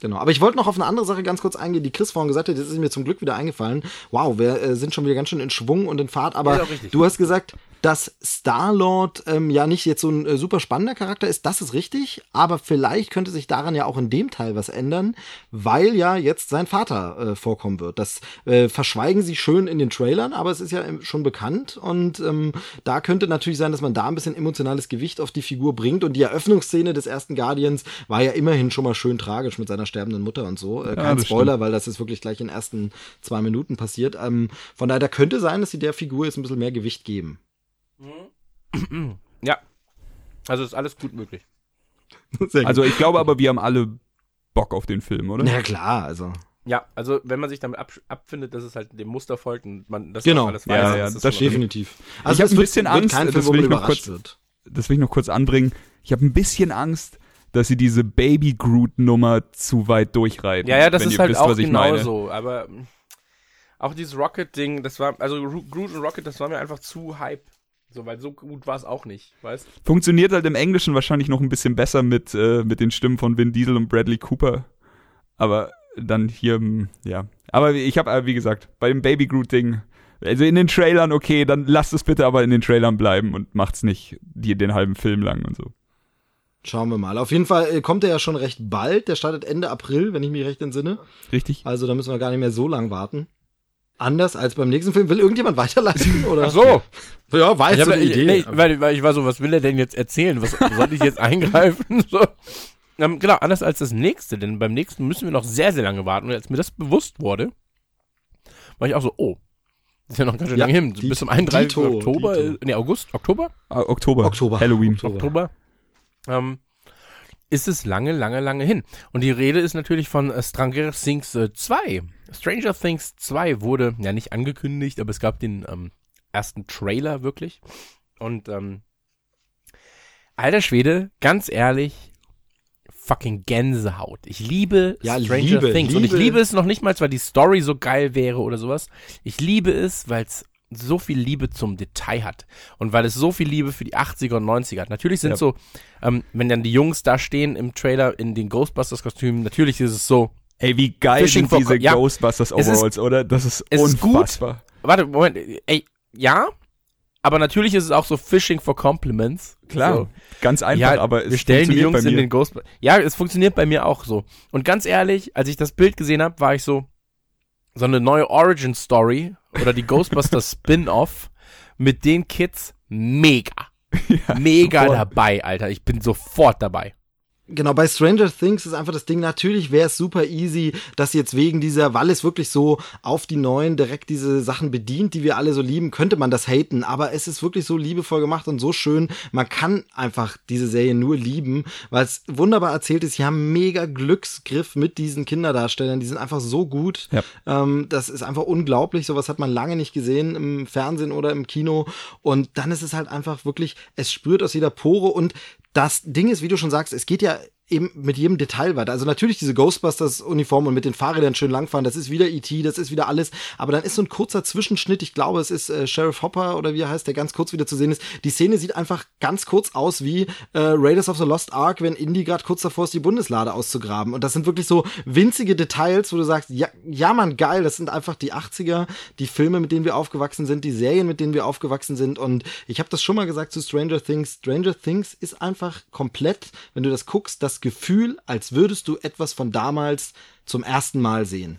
Genau. Aber ich wollte noch auf eine andere Sache ganz kurz eingehen, die Chris vorhin gesagt hat, das ist mir zum Glück wieder eingefallen. Wow, wir äh, sind schon wieder ganz schön in Schwung und in Fahrt, aber Ja, richtig. du hast gesagt, dass Star-Lord ähm, ja nicht jetzt so ein äh, super spannender Charakter ist, das ist richtig, aber vielleicht könnte sich daran ja auch in dem Teil was ändern, weil ja jetzt sein Vater äh, vorkommen wird. Das äh, verschweigen sie schön in den Trailern, aber es ist ja ähm, schon bekannt und ähm, da könnte natürlich sein, dass man da ein bisschen emotionales Gewicht auf die Figur bringt und die Eröffnungsszene des ersten Guardians war ja immerhin schon mal schön tragisch mit seiner sterbenden Mutter und so. Äh, kein das Spoiler, weil das ist wirklich gleich in den ersten zwei Minuten passiert. Ähm, von daher, da könnte sein, dass sie der Figur jetzt ein bisschen mehr Gewicht geben. Ja. Also ist alles gut möglich. Sehr Also ich glaube aber, wir haben alle Bock auf den Film, oder? Na klar, also. Ja, also wenn man sich damit ab, abfindet, dass es halt dem Muster folgt und man das Genau. alles Ja, weiß, ja, ist das okay. Definitiv. hab es ein wird- bisschen wird Angst, kein das will ich noch kurz- wird. Das will ich noch kurz anbringen. Ich habe ein bisschen Angst, dass sie diese Baby Groot Nummer zu weit durchreiten. Ja, ja, das ist halt wisst, auch was ich meine. genauso. Aber auch dieses Rocket-Ding, das war, also Groot und Rocket, das war mir einfach zu hype. So, weil so gut war es auch nicht, weißt Funktioniert halt im Englischen wahrscheinlich noch ein bisschen besser mit, äh, mit den Stimmen von Vin Diesel und Bradley Cooper. Aber dann hier, mm, ja. Aber ich habe, äh, wie gesagt, bei dem Baby Groot-Ding, also in den Trailern, okay, dann lasst es bitte aber in den Trailern bleiben und macht's nicht die, den halben Film lang und so. Schauen wir mal. Auf jeden Fall äh, kommt er ja schon recht bald. Der startet Ende April, wenn ich mich recht entsinne. Richtig? Also da müssen wir gar nicht mehr so lang warten. Anders als beim nächsten Film. Will irgendjemand weiterleiten? Oder? Ach so. Ja, war Ich, jetzt so hab, eine ich, Idee. nee, weil, weil ich war so, was will er denn jetzt erzählen? Was soll ich jetzt eingreifen? So. Ähm, genau, anders als das nächste, denn beim nächsten müssen wir noch sehr, sehr lange warten. Und als mir das bewusst wurde, war ich auch so, oh, das ist ja noch ganz schön Ja, lange hin. die- Bis zum 31. Dito, Oktober, Dito. äh, nee, August, Oktober? Ah, Oktober. Oktober. Halloween. Oktober. Oktober. Ähm, ist es lange, lange, lange hin. Und die Rede ist natürlich von äh, Stranger Things äh, 2. Stranger Things 2 wurde ja nicht angekündigt, aber es gab den ähm, ersten Trailer wirklich. Und ähm, alter Schwede, ganz ehrlich, fucking Gänsehaut. Ich liebe Ja, Stranger Liebe, Things. Und ich Liebe. liebe es noch nicht mal, weil die Story so geil wäre oder sowas. Ich liebe es, weil es so viel Liebe zum Detail hat. Und weil es so viel Liebe für die 80er und 90er hat. Natürlich sind Ja. so, ähm, wenn dann die Jungs da stehen im Trailer in den Ghostbusters-Kostümen, natürlich ist es so, Ey, wie geil Fishing sind diese ja. Ghostbusters ist- Overalls, oder? Das ist es ist gut. unfassbar. warte, Moment, ey, ja, aber natürlich ist es auch so Fishing for Compliments. Klar, So. ganz einfach, ja, aber es wir stellen die Jungs in den Ghostbusters. Ja, es funktioniert bei mir auch so. Und ganz ehrlich, als ich das Bild gesehen habe, war ich so, so eine neue Origin Story oder die Ghostbusters Spin-off mit den Kids mega. mega sofort. dabei, Alter. Ich bin sofort dabei. Genau, bei Stranger Things ist einfach das Ding, natürlich wäre es super easy, dass jetzt wegen dieser, weil es wirklich so auf die Neuen direkt diese Sachen bedient, die wir alle so lieben, könnte man das haten, aber es ist wirklich so liebevoll gemacht und so schön, man kann einfach diese Serie nur lieben, weil es wunderbar erzählt ist, sie haben mega Glücksgriff mit diesen Kinderdarstellern, die sind einfach so gut, Ja. ähm, das ist einfach unglaublich, sowas hat man lange nicht gesehen im Fernsehen oder im Kino. Und dann ist es halt einfach wirklich, es spürt aus jeder Pore und das Ding ist, wie du schon sagst, es geht ja eben mit jedem Detail weiter. Also natürlich diese Ghostbusters-Uniform und mit den Fahrrädern schön langfahren, das ist wieder E.T., das ist wieder alles. Aber dann ist so ein kurzer Zwischenschnitt, ich glaube, es ist äh, Sheriff Hopper oder wie er heißt, der ganz kurz wieder zu sehen ist. Die Szene sieht einfach ganz kurz aus wie äh, Raiders of the Lost Ark, wenn Indy gerade kurz davor ist, die Bundeslade auszugraben. Und das sind wirklich so winzige Details, wo du sagst, ja, ja man, geil, das sind einfach die 80er, die Filme, mit denen wir aufgewachsen sind, die Serien, mit denen wir aufgewachsen sind. Und ich habe das schon mal gesagt zu Stranger Things. Stranger Things ist einfach komplett, wenn du das guckst, das Gefühl, als würdest du etwas von damals zum ersten Mal sehen.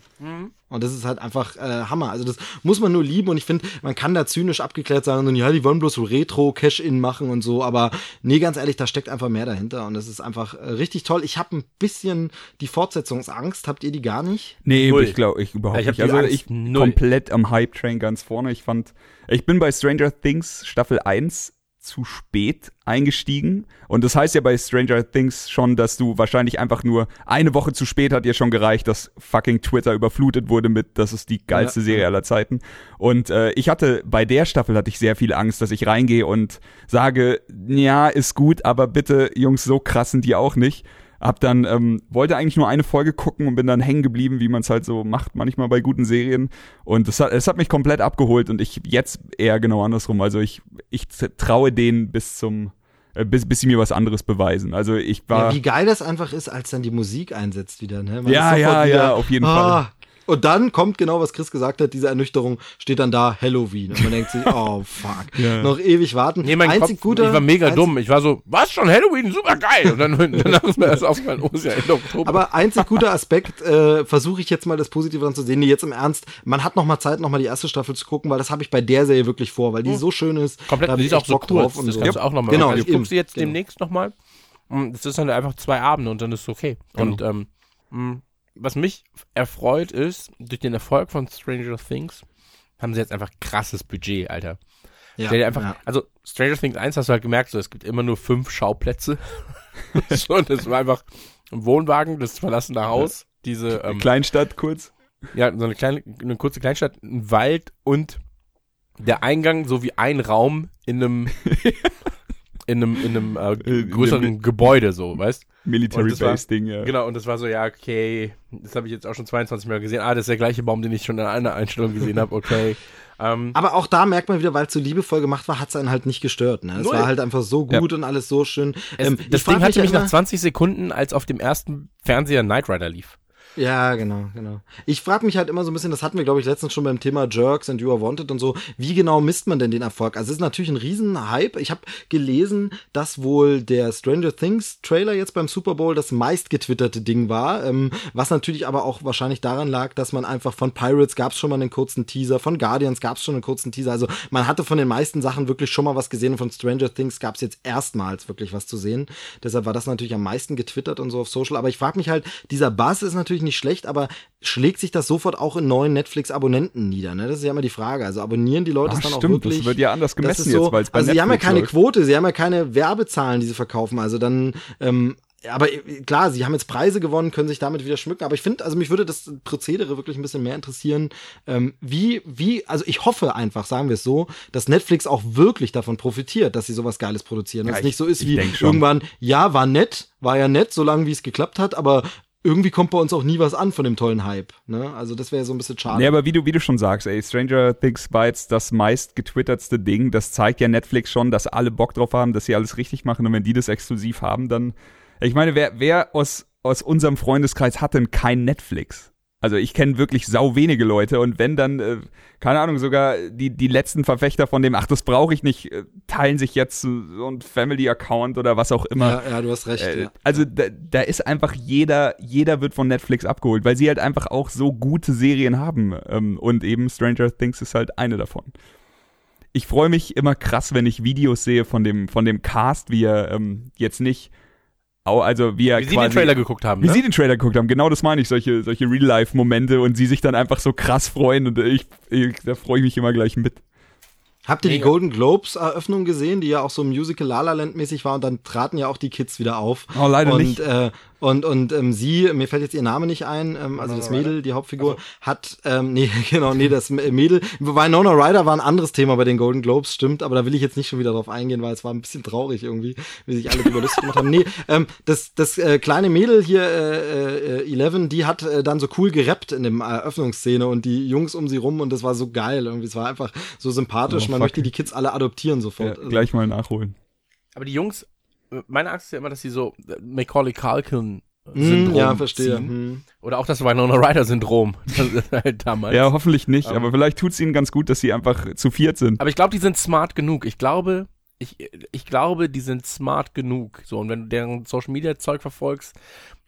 Und das ist halt einfach äh, Hammer. Also das muss man nur lieben und ich finde, man kann da zynisch abgeklärt sagen, und ja, die wollen bloß so Retro-Cash-In machen und so, aber nee, ganz ehrlich, da steckt einfach mehr dahinter und das ist einfach äh, richtig toll. Ich habe ein bisschen die Fortsetzungsangst, habt ihr die gar nicht? Nee, Null. ich glaube, ich überhaupt Ich nicht. Also Angst ich null. komplett am Hype-Train ganz vorne. Ich fand, ich bin bei Stranger Things Staffel 1 zu spät eingestiegen. Und das heißt ja bei Stranger Things schon, dass du wahrscheinlich einfach nur eine Woche zu spät hat dir schon gereicht, dass fucking Twitter überflutet wurde mit, das ist die geilste Ja. Serie aller Zeiten. Und äh, ich hatte, bei der Staffel hatte ich sehr viel Angst, dass ich reingehe und sage, ja, ist gut, aber bitte, Jungs, so krass sind die auch nicht. Hab dann, ähm, wollte eigentlich nur eine Folge gucken und bin dann hängen geblieben, wie man es halt so macht, manchmal bei guten Serien. Und es hat, es hat mich komplett abgeholt und ich jetzt eher genau andersrum. Also ich, ich traue denen bis zum, äh, bis, bis sie mir was anderes beweisen. Also ich war. Ja, wie geil das einfach ist, als dann die Musik einsetzt wieder. Ne? Man Ja, ja, ja, auf jeden Fall. Und dann kommt genau, was Chris gesagt hat, diese Ernüchterung, steht dann da Halloween. Und man denkt sich, oh fuck, Ja. noch ewig warten. Nee, mein Einzig Kopf, guter, ich war mega einzig- dumm. Ich war so, was schon Halloween, super geil. Und dann danach ist mir erst aufgefallen, oh, ist ja Ende Oktober. Aber einzig guter Aspekt, äh, versuche ich jetzt mal das Positive dran zu sehen. Nee, jetzt im Ernst, man hat noch mal Zeit, noch mal die erste Staffel zu gucken, weil das habe ich bei der Serie wirklich vor, weil die so schön ist. Hm. Komplett, da die ich ist auch so Bock kurz. drauf und das so. kannst du auch nochmal Genau, machen. Also, eben, guckst du jetzt genau. demnächst nochmal. Das ist dann einfach zwei Abende und dann ist es okay. Und ähm, mh, was mich erfreut ist, durch den Erfolg von Stranger Things haben sie jetzt einfach krasses Budget, Alter. Ja, einfach, ja. also Stranger Things 1 hast du halt gemerkt, so, es gibt immer nur fünf Schauplätze. so, und das war einfach ein Wohnwagen, das verlassene Haus, diese, ähm, Kleinstadt kurz. ja, so eine kleine, eine kurze Kleinstadt, ein Wald und der Eingang sowie ein Raum in einem, in einem, in einem äh, in größeren dem- Gebäude, so, weißt? Military Und das war- Base Ding, ja. Genau, und das war so, ja, okay, das habe ich jetzt auch schon 22 Mal gesehen. Ah, das ist der gleiche Baum, den ich schon in einer Einstellung gesehen habe, okay. Ähm, Aber auch da merkt man wieder, weil es so liebevoll gemacht war, hat es einen halt nicht gestört. Ne? Es war halt einfach so gut und alles so schön. es, Ähm, das Ding hatte ja mich immer- nach 20 Sekunden, als auf dem ersten Fernseher Knight Rider lief. Ja, genau, genau. Ich frage mich halt immer so ein bisschen, das hatten wir, glaube ich, letztens schon beim Thema Jerks and You Are Wanted und so, wie genau misst man denn den Erfolg? Also es ist natürlich ein Riesenhype. Ich habe gelesen, dass wohl der Stranger Things Trailer jetzt beim Super Bowl das meist getwitterte Ding war, ähm, was natürlich aber auch wahrscheinlich daran lag, dass man einfach von Pirates gab es schon mal einen kurzen Teaser, von Guardians gab es schon einen kurzen Teaser. Also man hatte von den meisten Sachen wirklich schon mal was gesehen und von Stranger Things gab es jetzt erstmals wirklich was zu sehen. Deshalb war das natürlich am meisten getwittert und so auf Social. Aber ich frage mich halt, dieser Buzz ist natürlich nicht schlecht, aber schlägt sich das sofort auch in neuen Netflix-Abonnenten nieder? Ne? Das ist ja immer die Frage. Also abonnieren die Leute es dann stimmt, auch wirklich? das wird ja anders gemessen so, jetzt, weil es bei Also sie haben ja Netflix keine läuft. Quote, sie haben ja keine Werbezahlen, die sie verkaufen. Also dann, ähm, aber äh, klar, sie haben jetzt Preise gewonnen, können sich damit wieder schmücken. Aber ich finde, also mich würde das Prozedere wirklich ein bisschen mehr interessieren. Ähm, wie, wie, also ich hoffe einfach, sagen wir es so, dass Netflix auch wirklich davon profitiert, dass sie sowas Geiles produzieren. Dass Ja, es nicht ich- so ist wie irgendwann, ja, war nett, war ja nett, solange wie es geklappt hat, aber irgendwie kommt bei uns auch nie was an von dem tollen Hype. Ne? Also das wäre so ein bisschen schade. Nee, aber wie du, wie du schon sagst, ey, Stranger Things war jetzt das meist getwittertste Ding. Das zeigt ja Netflix schon, dass alle Bock drauf haben, dass sie alles richtig machen. Und wenn die das exklusiv haben, dann. Ich meine, wer, wer aus, aus unserem Freundeskreis hat denn kein Netflix? Also ich kenne wirklich sau wenige Leute und wenn dann, äh, keine Ahnung, sogar die, die letzten Verfechter von dem, ach, das brauche ich nicht, äh, teilen sich jetzt so ein Family-Account oder was auch immer. ja, ja, du hast recht. Äh, ja. Also da, da ist einfach jeder, jeder wird von Netflix abgeholt, weil sie halt einfach auch so gute Serien haben. Ähm, und eben Stranger Things ist halt eine davon. Ich freue mich immer krass, wenn ich Videos sehe von dem, von dem Cast, wie er ähm, jetzt nicht, also wie er Wie sie quasi, den Trailer geguckt haben, wie ne? sie den Trailer geguckt haben. Genau das meine ich, solche, solche Real-Life-Momente und sie sich dann einfach so krass freuen und ich, ich da freue ich mich immer gleich mit. Habt ihr die Mega. Golden Globes Eröffnung gesehen, die ja auch so Musical La La Land mäßig war und dann traten ja auch die Kids wieder auf. Oh, leider und, nicht. Äh, und und ähm, sie, mir fällt jetzt ihr Name nicht ein, ähm, also das Mädel, die Hauptfigur, hat, ähm, nee, genau, nee, das Mädel, wobei Nona Ryder war ein anderes Thema bei den Golden Globes, stimmt, aber da will ich jetzt nicht schon wieder drauf eingehen, weil es war ein bisschen traurig irgendwie, wie sich alle drüber lustig gemacht haben. Nee, ähm, das, das äh, kleine Mädel hier, äh, äh, Eleven, die hat äh, dann so cool gerappt in dem Eröffnungsszene und die Jungs um sie rum und das war so geil irgendwie, es war einfach so sympathisch, Oh, man möchte die Kids alle adoptieren Ja, sofort. Also, gleich mal nachholen. Aber die Jungs, äh, meine Angst ist ja immer, dass sie so äh, Macaulay Culkin Hm, Syndrom ja, verstehe. Hm. Oder auch das Winona Ryder Syndrom. Das ist halt damals. Ja, hoffentlich nicht, Ähm. aber vielleicht tut's ihnen ganz gut, dass sie einfach zu viert sind. Aber ich glaube, die sind smart genug. Ich glaube, ich, ich glaube, die sind smart genug. So, und wenn du deren Social Media Zeug verfolgst,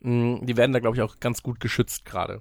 mh, die werden da, glaube ich, auch ganz gut geschützt gerade.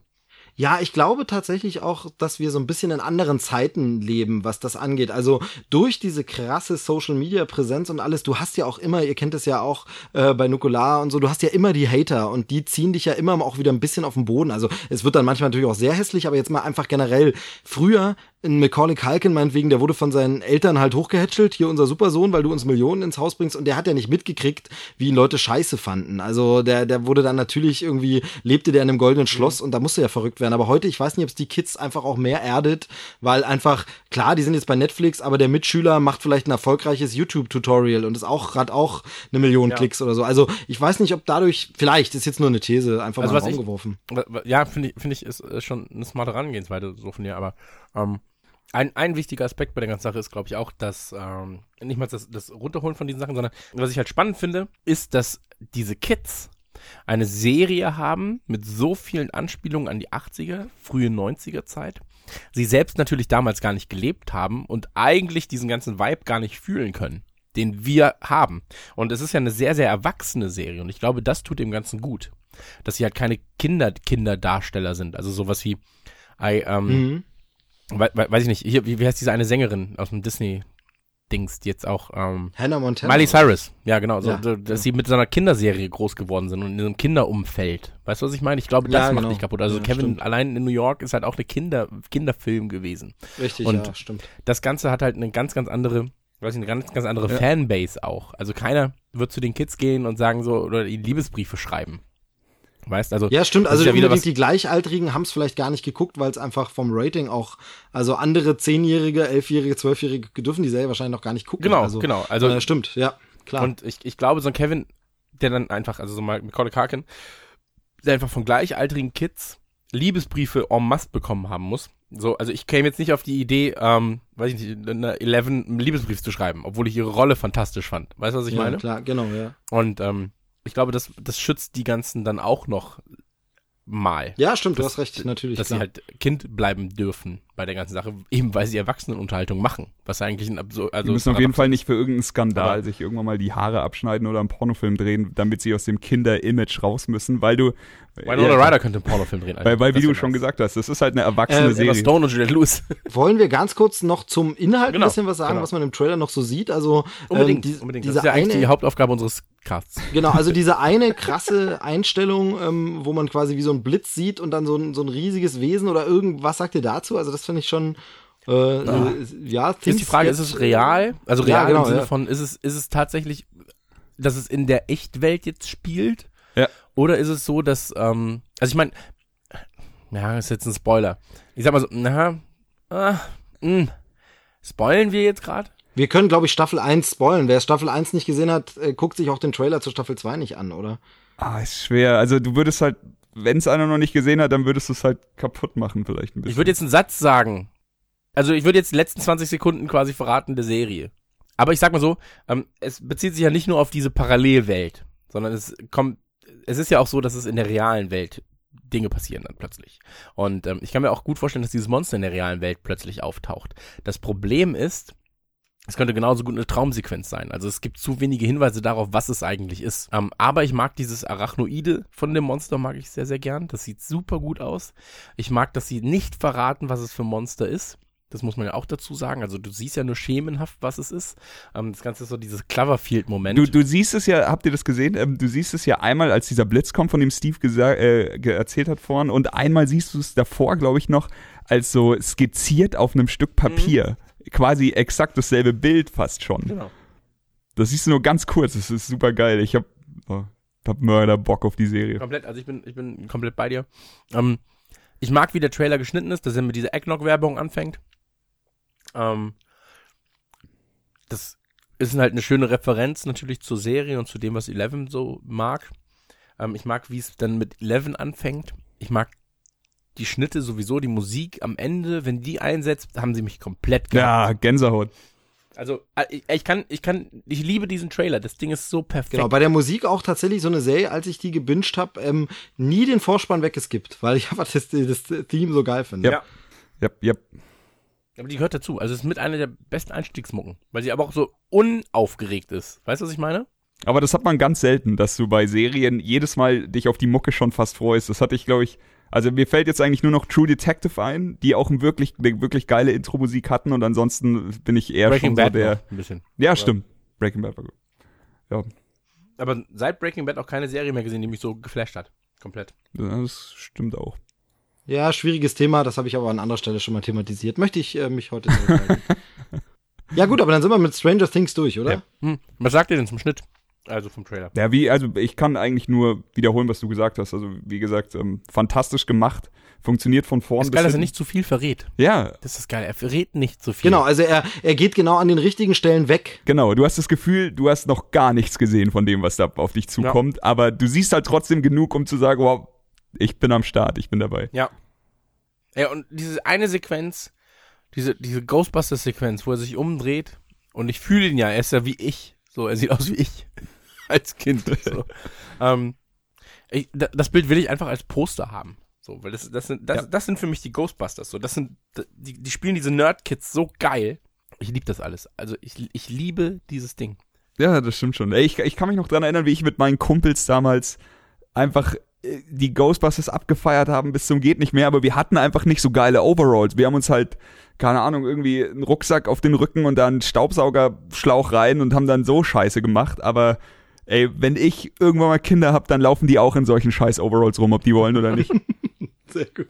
Ja, ich glaube tatsächlich auch, dass wir so ein bisschen in anderen Zeiten leben, was das angeht. Also durch diese krasse Social Media Präsenz und alles, du hast ja auch immer, ihr kennt es ja auch äh, bei Nukular und so, du hast ja immer die Hater und die ziehen dich ja immer auch wieder ein bisschen auf den Boden. Also es wird dann manchmal natürlich auch sehr hässlich, aber jetzt mal einfach generell. Früher in Macaulay Culkin meinetwegen, der wurde von seinen Eltern halt hochgehätschelt, hier unser Supersohn, weil du uns Millionen ins Haus bringst und der hat ja nicht mitgekriegt, wie ihn Leute scheiße fanden. Also der, der wurde dann natürlich irgendwie, lebte der in einem goldenen Schloss und da musste ja verrückt werden. Aber heute, ich weiß nicht, ob es die Kids einfach auch mehr erdet, weil einfach, klar, die sind jetzt bei Netflix, aber der Mitschüler macht vielleicht ein erfolgreiches YouTube-Tutorial und ist auch, hat auch eine Million Ja. Klicks oder so. Also ich weiß nicht, ob dadurch, vielleicht ist jetzt nur eine These, einfach Also mal was in den Raum ich- geworfen. Ja, finde ich, finde ich, ist, ist schon eine smarte Herangehensweise so von dir, aber ähm, ein, ein wichtiger Aspekt bei der ganzen Sache ist, glaube ich, auch, dass ähm, nicht mal das, das Runterholen von diesen Sachen, sondern was ich halt spannend finde, ist, dass diese Kids eine Serie haben mit so vielen Anspielungen an die 80er, frühe 90er Zeit. Sie selbst natürlich damals gar nicht gelebt haben und eigentlich diesen ganzen Vibe gar nicht fühlen können, den wir haben. Und es ist ja eine sehr, sehr erwachsene Serie und ich glaube, das tut dem Ganzen gut. Dass sie halt keine Kinder, Kinderdarsteller sind. Also sowas wie, I, ähm, Mhm. We, we, weiß ich nicht, hier, wie, wie heißt diese eine Sängerin aus dem Disney-Dings, die jetzt auch, ähm, Hannah Montana. Miley Cyrus, ja genau, so, Ja, dass sie mit so einer Kinderserie groß geworden sind und in einem Kinderumfeld. Weißt du, was ich meine? Ich glaube, das Ja, macht genau. dich kaputt. Also Ja, Kevin stimmt. allein in New York ist halt auch eine Kinder, Kinderfilm gewesen. Richtig, Und- ja, stimmt. Das Ganze hat halt eine ganz, ganz andere, weiß ich, eine ganz, ganz andere Ja. Fanbase auch. Also keiner wird zu den Kids gehen und sagen so, oder ihnen Liebesbriefe schreiben. Weißt, also. Ja, stimmt. Also ja wieder was- die Gleichaltrigen haben es vielleicht gar nicht geguckt, weil es einfach vom Rating auch, also andere Zehnjährige, Elfjährige, Zwölfjährige dürfen die Serie wahrscheinlich noch gar nicht gucken. Genau, also, genau. Also, äh, stimmt, ja, klar. Und ich, ich glaube, so ein Kevin, der dann einfach, also so mal Macaulay Culkin, der einfach von gleichaltrigen Kids Liebesbriefe en masse bekommen haben muss. So, also ich käme jetzt nicht auf die Idee, ähm, weiß ich nicht, einer Eleven einen Liebesbrief zu schreiben, obwohl ich ihre Rolle fantastisch fand. Weißt du, was ich ja, meine? klar, genau, ja. Und ähm, ich glaube, das, das schützt die ganzen dann auch noch mal. Ja, stimmt, du Das- hast recht, natürlich. dass klar. sie halt Kind bleiben dürfen bei der ganzen Sache, eben weil sie Erwachsenenunterhaltung machen. Was eigentlich ein absurd. Also Die müssen auf jeden Fall nicht für irgendeinen Skandal sich irgendwann mal die Haare abschneiden oder einen Pornofilm drehen, damit sie aus dem Kinder-Image raus müssen, weil du. Winona Ryder könnte einen Pornofilm drehen. Alter. Weil, weil wie Das du schon gesagt hast, das ist halt eine erwachsene Äh, Emma Serie. Stone und Juliette Lewis. Wollen wir ganz kurz noch zum Inhalt Genau, ein bisschen was sagen, genau. was man im Trailer noch so sieht? Also Unbedingt, ähm, die, unbedingt. Das diese ist ja eigentlich eine, die Hauptaufgabe unseres Casts. genau, also diese eine krasse Einstellung, ähm, wo man quasi wie so ein Blitz sieht und dann so ein, so ein riesiges Wesen oder irgendwas sagt ihr dazu? Also das finde ich schon äh, äh, ja. Ist die Frage, ist es real? Also Ja, real genau, im Sinne ja. von, ist es, ist es tatsächlich, dass es in der Echtwelt jetzt spielt? Ja. Oder ist es so, dass, ähm, also ich meine, ja, ist jetzt ein Spoiler. Ich sag mal so, na, ah, mh, spoilen wir jetzt gerade? Wir können, glaube ich, Staffel 1 spoilen. Wer Staffel 1 nicht gesehen hat, äh, guckt sich auch den Trailer zu Staffel 2 nicht an, oder? Ah, ist schwer. Also du würdest halt, wenn es einer noch nicht gesehen hat, dann würdest du es halt kaputt machen vielleicht ein bisschen. Ich würde jetzt einen Satz sagen. Also ich würde jetzt die letzten 20 Sekunden quasi verraten der Serie. Aber ich sag mal so, ähm, es bezieht sich ja nicht nur auf diese Parallelwelt, sondern es kommt, es ist ja auch so, dass es in der realen Welt Dinge passieren dann plötzlich. Und ähm, ich kann mir auch gut vorstellen, dass dieses Monster in der realen Welt plötzlich auftaucht. Das Problem ist, es könnte genauso gut eine Traumsequenz sein. Also es gibt zu wenige Hinweise darauf, was es eigentlich ist. Ähm, aber ich mag dieses Arachnoide von dem Monster, mag ich sehr, sehr gern. Das sieht super gut aus. Ich mag, dass sie nicht verraten, was es für ein Monster ist. Das muss man ja auch dazu sagen. Also du siehst ja nur schemenhaft, was es ist. Ähm, das Ganze ist so dieses Cloverfield-Moment. Du, du siehst es ja, habt ihr das gesehen? Ähm, du siehst es ja einmal, als dieser Blitz kommt, von dem Steve äh, erzählt hat vorhin, und einmal siehst du es davor, glaube ich, noch, als so skizziert auf einem Stück Papier. Quasi exakt dasselbe Bild fast schon. Genau. Das siehst du nur ganz kurz, das ist super geil. Ich hab, oh, hab Mörder Bock auf die Serie. Komplett, also ich bin, ich bin komplett bei dir. Ähm, ich mag, wie der Trailer geschnitten ist, dass er mit dieser Eggnog-Werbung anfängt. Ähm, das ist halt eine schöne Referenz natürlich zur Serie und zu dem, was Eleven so mag. Ähm, ich mag, wie es dann mit Eleven anfängt. Ich mag die Schnitte sowieso, die Musik am Ende, wenn die einsetzt, haben sie mich komplett gehabt. Ja, Gänsehaut. Also, äh, ich, ich kann, ich kann, ich liebe diesen Trailer. Das Ding ist so perfekt. Genau, bei der Musik auch tatsächlich so eine Serie, als ich die gebinged habe, ähm, nie den Vorspann weggeskippt, weil ich einfach das, das Theme so geil finde. Ja. Yep, yep. Aber die gehört dazu. Also es ist mit einer der besten Einstiegsmucken, weil sie aber auch so unaufgeregt ist. Weißt du, was ich meine? Aber das hat man ganz selten, dass du bei Serien jedes Mal dich auf die Mucke schon fast freust. Das hatte ich, glaube ich, also mir fällt jetzt eigentlich nur noch True Detective ein, die auch ein wirklich, eine wirklich geile Intro-Musik hatten und ansonsten bin ich eher schon so der. ein bisschen. Ja, stimmt. Breaking Bad war gut. Ja, Aber seit Breaking Bad auch keine Serie mehr gesehen, die mich so geflasht hat. Komplett. das stimmt auch. Ja, schwieriges Thema, das habe ich aber an anderer Stelle schon mal thematisiert. Möchte ich äh, mich heute ja gut, aber dann sind wir mit Stranger Things durch, oder? Ja. Hm. Was sagt ihr denn zum Schnitt? Also vom Trailer. Ja, wie, also ich kann eigentlich nur wiederholen, was du gesagt hast. Also, wie gesagt, ähm, fantastisch gemacht. Funktioniert von vorn ist geil, dass er nicht zu viel verrät. Ja, Das ist geil. Er verrät nicht zu viel. Genau, also er, er geht genau an den richtigen Stellen weg. Genau, du hast das Gefühl, du hast noch gar nichts gesehen von dem, was da auf dich zukommt, aber du siehst halt trotzdem genug, um zu sagen, wow, ich bin am Start, ich bin dabei. Ja. Ja, und diese eine Sequenz, diese, diese Ghostbusters-Sequenz, wo er sich umdreht und ich fühle ihn ja, er ist ja wie ich. So, er sieht aus wie ich. als Kind. So. ähm, ich, da, das Bild will ich einfach als Poster haben. So, weil das, das, sind, das, Ja. das sind für mich die Ghostbusters. So, das sind, die, die spielen diese Nerd-Kids so geil. Ich liebe das alles. Also ich, ich liebe dieses Ding. Ja, das stimmt schon. Ey, ich, ich kann mich noch dran erinnern, wie ich mit meinen Kumpels damals einfach die Ghostbusters abgefeiert haben bis zum geht nicht mehr, aber wir hatten einfach nicht so geile Overalls. Wir haben uns halt, keine Ahnung, irgendwie einen Rucksack auf den Rücken und dann einen Staubsaugerschlauch rein und haben dann so Scheiße gemacht, aber ey, wenn ich irgendwann mal Kinder hab, dann laufen die auch in solchen scheiß Overalls rum, ob die wollen oder nicht. Sehr gut.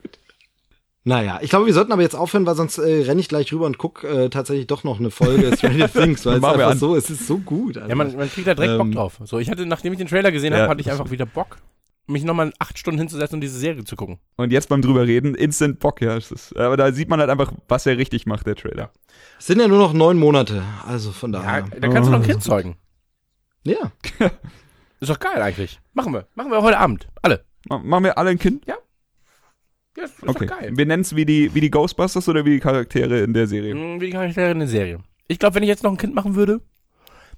Naja, ich glaube, wir sollten aber jetzt aufhören, weil sonst äh, renne ich gleich rüber und guck äh, tatsächlich doch noch eine Folge Stranger Things, weil es einfach an. so, es ist so gut. Also. Ja, man, man kriegt da direkt Ähm, Bock drauf. So, ich hatte, nachdem ich den Trailer gesehen Ja, habe, hatte ich einfach wieder Bock, mich nochmal acht Stunden hinzusetzen und diese Serie zu gucken. Und jetzt beim drüber reden, instant Bock, ja. Es ist, aber da sieht man halt einfach, was er richtig macht, der Trailer. es sind ja nur noch neun Monate, also von Ja, daher. da kannst du noch ein Kind zeugen. Ja, Ist doch geil eigentlich. Machen wir. Machen wir heute Abend. Alle. Ma- Machen wir alle ein Kind? Ja, ist, ist Okay. doch geil. Wir nennen es wie die, wie die Ghostbusters oder wie die Charaktere in der Serie? Hm, Wie kann ich in der Serie? Ich glaube, wenn ich jetzt noch ein Kind machen würde,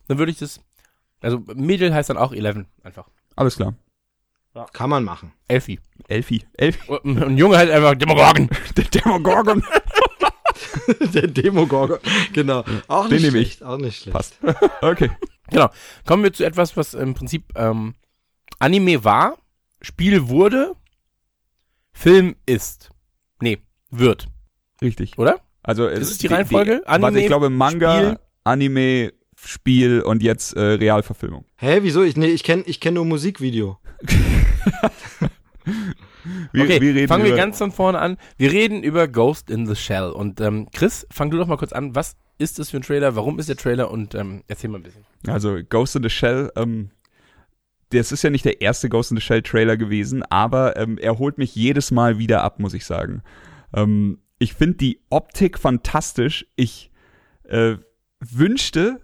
dann würde ich das. Also Mädel heißt dann auch Eleven einfach. Alles klar. Kann man machen. Elfi. Elfi. Elfi. Und ein Junge halt einfach Demogorgon. Der Demogorgon. Der Demogorgon. Genau. Auch Den nicht nehme ich. schlecht. Auch nicht schlecht. Passt. Okay. Genau. Kommen wir zu etwas, was im Prinzip ähm, Anime war, Spiel wurde, Film ist. Nee, wird, Richtig. oder? Also Ist es die Reihenfolge? warte, Anime, ich glaube Manga, Spiel? Anime, Spiel und jetzt äh, Realverfilmung. Hä, wieso? Ich, nee, ich kenne ich kenn nur Musikvideo. Wir, okay, wir reden fangen wir ganz von vorne an. Wir reden über Ghost in the Shell. Und ähm, Chris, fang du doch mal kurz an. Was ist das für ein Trailer? Warum ist der Trailer? Und ähm, erzähl mal ein bisschen. Also Ghost in the Shell, ähm, das ist ja nicht der erste Ghost in the Shell Trailer gewesen, aber ähm, er holt mich jedes Mal wieder ab, muss ich sagen. Ähm, ich finde die Optik fantastisch. Ich äh, wünschte,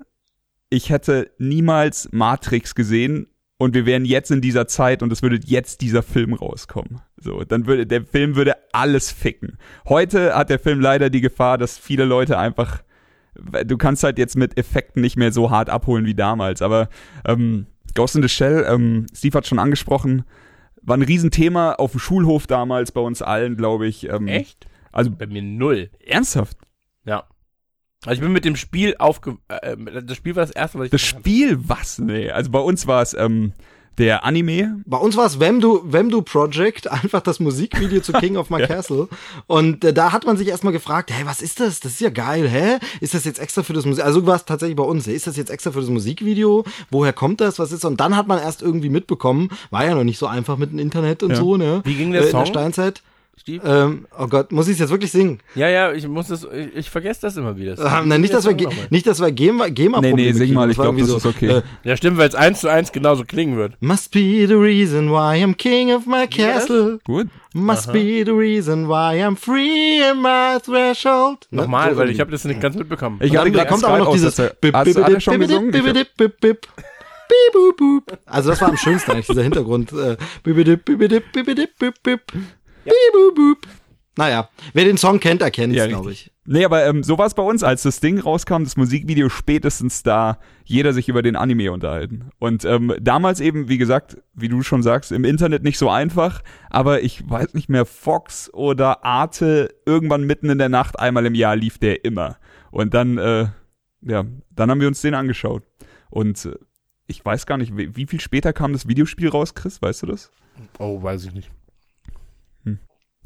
ich hätte niemals Matrix gesehen und wir wären jetzt in dieser Zeit und es würde jetzt dieser Film rauskommen. So, dann würde der Film würde alles ficken. Heute hat der Film leider die Gefahr, dass viele Leute einfach du kannst halt jetzt mit Effekten nicht mehr so hart abholen wie damals, aber ähm, Ghost in the Shell, ähm, Steve hat schon angesprochen, war ein Riesenthema auf dem Schulhof damals bei uns allen, glaube ich. Ähm, Echt? Also Bei mir null. ernsthaft. Ja. Also ich bin mit dem Spiel aufge... Äh, das Spiel war das erste, was ich... Das Spiel, was? Nee, also bei uns war es ähm, der Anime. Bei uns war es Wemdu, Wemdu Project, einfach das Musikvideo zu King of My Castle. Und äh, da hat man sich erstmal gefragt, hey, was ist das? Das ist ja geil, hä? Ist das jetzt extra für das Musik? Also war es tatsächlich bei uns. Ist das jetzt extra für das Musikvideo? Woher kommt das? Was ist? Und dann hat man erst irgendwie mitbekommen, war ja noch nicht so einfach mit dem Internet und Ja. so, ne? Wie ging der äh, In der Song? Steinzeit. Steve? Ähm, oh Gott, muss ich es jetzt wirklich singen? Ja, ja, ich muss das... Ich, ich vergesse das immer wieder. Ähm, nein, nicht, dass wir, nicht, dass wir GEMA, GEMA Nee, nee, sing mal, ich war glaub, irgendwie das ist okay. Äh, Ja, stimmt, weil es eins zu eins genauso klingen wird. Must be the reason why I'm king of my castle. Gut. Must be the reason why I'm free in my threshold. Ne? Nochmal, So weil ich habe das nicht ganz mitbekommen. Ich hatte dann, da gerade kommt aber noch dieses. Bip, bip, er bip, bip, bip, bip, bip, bip. Bip. Also das war am schönsten eigentlich, dieser Hintergrund. Äh, bup, bup. Naja, wer den Song kennt, erkennt es, Ja, glaube ich. Nee, aber ähm, so war es bei uns, als das Ding rauskam, das Musikvideo spätestens da, jeder sich über den Anime unterhalten. Und ähm, damals eben, wie gesagt, wie du schon sagst, im Internet nicht so einfach, aber ich weiß nicht mehr, Fox oder Arte, irgendwann mitten in der Nacht, einmal im Jahr lief der immer. Und dann, äh, ja, dann haben wir uns den angeschaut. Und äh, ich weiß gar nicht, wie, wie viel später kam das Videospiel raus, Chris, weißt du das? Oh, weiß ich nicht.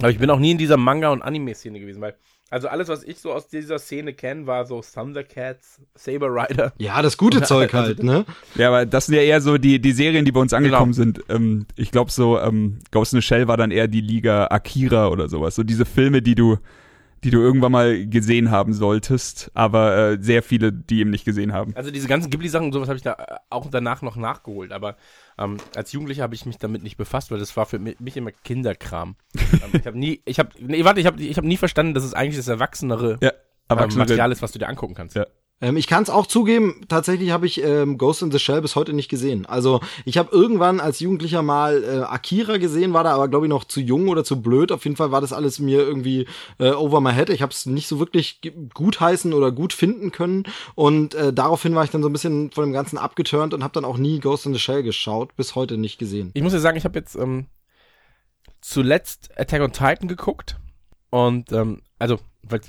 Aber ich bin auch nie in dieser Manga- und Anime-Szene gewesen, weil, also alles, was ich so aus dieser Szene kenne, war so Thundercats, Saber Rider. Ja, das gute Zeug halt, ne? Ja, aber das sind ja eher so die, die Serien, die bei uns angekommen sind. Ähm, ich glaube so, ähm, Ghost in the Shell war dann eher die Liga Akira oder sowas. So diese Filme, die du, die du irgendwann mal gesehen haben solltest, aber äh, sehr viele, die eben nicht gesehen haben. Also diese ganzen Ghibli-Sachen und sowas habe ich da äh, auch danach noch nachgeholt, aber ähm, als Jugendlicher habe ich mich damit nicht befasst, weil das war für mi- mich immer Kinderkram. ähm, ich habe nie, ich habe, nee, warte, ich habe ich hab nie verstanden, dass es eigentlich das erwachsenere Ja, ähm. Material ist, was du dir angucken kannst. Ja. Ähm, ich kann es auch zugeben, tatsächlich habe ich ähm, Ghost in the Shell bis heute nicht gesehen. Also ich habe irgendwann als Jugendlicher mal äh, Akira gesehen, war da aber glaube ich noch zu jung oder zu blöd. Auf jeden Fall war das alles mir irgendwie äh, over my head. Ich habe es nicht so wirklich ge- gut heißen oder gut finden können. Und äh, daraufhin war ich dann so ein bisschen von dem Ganzen abgeturnt und habe dann auch nie Ghost in the Shell geschaut, bis heute nicht gesehen. Ich muss ja sagen, ich habe jetzt ähm, zuletzt Attack on Titan geguckt und ähm, also weil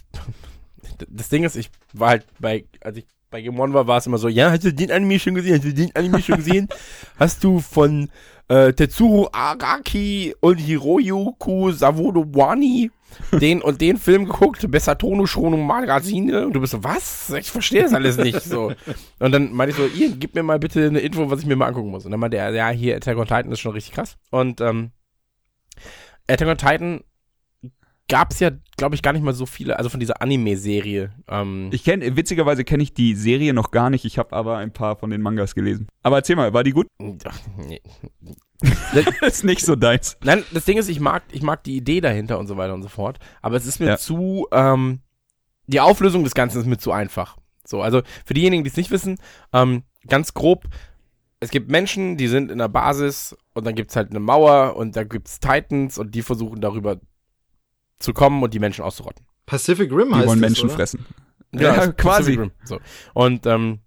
das Ding ist, ich war halt bei als ich bei Game One war, war es immer so, ja, hast du den Anime schon gesehen? Hast du den Anime schon gesehen? hast du von äh, Tetsuro Araki und Hiroyuku Sawodowani den und den Film geguckt, Besatono Shono Magazine und du bist so, was? Ich verstehe das alles nicht so. Und dann meinte ich so, ihr, gib mir mal bitte eine Info, was ich mir mal angucken muss. Und dann meinte er, ja, hier Attack on Titan ist schon richtig krass. Und ähm, Attack on Titan gab es ja, glaube ich, gar nicht mal so viele, also von dieser Anime-Serie. Ähm, Ich kenne, witzigerweise kenne ich die Serie noch gar nicht. Ich habe aber ein paar von den Mangas gelesen. Aber erzähl mal, war die gut? ach, nee. ist nicht so deins. Nein, das Ding ist, ich mag, ich mag die Idee dahinter und so weiter und so fort. Aber es ist mir Ja. zu, ähm, die Auflösung des Ganzen ist mir zu einfach. So, also für diejenigen, die es nicht wissen, ähm, ganz grob, es gibt Menschen, die sind in der Basis und dann gibt's halt eine Mauer und da gibt's Titans und die versuchen darüber zu kommen und die Menschen auszurotten. Pacific Rim Die heißt wollen das, Menschen oder? fressen. Ja, Ja, quasi. So. Und ähm,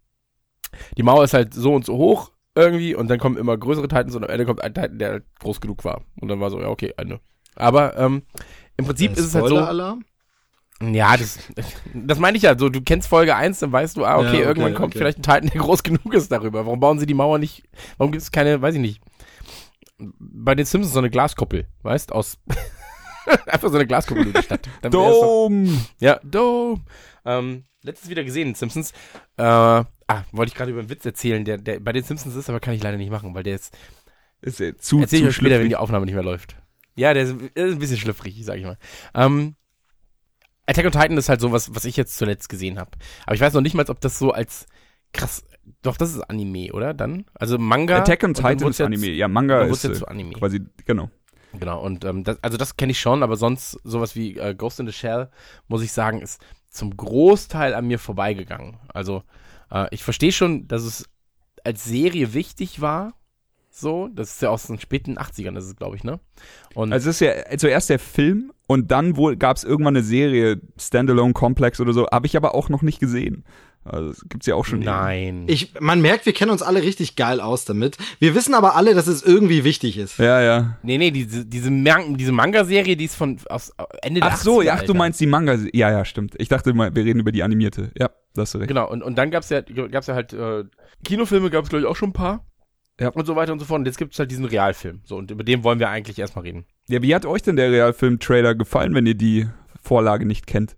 die Mauer ist halt so und so hoch irgendwie und dann kommen immer größere Titans und am Ende kommt ein Titan, der halt groß genug war. Und dann war so, ja, okay, eine. Aber ähm, im Prinzip ist es halt so. Spoiler-Alarm? Ja, das, das meine ich ja. So, du kennst Folge 1, dann weißt du, ah, okay, Ja, okay, irgendwann kommt okay. vielleicht ein Titan, der groß genug ist darüber. Warum bauen sie die Mauer nicht? Warum gibt es keine, weiß ich nicht. Bei den Simpsons so eine Glaskuppel, weißt, aus einfach so eine Glaskuppel über die Stadt. Wär's doch-! Ja, Dome. Ähm, letztens wieder gesehen, Simpsons. Äh, ah, wollte ich gerade über einen Witz erzählen, der, der bei den Simpsons ist, aber kann ich leider nicht machen, weil der ist, Ist ja zu, erzähl ich zu euch später, wenn die Aufnahme nicht mehr läuft. Ja, der ist, der ist ein bisschen schlüpfrig, sag ich mal. Ähm, Attack on Titan ist halt sowas, was ich jetzt zuletzt gesehen habe. Aber ich weiß noch nicht mal, ob das so als krass, doch, das ist Anime, oder? Dann? Also Manga. Attack on Titan ist Anime. Ja, Manga ist jetzt äh, zu Anime. quasi, genau. Genau, und ähm, das, also das kenne ich schon, aber sonst sowas wie äh, Ghost in the Shell, muss ich sagen, ist zum Großteil an mir vorbeigegangen. Also äh, ich verstehe schon, dass es als Serie wichtig war. So, das ist ja aus den späten 80ern, das ist glaube ich, ne? Und Also es ist ja zuerst der Film und dann wohl gab es irgendwann eine Serie, Standalone Complex oder so, habe ich aber auch noch nicht gesehen. Also das gibt's ja auch schon. nein. Ich, man merkt, wir kennen uns alle richtig geil aus damit. Wir wissen aber alle, dass es irgendwie wichtig ist. Ja, ja. nee, nee, diese, diese, Man diese Manga-Serie, die ist von aus Ende der Ach so, 80er, ja, ach, du meinst die Manga. Ja, ja, stimmt. Ich dachte mal, wir reden über die animierte. Ja, da hast du recht. Genau, und, und dann gab's ja, gab's ja halt äh, Kinofilme, gab's glaube ich auch schon ein paar. Ja. Und so weiter und so fort. Und jetzt gibt's halt diesen Realfilm. So, und über den wollen wir eigentlich erstmal reden. Ja, wie hat euch denn der Realfilm-Trailer gefallen, wenn ihr die Vorlage nicht kennt?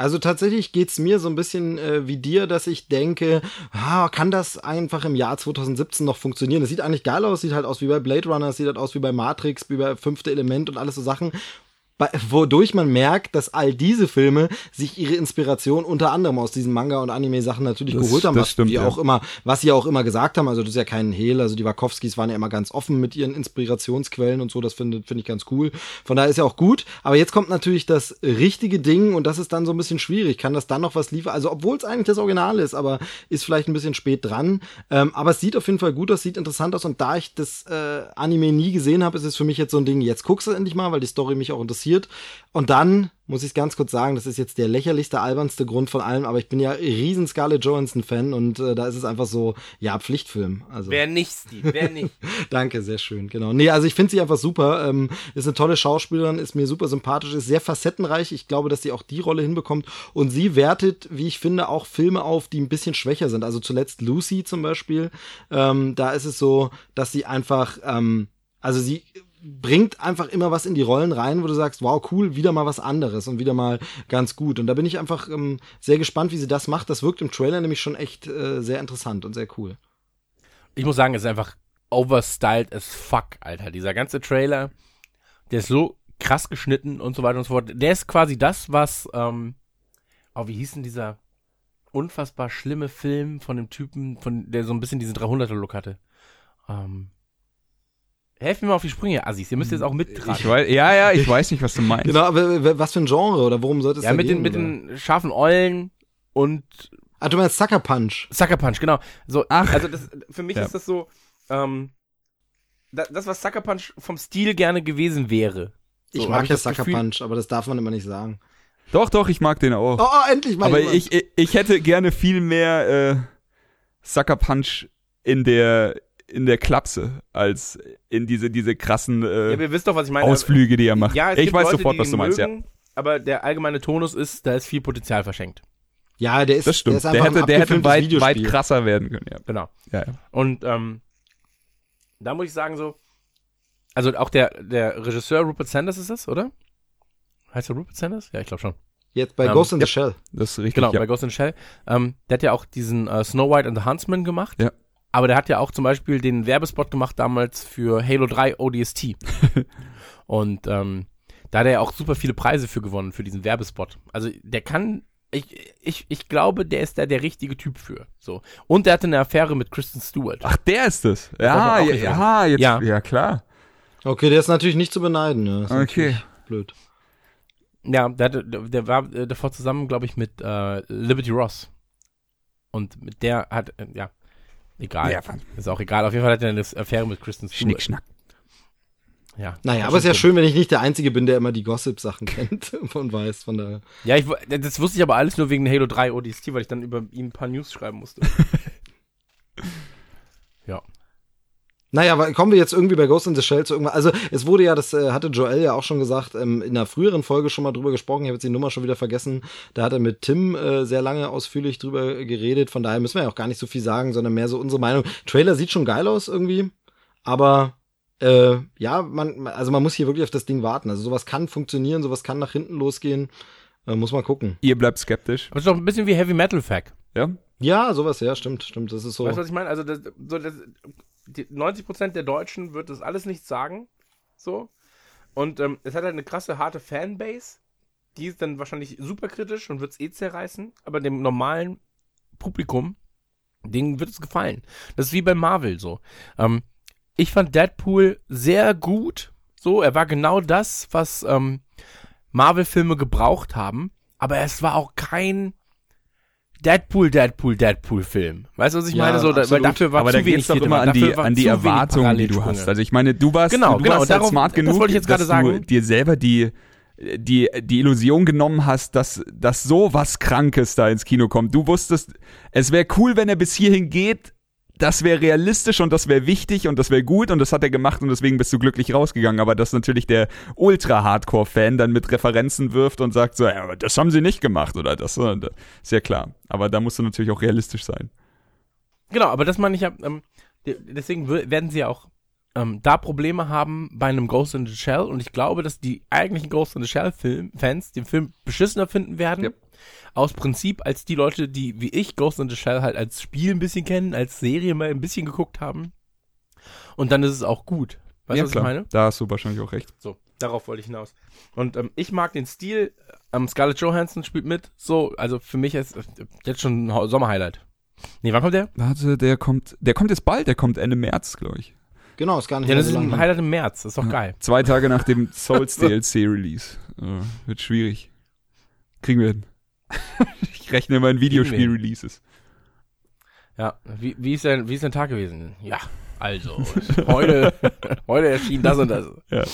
Also tatsächlich geht's mir so ein bisschen äh, wie dir, dass ich denke, ah, kann das einfach im Jahr 2017 noch funktionieren? Es sieht eigentlich geil aus, sieht halt aus wie bei Blade Runner, es sieht halt aus wie bei Matrix, wie bei Fünfte Element und alles so Sachen. Bei, wodurch man merkt, dass all diese Filme sich ihre Inspiration unter anderem aus diesen Manga- und Anime-Sachen natürlich Das- geholt haben, was stimmt, die ja. auch immer, was sie auch immer gesagt haben. Also das ist ja kein Hehl. Also die Wachowskis waren ja immer ganz offen mit ihren Inspirationsquellen und so. Das finde finde ich ganz cool. Von daher ist ja auch gut. Aber jetzt kommt natürlich das richtige Ding und das ist dann so ein bisschen schwierig. Kann das dann noch was liefern? Also obwohl es eigentlich das Original ist, aber ist vielleicht ein bisschen spät dran. Ähm, aber es sieht auf jeden Fall gut aus, sieht interessant aus. Und da ich das äh, Anime nie gesehen habe, ist es für mich jetzt so ein Ding. Jetzt guckst du endlich mal, weil die Story mich auch interessiert. Und dann muss ich ganz kurz sagen, das ist jetzt der lächerlichste, albernste Grund von allem, aber ich bin ja riesen Scarlett Johansson-Fan und äh, da ist es einfach so, ja, Pflichtfilm. Also. Wer nicht, Steve, wer nicht. Danke, sehr schön, genau. Nee, also ich finde sie einfach super. Ähm, ist eine tolle Schauspielerin, ist mir super sympathisch, ist sehr facettenreich. Ich glaube, dass sie auch die Rolle hinbekommt. Und sie wertet, wie ich finde, auch Filme auf, die ein bisschen schwächer sind. Also zuletzt Lucy zum Beispiel. Ähm, da ist es so, dass sie einfach, ähm, also sie bringt einfach immer was in die Rollen rein, wo du sagst, wow, cool, wieder mal was anderes und wieder mal ganz gut. Und da bin ich einfach ähm, sehr gespannt, wie sie das macht. Das wirkt im Trailer nämlich schon echt äh, sehr interessant und sehr cool. Ich muss sagen, es ist einfach overstyled as fuck, Alter. Dieser ganze Trailer, der ist so krass geschnitten und so weiter und so fort. Der ist quasi das, was, ähm, oh, wie hieß denn dieser unfassbar schlimme Film von dem Typen, von der so ein bisschen diesen 300er-Look hatte? Ähm, helft mir mal auf die Sprünge, Assis. Ihr müsst jetzt auch mittragen. Ich weiß, ja, ja, ich weiß nicht, was du meinst. Genau, aber w- was für ein Genre oder worum sollte es ja, da mit gehen? den, mit den scharfen Eulen und Ah, du meinst Sucker Punch. Sucker Punch, genau. So, Ach. also das, für mich Ja. ist das so, ähm, da, das, was Sucker Punch vom Stil gerne gewesen wäre. So, Ich mag ja Sucker Gefühl- Punch, aber das darf man immer nicht sagen. Doch, doch, ich mag den auch. Oh, oh endlich mal Aber ich, ich, ich hätte gerne viel mehr äh, Sucker Punch in der in der Klapse als in diese diese krassen Ja, äh, aber ihr wisst doch, was ich meine. Ausflüge, die er macht. Ja, es ich weiß Leute, sofort, was du meinst, ja. mögen, Aber der allgemeine Tonus ist, da ist viel Potenzial verschenkt. ja, der ist, Das stimmt. Der, ist Der, hätte, ein der hätte weit, weit krasser werden können, ja. Genau. ja, ja. Und ähm, da muss ich sagen so, also auch der, der Regisseur Rupert Sanders ist das, oder? Heißt er Rupert Sanders? Ja, ich glaube schon. Jetzt bei Ähm, Ghost in the Shell. Das ist richtig. Genau, ja. bei Ghost in the Shell. Ähm, der hat ja auch diesen äh, Snow White and the Huntsman gemacht. Ja. Aber der hat ja auch zum Beispiel den Werbespot gemacht damals für Halo 3 ODST. Und ähm, da hat er ja auch super viele Preise für gewonnen, für diesen Werbespot. Also der kann, ich, ich, ich glaube, der ist da der richtige Typ für. So. Und der hatte eine Affäre mit Kristen Stewart. Ach, der ist es. Ja, ja, ja, jetzt, Ja. ja. klar. Okay, der ist natürlich nicht zu beneiden. Ne? Das ist Okay. Blöd. Ja, der, hatte, der, der war äh, davor zusammen, glaube ich, mit äh, Liberty Ross. Und mit der hat, äh, ja, egal. Ja, ist auch egal. Auf jeden Fall hat er eine Affäre mit Kristen Stewart. Schnick, schnack. Ja, Naja, aber ist ja schön, wenn ich nicht der Einzige bin, der immer die Gossip-Sachen kennt und weiß. Von daher. Ja, ich, das wusste ich aber alles nur wegen Halo 3 ODST, weil ich dann über ihn ein paar News schreiben musste. Ja. Naja, aber kommen wir jetzt irgendwie bei Ghost in the Shell zu irgendwas. Also, es wurde ja, das äh, hatte Joel ja auch schon gesagt, ähm, in einer früheren Folge schon mal drüber gesprochen. Ich habe jetzt die Nummer schon wieder vergessen. Da hat er mit Tim äh, sehr lange ausführlich drüber geredet. Von daher müssen wir ja auch gar nicht so viel sagen, sondern mehr so unsere Meinung. Trailer sieht schon geil aus irgendwie, aber äh, ja, man, also man muss hier wirklich auf das Ding warten. Also sowas kann funktionieren, sowas kann nach hinten losgehen. Äh, muss man gucken. Ihr bleibt skeptisch. Es ist doch ein bisschen wie Heavy Metal Fact. Ja? Ja, sowas, ja, stimmt, stimmt. Das ist so. Weißt du, was ich meine? Also, das, so das, die 90% der Deutschen wird das alles nicht sagen. So. Und ähm, es hat halt eine krasse, harte Fanbase. Die ist dann wahrscheinlich super kritisch und wird es eh zerreißen. Aber dem normalen Publikum, denen wird es gefallen. Das ist wie bei Marvel so. Ähm, ich fand Deadpool sehr gut. So, er war genau das, was ähm, Marvel-Filme gebraucht haben. Aber es war auch kein Deadpool, Deadpool, Deadpool-Film. Weißt du, was ich Ja, meine? So, da, weil dafür war Aber zu da wenig doch immer an die, an die Erwartungen, die du hast. Also ich meine, du warst, Genau, du genau, warst halt darauf- smart genug, wollte ich jetzt dass du sagen. dir selber die, die, die Illusion genommen hast, dass, dass so was Krankes da ins Kino kommt. Du wusstest, es wäre cool, wenn er bis hierhin geht. Das wäre realistisch und das wäre wichtig und das wäre gut und das hat er gemacht und deswegen bist du glücklich rausgegangen. Aber dass natürlich der Ultra-Hardcore-Fan dann mit Referenzen wirft und sagt so, ja, aber das haben sie nicht gemacht oder das, äh, ist ja klar. Aber da musst du natürlich auch realistisch sein. Genau, aber das meine ich ja, ähm, de- deswegen werden sie ja auch ähm, da Probleme haben bei einem Ghost in the Shell und ich glaube, dass die eigentlichen Ghost in the Shell Film Fans den Film beschissener finden werden. Yep. Aus Prinzip als die Leute, die wie ich Ghost in the Shell halt als Spiel ein bisschen kennen, als Serie mal ein bisschen geguckt haben. Und dann ist es auch gut. Weißt du, ja, was klar. ich meine? Da hast du wahrscheinlich auch recht. So, darauf wollte ich hinaus. Und ähm, ich mag den Stil. Ähm, Scarlett Johansson spielt mit. So, also für mich ist äh, jetzt schon ein Sommerhighlight. Nee, wann kommt der? Warte, der kommt, der kommt jetzt bald, der kommt Ende März, glaube ich. Genau, ist gar nicht Ja, das so ist ein. Highlight im März. Das ist doch geil. Zwei Tage nach dem Souls DLC Release. Äh, wird schwierig. Kriegen wir hin. ich rechne immer in Videospiel-Releases. Ja, wie, wie, ist dein, wie ist dein Tag gewesen? Ja, also, heute, heute erschien das und das. Ja.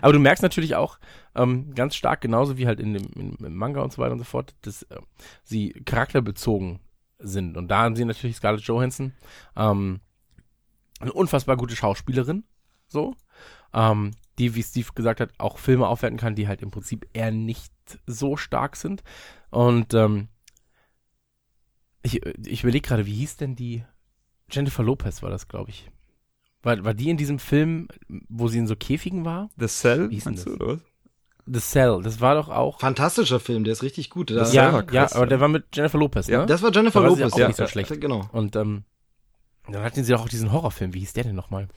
Aber du merkst natürlich auch ähm, ganz stark, genauso wie halt in dem, in, im Manga und so weiter und so fort, dass äh, sie charakterbezogen sind. Und da haben sie natürlich Scarlett Johansson, ähm, eine unfassbar gute Schauspielerin, so, ähm, die, wie Steve gesagt hat, auch Filme aufwerten kann, die halt im Prinzip eher nicht so stark sind. Und ähm, ich, ich überlege gerade, wie hieß denn die? Jennifer Lopez war das, glaube ich. War, war die in diesem Film, wo sie in so Käfigen war? The Cell, Wie hieß denn du, das? was? The Cell, das war doch auch. Fantastischer Film, der ist richtig gut. Das, ja, war ja, krass, aber ja. der war mit Jennifer Lopez, Ja. ne? das war Jennifer Da war Lopez, auch ja. nicht so schlecht. Genau. Und ähm, dann hatten sie doch auch diesen Horrorfilm. Wie hieß der denn nochmal?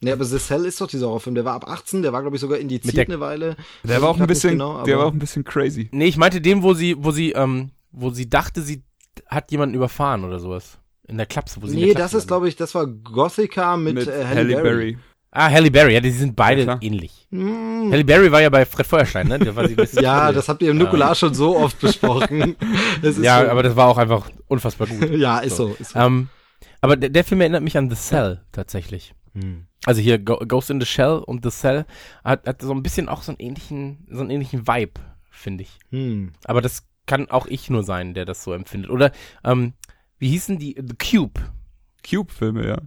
Ja, aber The Cell ist doch dieser Horrorfilm. Der war ab 18, der war, glaube ich, sogar indiziert Mit der- eine Weile. Der war auch ein bisschen, genau, der war auch ein bisschen crazy. Nee, ich meinte den, wo sie, wo sie, ähm, wo sie dachte, sie hat jemanden überfahren oder sowas. In der Klapse, wo sie in Nee, der das ist, glaube ich, das war Gothica mit, Mit äh, Halle Berry. Ah, Halle Berry, ja, die sind beide Ja, ähnlich. Hm. Halle Berry war ja bei Fred Feuerstein, ne? Der war sie ein bisschen Ja, cool. das habt ihr im Nukular schon so oft besprochen. Das ist Ja, so, aber das war auch einfach unfassbar gut. ja, ist so. Ist so. ähm, aber der, der Film erinnert mich an The Cell tatsächlich. Hm. Also hier Ghost in the Shell und The Cell hat, hat so ein bisschen auch so einen ähnlichen, so einen ähnlichen Vibe, finde ich. Hm. Aber das kann auch ich nur sein, der das so empfindet. Oder ähm, wie hießen die? The Cube. Cube-Filme, ja.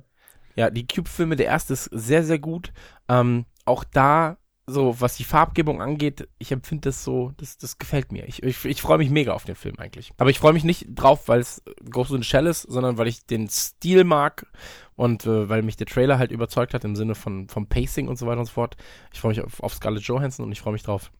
Ja, die Cube-Filme, der erste ist sehr, sehr gut. Ähm, auch da, so was die Farbgebung angeht, ich empfinde das so, das, das gefällt mir. Ich, ich, ich freue mich mega auf den Film eigentlich. Aber ich freue mich nicht drauf, weil es Ghost in the Shell ist, sondern weil ich den Stil mag und äh, weil mich der Trailer halt überzeugt hat im Sinne von vom Pacing und so weiter und so fort. Ich freue mich auf, auf Scarlett Johansson und ich freue mich drauf,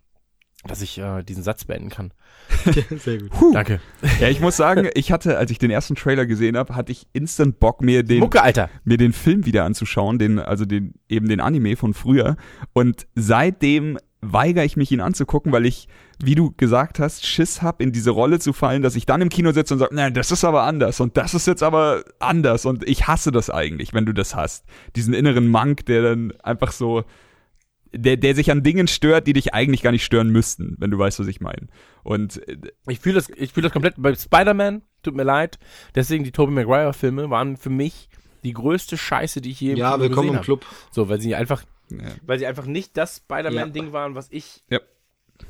dass ich äh, diesen Satz beenden kann. Sehr gut. Danke. Ja, ich muss sagen, ich hatte, als ich den ersten Trailer gesehen habe, hatte ich instant Bock, mir den, Mucke, Alter. mir den Film wieder anzuschauen, den, also den, eben den Anime von früher. Und seitdem weigere ich mich, ihn anzugucken, weil ich, wie du gesagt hast, Schiss hab, in diese Rolle zu fallen, dass ich dann im Kino sitze und sage, nein, das ist aber anders und das ist jetzt aber anders und ich hasse das eigentlich, wenn du das hast. Diesen inneren Monk, der dann einfach so, der, der sich an Dingen stört, die dich eigentlich gar nicht stören müssten, wenn du weißt, was ich meine. Und äh, Ich fühle das, ich fühle das komplett. Bei Spider-Man, tut mir leid, deswegen die Tobey Maguire-Filme waren für mich die größte Scheiße, die ich je im Ja, Kino willkommen gesehen im habe. Club. So, weil sie einfach, ja. weil sie einfach nicht das Spider-Man-Ding waren, was ich Ja.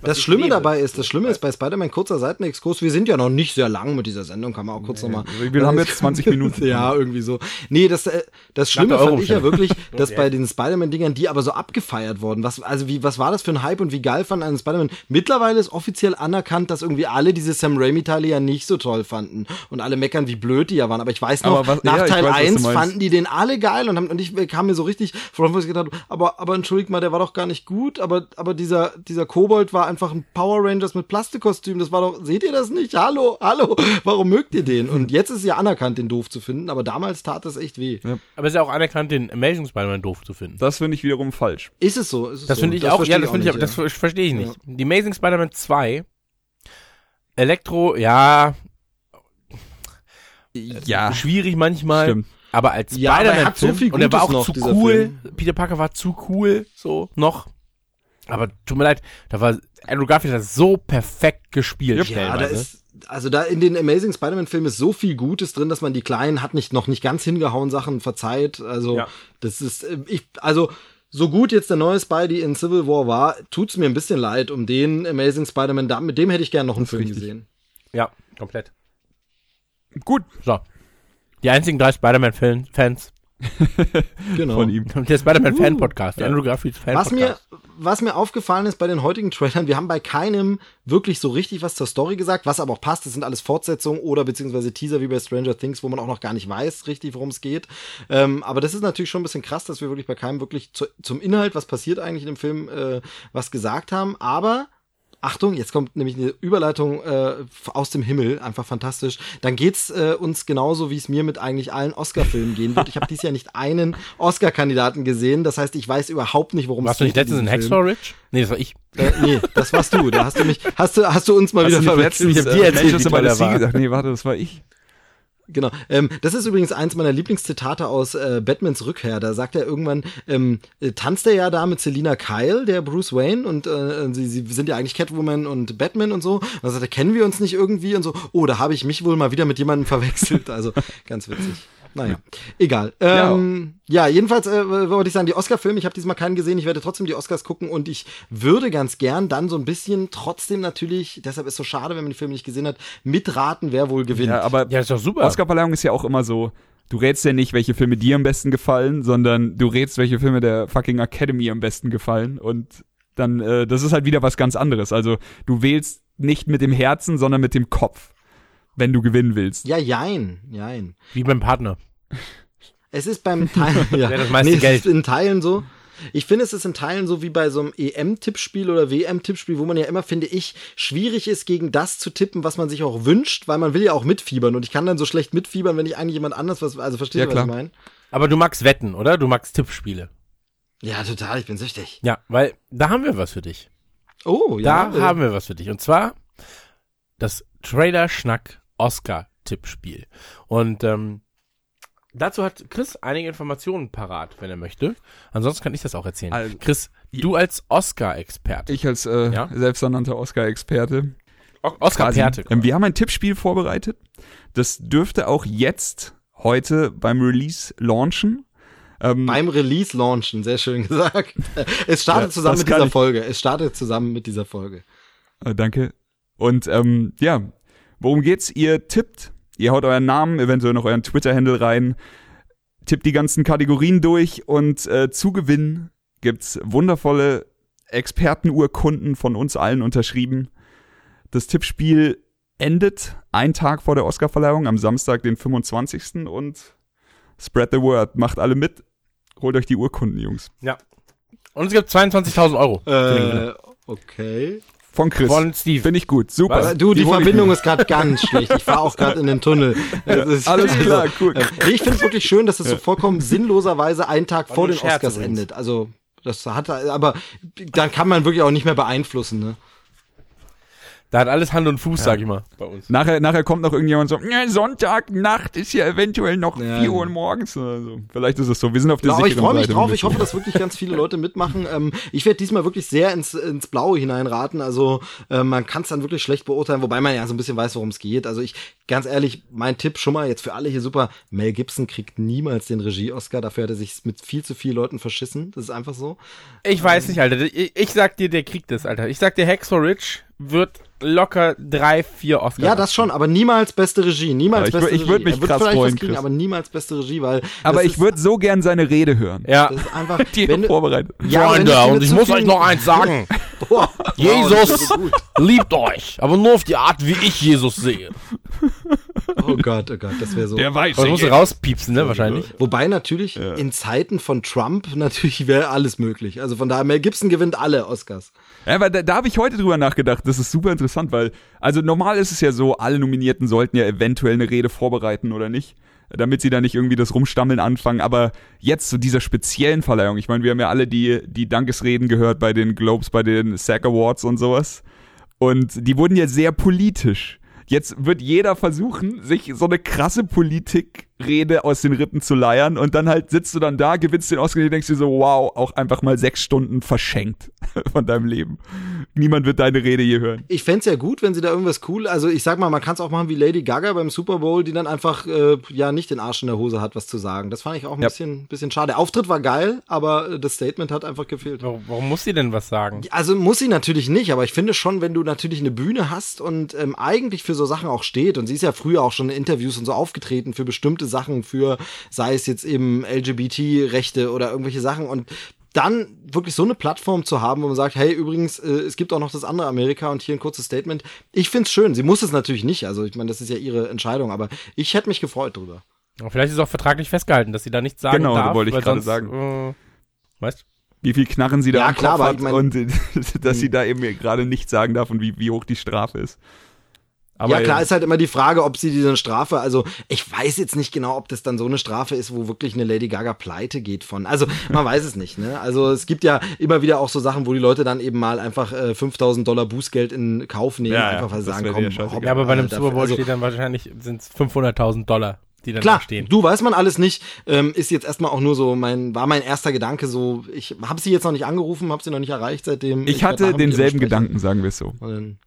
Das Schlimme lebe. dabei ist, das Schlimme ist bei Spider-Man kurzer Seitenexkurs, wir sind ja noch nicht sehr lang mit dieser Sendung, kann man auch kurz nochmal. wir haben jetzt 20 Minuten. ja, irgendwie so. Nee, das, äh, das Schlimme fand ich ja wirklich, dass bei den Spider-Man-Dingern, die aber so abgefeiert wurden, was, also wie, was war das für ein Hype und wie geil fand einen Spider-Man? Mittlerweile ist offiziell anerkannt, dass irgendwie alle diese Sam Raimi-Teile ja nicht so toll fanden und alle meckern, wie blöd die ja waren. Aber ich weiß noch, was- nach ja, Teil weiß, was du 1 meinst. fanden die den alle geil und, haben, und ich kam mir so richtig vor, wo ich gedacht habe, aber, aber entschuldigt mal, der war doch gar nicht gut, aber, aber dieser, dieser Kobold war einfach ein Power Rangers mit Plastikkostüm, das war doch, seht ihr das nicht? Hallo, hallo, warum mögt ihr den? Und jetzt ist es ja anerkannt, den doof zu finden, aber damals tat das echt weh. Aber es ist ja auch anerkannt, den Amazing Spider-Man doof zu finden. Das finde ich wiederum falsch. Ist es so? Ist es Das so? finde ich auch, verstehe ja, das finde ich, nicht, das ver- verstehe ich nicht. Die Amazing Spider-Man 2, Elektro, ja, Ja, schwierig manchmal. stimmt. Aber als Ja, er Spider-Man so und er war auch zu cool. Film. Peter Parker war zu cool, so noch. Aber tut mir leid, da war Andrew Garfield hat so perfekt gespielt Ja, da ist, also da in den Amazing Spider-Man-Filmen ist so viel Gutes drin, dass man die kleinen hat nicht noch nicht ganz hingehauen Sachen verzeiht. Also Ja. das ist, äh, ich, also so gut jetzt der neue Spidey in Civil War war, tut's mir ein bisschen leid um den Amazing Spider-Man. Da, mit dem hätte ich gerne noch einen Film richtig. gesehen. ja, komplett. Gut So. Die einzigen drei Spider-Man-Fans. Genau. von ihm. Der Spider-Man-Fan-Podcast. Der Andrew Garfield Was mir, Fan-Podcast. was mir aufgefallen ist bei den heutigen Trailern, wir haben bei keinem wirklich so richtig was zur Story gesagt, was aber auch passt. Das sind alles Fortsetzungen oder beziehungsweise Teaser wie bei Stranger Things, wo man auch noch gar nicht weiß richtig, worum es geht. Ähm, aber das ist natürlich schon ein bisschen krass, dass wir wirklich bei keinem wirklich zu, zum Inhalt, was passiert eigentlich in dem Film, äh, was gesagt haben. Aber Achtung, jetzt kommt nämlich eine Überleitung äh, aus dem Himmel, einfach fantastisch. Dann geht's äh, uns genauso, wie es mir mit eigentlich allen Oscar-Filmen gehen wird. Ich habe dieses Jahr nicht einen Oscar-Kandidaten gesehen, das heißt, ich weiß überhaupt nicht, worum Warst du es nicht geht. letztens in Hacksaw Ridge? Nee, das war ich. Äh, nee, das warst du. Da hast du mich, hast du, hast du uns mal Hast wieder verwechselt. letztens, Ich hab dir äh, erzählt, Manchester wie toll er Sea war. gesagt? Nee, warte, das war ich. Genau. Ähm, das ist übrigens eins meiner Lieblingszitate aus äh, Batmans Rückkehr. Da sagt er irgendwann, ähm, äh, tanzt er ja da mit Selina Kyle, der Bruce Wayne, und äh, sie, sie sind ja eigentlich Catwoman und Batman und so. Und dann sagt er, kennen wir uns nicht irgendwie und so. Oh, da habe ich mich wohl mal wieder mit jemandem verwechselt. Also ganz witzig. Naja, egal. Ähm, ja. jedenfalls äh, wollte ich sagen, die Oscar-Filme, ich habe diesmal keinen gesehen, ich werde trotzdem die Oscars gucken und ich würde ganz gern dann so ein bisschen trotzdem natürlich, deshalb ist es so schade, wenn man die Filme nicht gesehen hat, mitraten, wer wohl gewinnt. Ja, aber Ja, ist doch super. Oscarverleihung ist ja auch immer so, du rätst ja nicht, welche Filme dir am besten gefallen, sondern du rätst, welche Filme der fucking Academy am besten gefallen und dann, äh, das ist halt wieder was ganz anderes. Also du wählst nicht mit dem Herzen, sondern mit dem Kopf, wenn du gewinnen willst. Ja, jein, jein. Wie beim Partner. Es ist beim Teilen, ja, Ja, das meiste es Geld. ist in Teilen so. Ich finde, es ist in Teilen so wie bei so einem EM-Tippspiel oder WM-Tippspiel, wo man ja immer, finde ich, schwierig ist, gegen das zu tippen, was man sich auch wünscht, weil man will ja auch mitfiebern und ich kann dann so schlecht mitfiebern, wenn ich eigentlich jemand anders was, also verstehst Ja, du, was ich meine? Aber du magst Wetten, oder? Du magst Tippspiele. Ja, total, ich bin süchtig. Ja, weil da haben wir was für dich. Oh, Da ja. äh, haben wir was für dich. Und zwar das Trailer-Schnack Oscar-Tippspiel. Und ähm, dazu hat Chris einige Informationen parat, wenn er möchte. Ansonsten kann ich das auch erzählen. Also, Chris, du als Oscar-Experte. Ich als äh, Ja? selbsternannter Oscar-Experte. O- Oscar-Perte. Ähm, wir haben ein Tippspiel vorbereitet. Das dürfte auch jetzt, heute beim Release launchen. Ähm, beim Release launchen, sehr schön gesagt. Es startet Ja, zusammen mit dieser ich. Folge. Es startet zusammen mit dieser Folge. Äh, danke. Und ähm, ja, worum geht's? Ihr tippt, ihr haut euren Namen, eventuell noch euren Twitter-Handle rein, tippt die ganzen Kategorien durch und äh, zu Gewinn gibt's wundervolle Expertenurkunden von uns allen unterschrieben. Das Tippspiel endet einen Tag vor der Oscarverleihung am Samstag, den 25. und spread the word, macht alle mit. Holt euch die Urkunden, Jungs. Ja. Und es gibt 22.000 Euro. Äh, okay. Von Chris. Von Steve. Finde ich gut. Super. Was? Du, die ich Verbindung ist gerade ganz schlecht. Ich fahre auch gerade in den Tunnel. Ist- Alles klar, cool. äh, nee, ich finde es wirklich schön, dass es so vollkommen sinnloserweise einen Tag vor ein den Scherz Oscars endet. Also, das hat, aber dann kann man wirklich auch nicht mehr beeinflussen, ne? Da hat alles Hand und Fuß, sag ich mal, bei uns. Nachher, nachher kommt noch irgendjemand so, "Ja, Sonntagnacht ist ja eventuell noch Ja, 4 Uhr genau. morgens oder so. Vielleicht ist es so. Wir sind auf der Ja, aber ich sicheren freue mich Seite. drauf. Ich hoffe, dass wirklich ganz viele Leute mitmachen. Ähm, ich werde diesmal wirklich sehr ins, ins Blaue hineinraten. Also äh, man kann es dann wirklich schlecht beurteilen, wobei man ja so ein bisschen weiß, worum es geht. Also ich, ganz ehrlich, mein Tipp schon mal jetzt für alle hier super. Mel Gibson kriegt niemals den Regie-Oscar. Dafür hat er sich mit viel zu vielen Leuten verschissen. Das ist einfach so. Ich weiß nicht, Alter. Ich, ich sag dir, der kriegt das, Alter. Ich sag dir, Hacksaw Ridge wird locker drei, vier Oscars. Ja, das schon, aber niemals beste Regie. Niemals ich beste ich würd Regie. mich er krass vielleicht freuen, was kriegen, Chris. aber niemals beste Regie, weil Aber ich würde so gern seine Rede hören. Ja. das ist einfach Die wenn, vorbereitet. ja, Freunde, dir und ich muss euch noch eins sagen. Boah, Jesus wow, liebt euch, aber nur auf die Art, wie ich Jesus sehe. Oh Gott, oh Gott, das wäre so. weiß. Aber das musst du rauspiepsen, ne, wahrscheinlich. Wobei natürlich in Zeiten von Trump natürlich wäre alles möglich. Also von daher, Mel Gibson gewinnt alle Oscars. Ja, aber da, da habe ich heute drüber nachgedacht. Das ist super interessant, weil, also normal ist es ja so, alle Nominierten sollten ja eventuell eine Rede vorbereiten oder nicht, damit sie da nicht irgendwie das Rumstammeln anfangen. Aber jetzt zu dieser speziellen Verleihung, ich meine, wir haben ja alle die, die Dankesreden gehört bei den Globes, bei den SAG Awards und sowas. Und die wurden ja sehr politisch. Jetzt wird jeder versuchen, sich so eine krasse Politikrede aus den Rippen zu leiern und dann halt sitzt du dann da, gewinnst den Oscar und denkst dir so, wow, auch einfach mal sechs Stunden verschenkt von deinem Leben. Niemand wird deine Rede je hören. Ich fänd's ja gut, wenn sie da irgendwas cool, also ich sag mal, man kann es auch machen wie Lady Gaga beim Super Bowl, die dann einfach äh, ja nicht den Arsch in der Hose hat, was zu sagen. Das fand ich auch ein Ja. bisschen, bisschen schade. Der Auftritt war geil, aber äh, das Statement hat einfach gefehlt. Warum, warum muss sie denn was sagen? Also muss sie natürlich nicht, aber ich finde schon, wenn du natürlich eine Bühne hast und ähm, eigentlich für so Sachen auch steht, und sie ist ja früher auch schon in Interviews und so aufgetreten für bestimmte Sachen, für sei es jetzt eben LGBT-Rechte oder irgendwelche Sachen und dann wirklich so eine Plattform zu haben, wo man sagt, hey, übrigens, äh, es gibt auch noch das andere Amerika und hier ein kurzes Statement. Ich find's schön. Sie muss es natürlich nicht. Also ich meine, das ist ja ihre Entscheidung, aber ich hätte mich gefreut drüber. Aber Vielleicht ist es auch vertraglich festgehalten, dass sie da nichts sagen Genau, darf. wollte ich gerade sagen. Äh, weißt Wie viel Knarren sie da Ja, klar, Kopf aber hat ich mein- und dass sie da eben gerade nichts sagen darf und wie, wie hoch die Strafe ist. Aber ja, klar ist halt immer die Frage, ob sie diese Strafe, also ich weiß jetzt nicht genau, ob das dann so eine Strafe ist, wo wirklich eine Lady Gaga pleite geht von. Also man weiß es nicht, ne? Also es gibt ja immer wieder auch so Sachen, wo die Leute dann eben mal einfach äh, 5000 Dollar Bußgeld in Kauf nehmen, Ja, einfach weil sie sagen, komm, hopp, Ja, aber bei einem äh, Super Bowl also, steht dann wahrscheinlich sind es 500.000 Dollar, die dann Klar, da stehen. du weiß man alles nicht. Ähm, ist jetzt erstmal auch nur so mein, war mein erster Gedanke so, ich habe sie jetzt noch nicht angerufen, habe sie noch nicht erreicht seitdem. ich werd hatte denselben. Gedanken, sagen wir es so. Und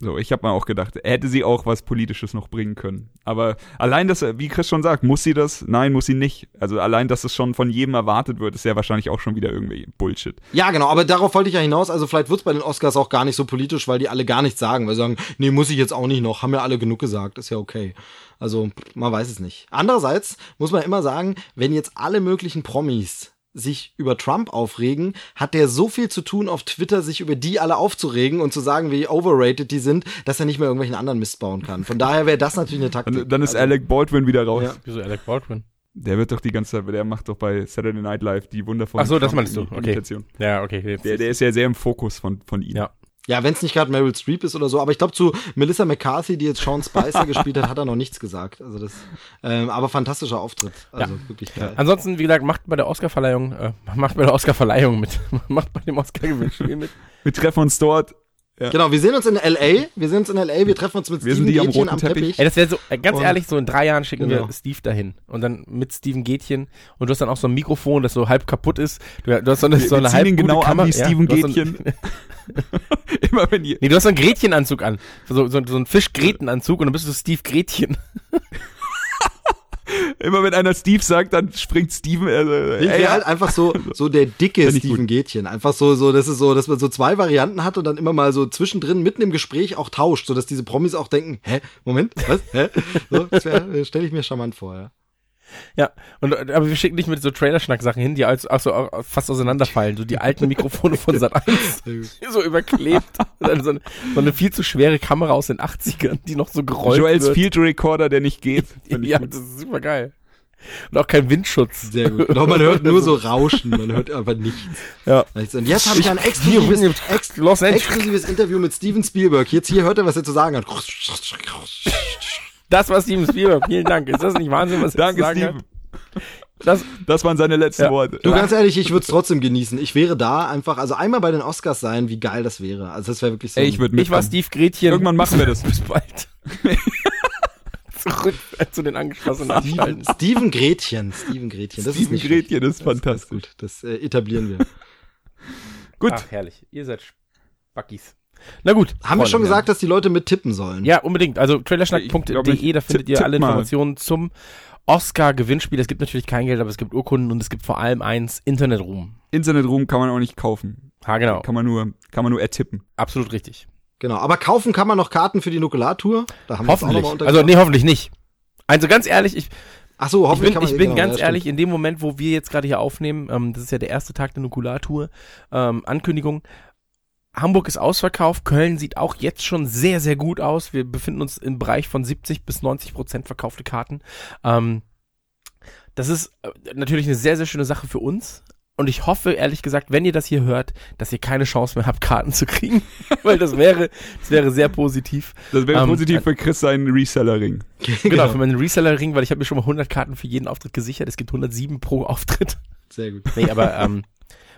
So, ich habe mir auch gedacht, hätte sie auch was Politisches noch bringen können. Aber allein das, wie Chris schon sagt, muss sie das? Nein, muss sie nicht. Also allein, dass es schon von jedem erwartet wird, ist ja wahrscheinlich auch schon wieder irgendwie Bullshit. Ja, genau, aber darauf wollte ich ja hinaus. Also vielleicht wird's bei den Oscars auch gar nicht so politisch, weil die alle gar nichts sagen. Weil sie sagen, nee, muss ich jetzt auch nicht noch, haben ja alle genug gesagt, ist ja okay. Also, man weiß es nicht. Andererseits muss man immer sagen, wenn jetzt alle möglichen Promis sich über Trump aufregen, hat der so viel zu tun auf Twitter, sich über die alle aufzuregen und zu sagen, wie overrated die sind, dass er nicht mehr irgendwelchen anderen Mist bauen kann. Von daher wäre das natürlich eine Taktik. Dann, dann ist Also, Alec Baldwin wieder raus. Ja. Wieso Alec Baldwin? Der wird doch die ganze Zeit, der macht doch bei Saturday Night Live die wundervolle Ach so, das meinst du. Okay. Imitation. Ja, okay. Der, der ist ja sehr im Fokus von, von ihm. Ja. Ja, wenn es nicht gerade Meryl Streep ist oder so, aber ich glaube zu Melissa McCarthy, die jetzt Sean Spicer gespielt hat, hat er noch nichts gesagt. Also das, ähm, aber fantastischer Auftritt, also wirklich geil. Ansonsten, wie gesagt, macht bei der Oscarverleihung, äh, macht bei der Oscarverleihung mit. macht bei dem Oscar-Gewinnspiel mit. Wir treffen uns dort. Genau, wir sehen uns in L.A., wir sehen uns in L.A., wir treffen uns mit Wir sind Steven die am Gätchen roten am Teppich. Teppich. Ey, das wäre so, äh, ganz Und- ehrlich, so in drei Jahren schicken Genau. wir Steve dahin. Und dann mit Steven Gätchen. Und du hast dann auch so ein Mikrofon, das so halb kaputt ist. Du, du hast so eine, Wir, so eine halb ihn gute genau Kamera. an wie Steven ein- Gätchen. Immer wenn ihr. Nee, du hast so einen Gretchenanzug an. So, so, so einen Fischgrätenanzug und dann bist du Steve Gretchen. Immer wenn einer Steve sagt, dann springt Steven. Äh, Ich ey, wäre halt einfach so, so der dicke Steven. Gätchen. Einfach so, so, das ist so, dass man so zwei Varianten hat und dann immer mal so zwischendrin mitten im Gespräch auch tauscht, sodass diese Promis auch denken, hä, Moment, was, hä? So, das stelle ich mir charmant vor, ja. Ja, und, aber wir schicken dich mit so Trailerschnack-Sachen hin, die als, also auch fast auseinanderfallen. So die alten Mikrofone von Sat 1, so überklebt. So eine, so eine viel zu schwere Kamera aus den 80ern, die noch so gerollt Joels wird. Field Recorder, der nicht geht. Ja, gut. das ist super geil. Und auch kein Windschutz. Sehr gut. Genau, man hört nur so Rauschen, man hört einfach nichts. Ja. Und jetzt habe ich ein exklusives, ex exklusives Interview mit Steven Spielberg. Jetzt hier hört er, was er zu sagen hat. Das war Steven Spielberg. Vielen Dank. Ist das nicht Wahnsinn, was er Danke, sagen Steven. hat? Das, Das waren seine letzten Ja. Worte. Du, ganz ehrlich, ich würde es trotzdem genießen. Ich wäre da einfach, also einmal bei den Oscars sein, wie geil das wäre. Also das wäre wirklich so. Ey, ich würde ich war Steve Gretchen. Irgendwann machen wir das. Bis bald. Zurück zu den angeschlossenen Steven, Anschalten. Steven Gretchen. Steven Gretchen. Das ist Steven nicht Gretchen ist schlecht. fantastisch. Gut, das äh, etablieren wir. Gut. Ach, herrlich. Ihr seid Spackis. Na gut. Haben wir schon Freunde. gesagt, dass die Leute mittippen sollen? Ja, unbedingt. Also Ich trailerschnack.de, ich da findet ihr alle mal. Informationen zum Oscar-Gewinnspiel. Es gibt natürlich kein Geld, aber es gibt Urkunden und es gibt vor allem eins, Internetruhm. Internetruhm kann man auch nicht kaufen. Ha, genau. Kann man nur, kann man nur ertippen. Absolut richtig. Genau. Aber kaufen kann man noch Karten für die Nukulartour? Da haben wir Hoffentlich. mal Also, nee, hoffentlich nicht. Also ganz ehrlich, ich, Ach so, ich hoffentlich bin, kann man ich bin genau, ganz ja, ehrlich, in dem Moment, wo wir jetzt gerade hier aufnehmen, ähm, das ist ja der erste Tag der Nukulartour, ähm, Ankündigung, Hamburg ist ausverkauft, Köln sieht auch jetzt schon sehr, sehr gut aus. Wir befinden uns im Bereich von 70 bis 90 Prozent verkaufte Karten. Ähm, das ist äh, natürlich eine sehr, sehr schöne Sache für uns. Und ich hoffe, ehrlich gesagt, wenn ihr das hier hört, dass ihr keine Chance mehr habt, Karten zu kriegen. Weil das wäre, das wäre sehr positiv. Das wäre Ähm, positiv für Chris seinen Reseller-Ring. Genau, für meinen Reseller-Ring, weil ich habe mir schon mal 100 Karten für jeden Auftritt gesichert. Es gibt 107 pro Auftritt. Sehr gut. Nee, aber ähm,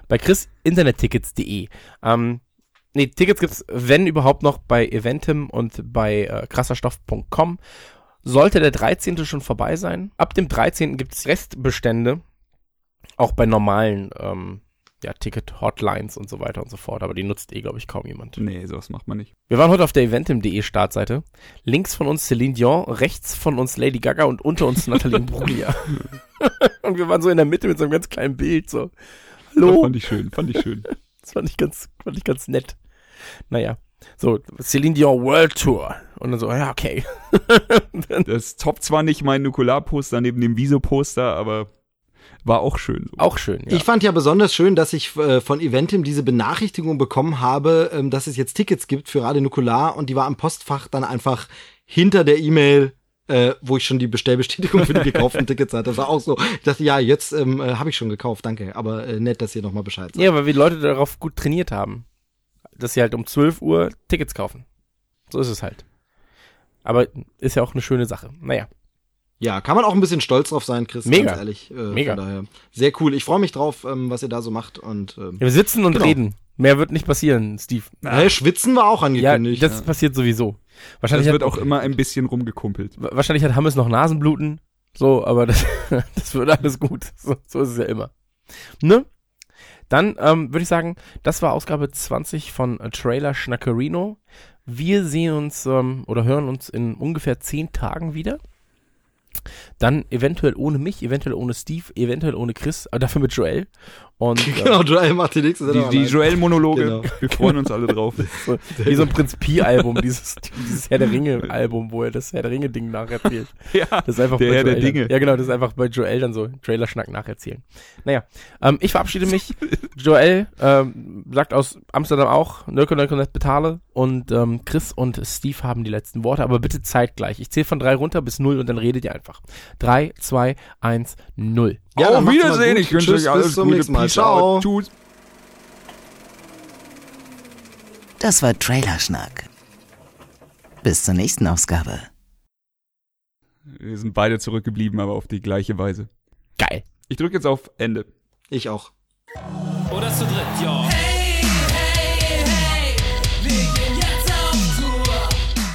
bei chrisinternettickets.de. Ähm, nee, Tickets gibt's, wenn überhaupt noch bei Eventim und bei äh, krasserstoff.com. Sollte der 13. schon vorbei sein. Ab dem 13. gibt's Restbestände. Auch bei normalen ähm, ja, Ticket-Hotlines und so weiter und so fort. Aber die nutzt eh, glaube ich, kaum jemand. Nee, sowas macht man nicht. Wir waren heute auf der eventim.de Startseite. Links von uns Celine Dion, rechts von uns Lady Gaga und unter uns Nathalie Bruglia. und wir waren so in der Mitte mit so einem ganz kleinen Bild, so. Das Hallo? fand ich schön, fand ich schön. Das fand ich ganz, fand ich ganz nett. Naja. So, Celine Dion World Tour. Und dann so, ja, okay. Das toppt zwar nicht mein Nukularposter neben dem Viso-Poster, aber war auch schön. So. Auch schön, ja. Ich fand ja besonders schön, dass ich äh, von Eventim diese Benachrichtigung bekommen habe, ähm, dass es jetzt Tickets gibt für Radio Nukular und die war am Postfach dann einfach hinter der E-Mail, äh, wo ich schon die Bestellbestätigung für die gekauften Tickets hatte. Das war auch so. Ich dachte, ja, jetzt ähm, äh, habe ich schon gekauft, danke. Aber äh, nett, dass ihr nochmal Bescheid sagt. ja, weil wir Leute darauf gut trainiert haben. Dass sie halt um 12 Uhr Tickets kaufen. So ist es halt. Aber ist ja auch eine schöne Sache. Naja. Ja, kann man auch ein bisschen stolz drauf sein, Chris, Mega. ganz ehrlich. Äh, Mega. Von daher. Sehr cool. Ich freue mich drauf, ähm, was ihr da so macht. Und ähm, Wir sitzen und Genau. reden. Mehr wird nicht passieren, Steve. äh, Schwitzen war auch Ja, angekündigt. das passiert sowieso. Wahrscheinlich Das hat, wird auch immer ein bisschen rumgekumpelt. wahrscheinlich hat Hammes noch Nasenbluten. So, aber das, das wird alles gut. So, so ist es ja immer. Ne? Dann ähm, würde ich sagen, das war Ausgabe 20 von Trailer Schnackerino. Wir sehen uns ähm, oder hören uns in ungefähr 10 Tagen wieder. Dann eventuell ohne mich, eventuell ohne Steve, eventuell ohne Chris, aber dafür mit Joel. Und äh, genau, Joel macht die nächste Die, Sendung die. Joel-Monologe, Genau. wir freuen uns alle drauf. so, wie so ein Prinz Pi-Album, dieses, dieses Herr der Ringe-Album, wo er das Herr der Ringe-Ding nacherzählt. ja, Das ist einfach Der bei Herr der Joel dann- Dinge. Ja, genau, das ist einfach bei Joel dann so Trailer-Schnack nacherzählen. Naja, ähm, ich verabschiede mich. Joel ähm, sagt aus Amsterdam auch, Nöke, Net Betale. Und ähm, Chris und Steve haben die letzten Worte, aber bitte zeitgleich. Ich zähle von drei runter bis null und dann redet ihr einfach. Drei, zwei, eins, null. Ja, dann Auf Wiedersehen, gut. ich wünsche Tschüss, euch alles bis zum Gute. nächsten Mal. Ciao. Tschüss. Das war Trailerschnack. Bis zur nächsten Ausgabe. Wir sind beide zurückgeblieben, aber auf die gleiche Weise. Geil. Ich drücke jetzt auf Ende. Ich auch. Oder zu dritt, ja. Hey,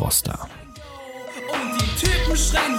Froster. Und die Typen schreien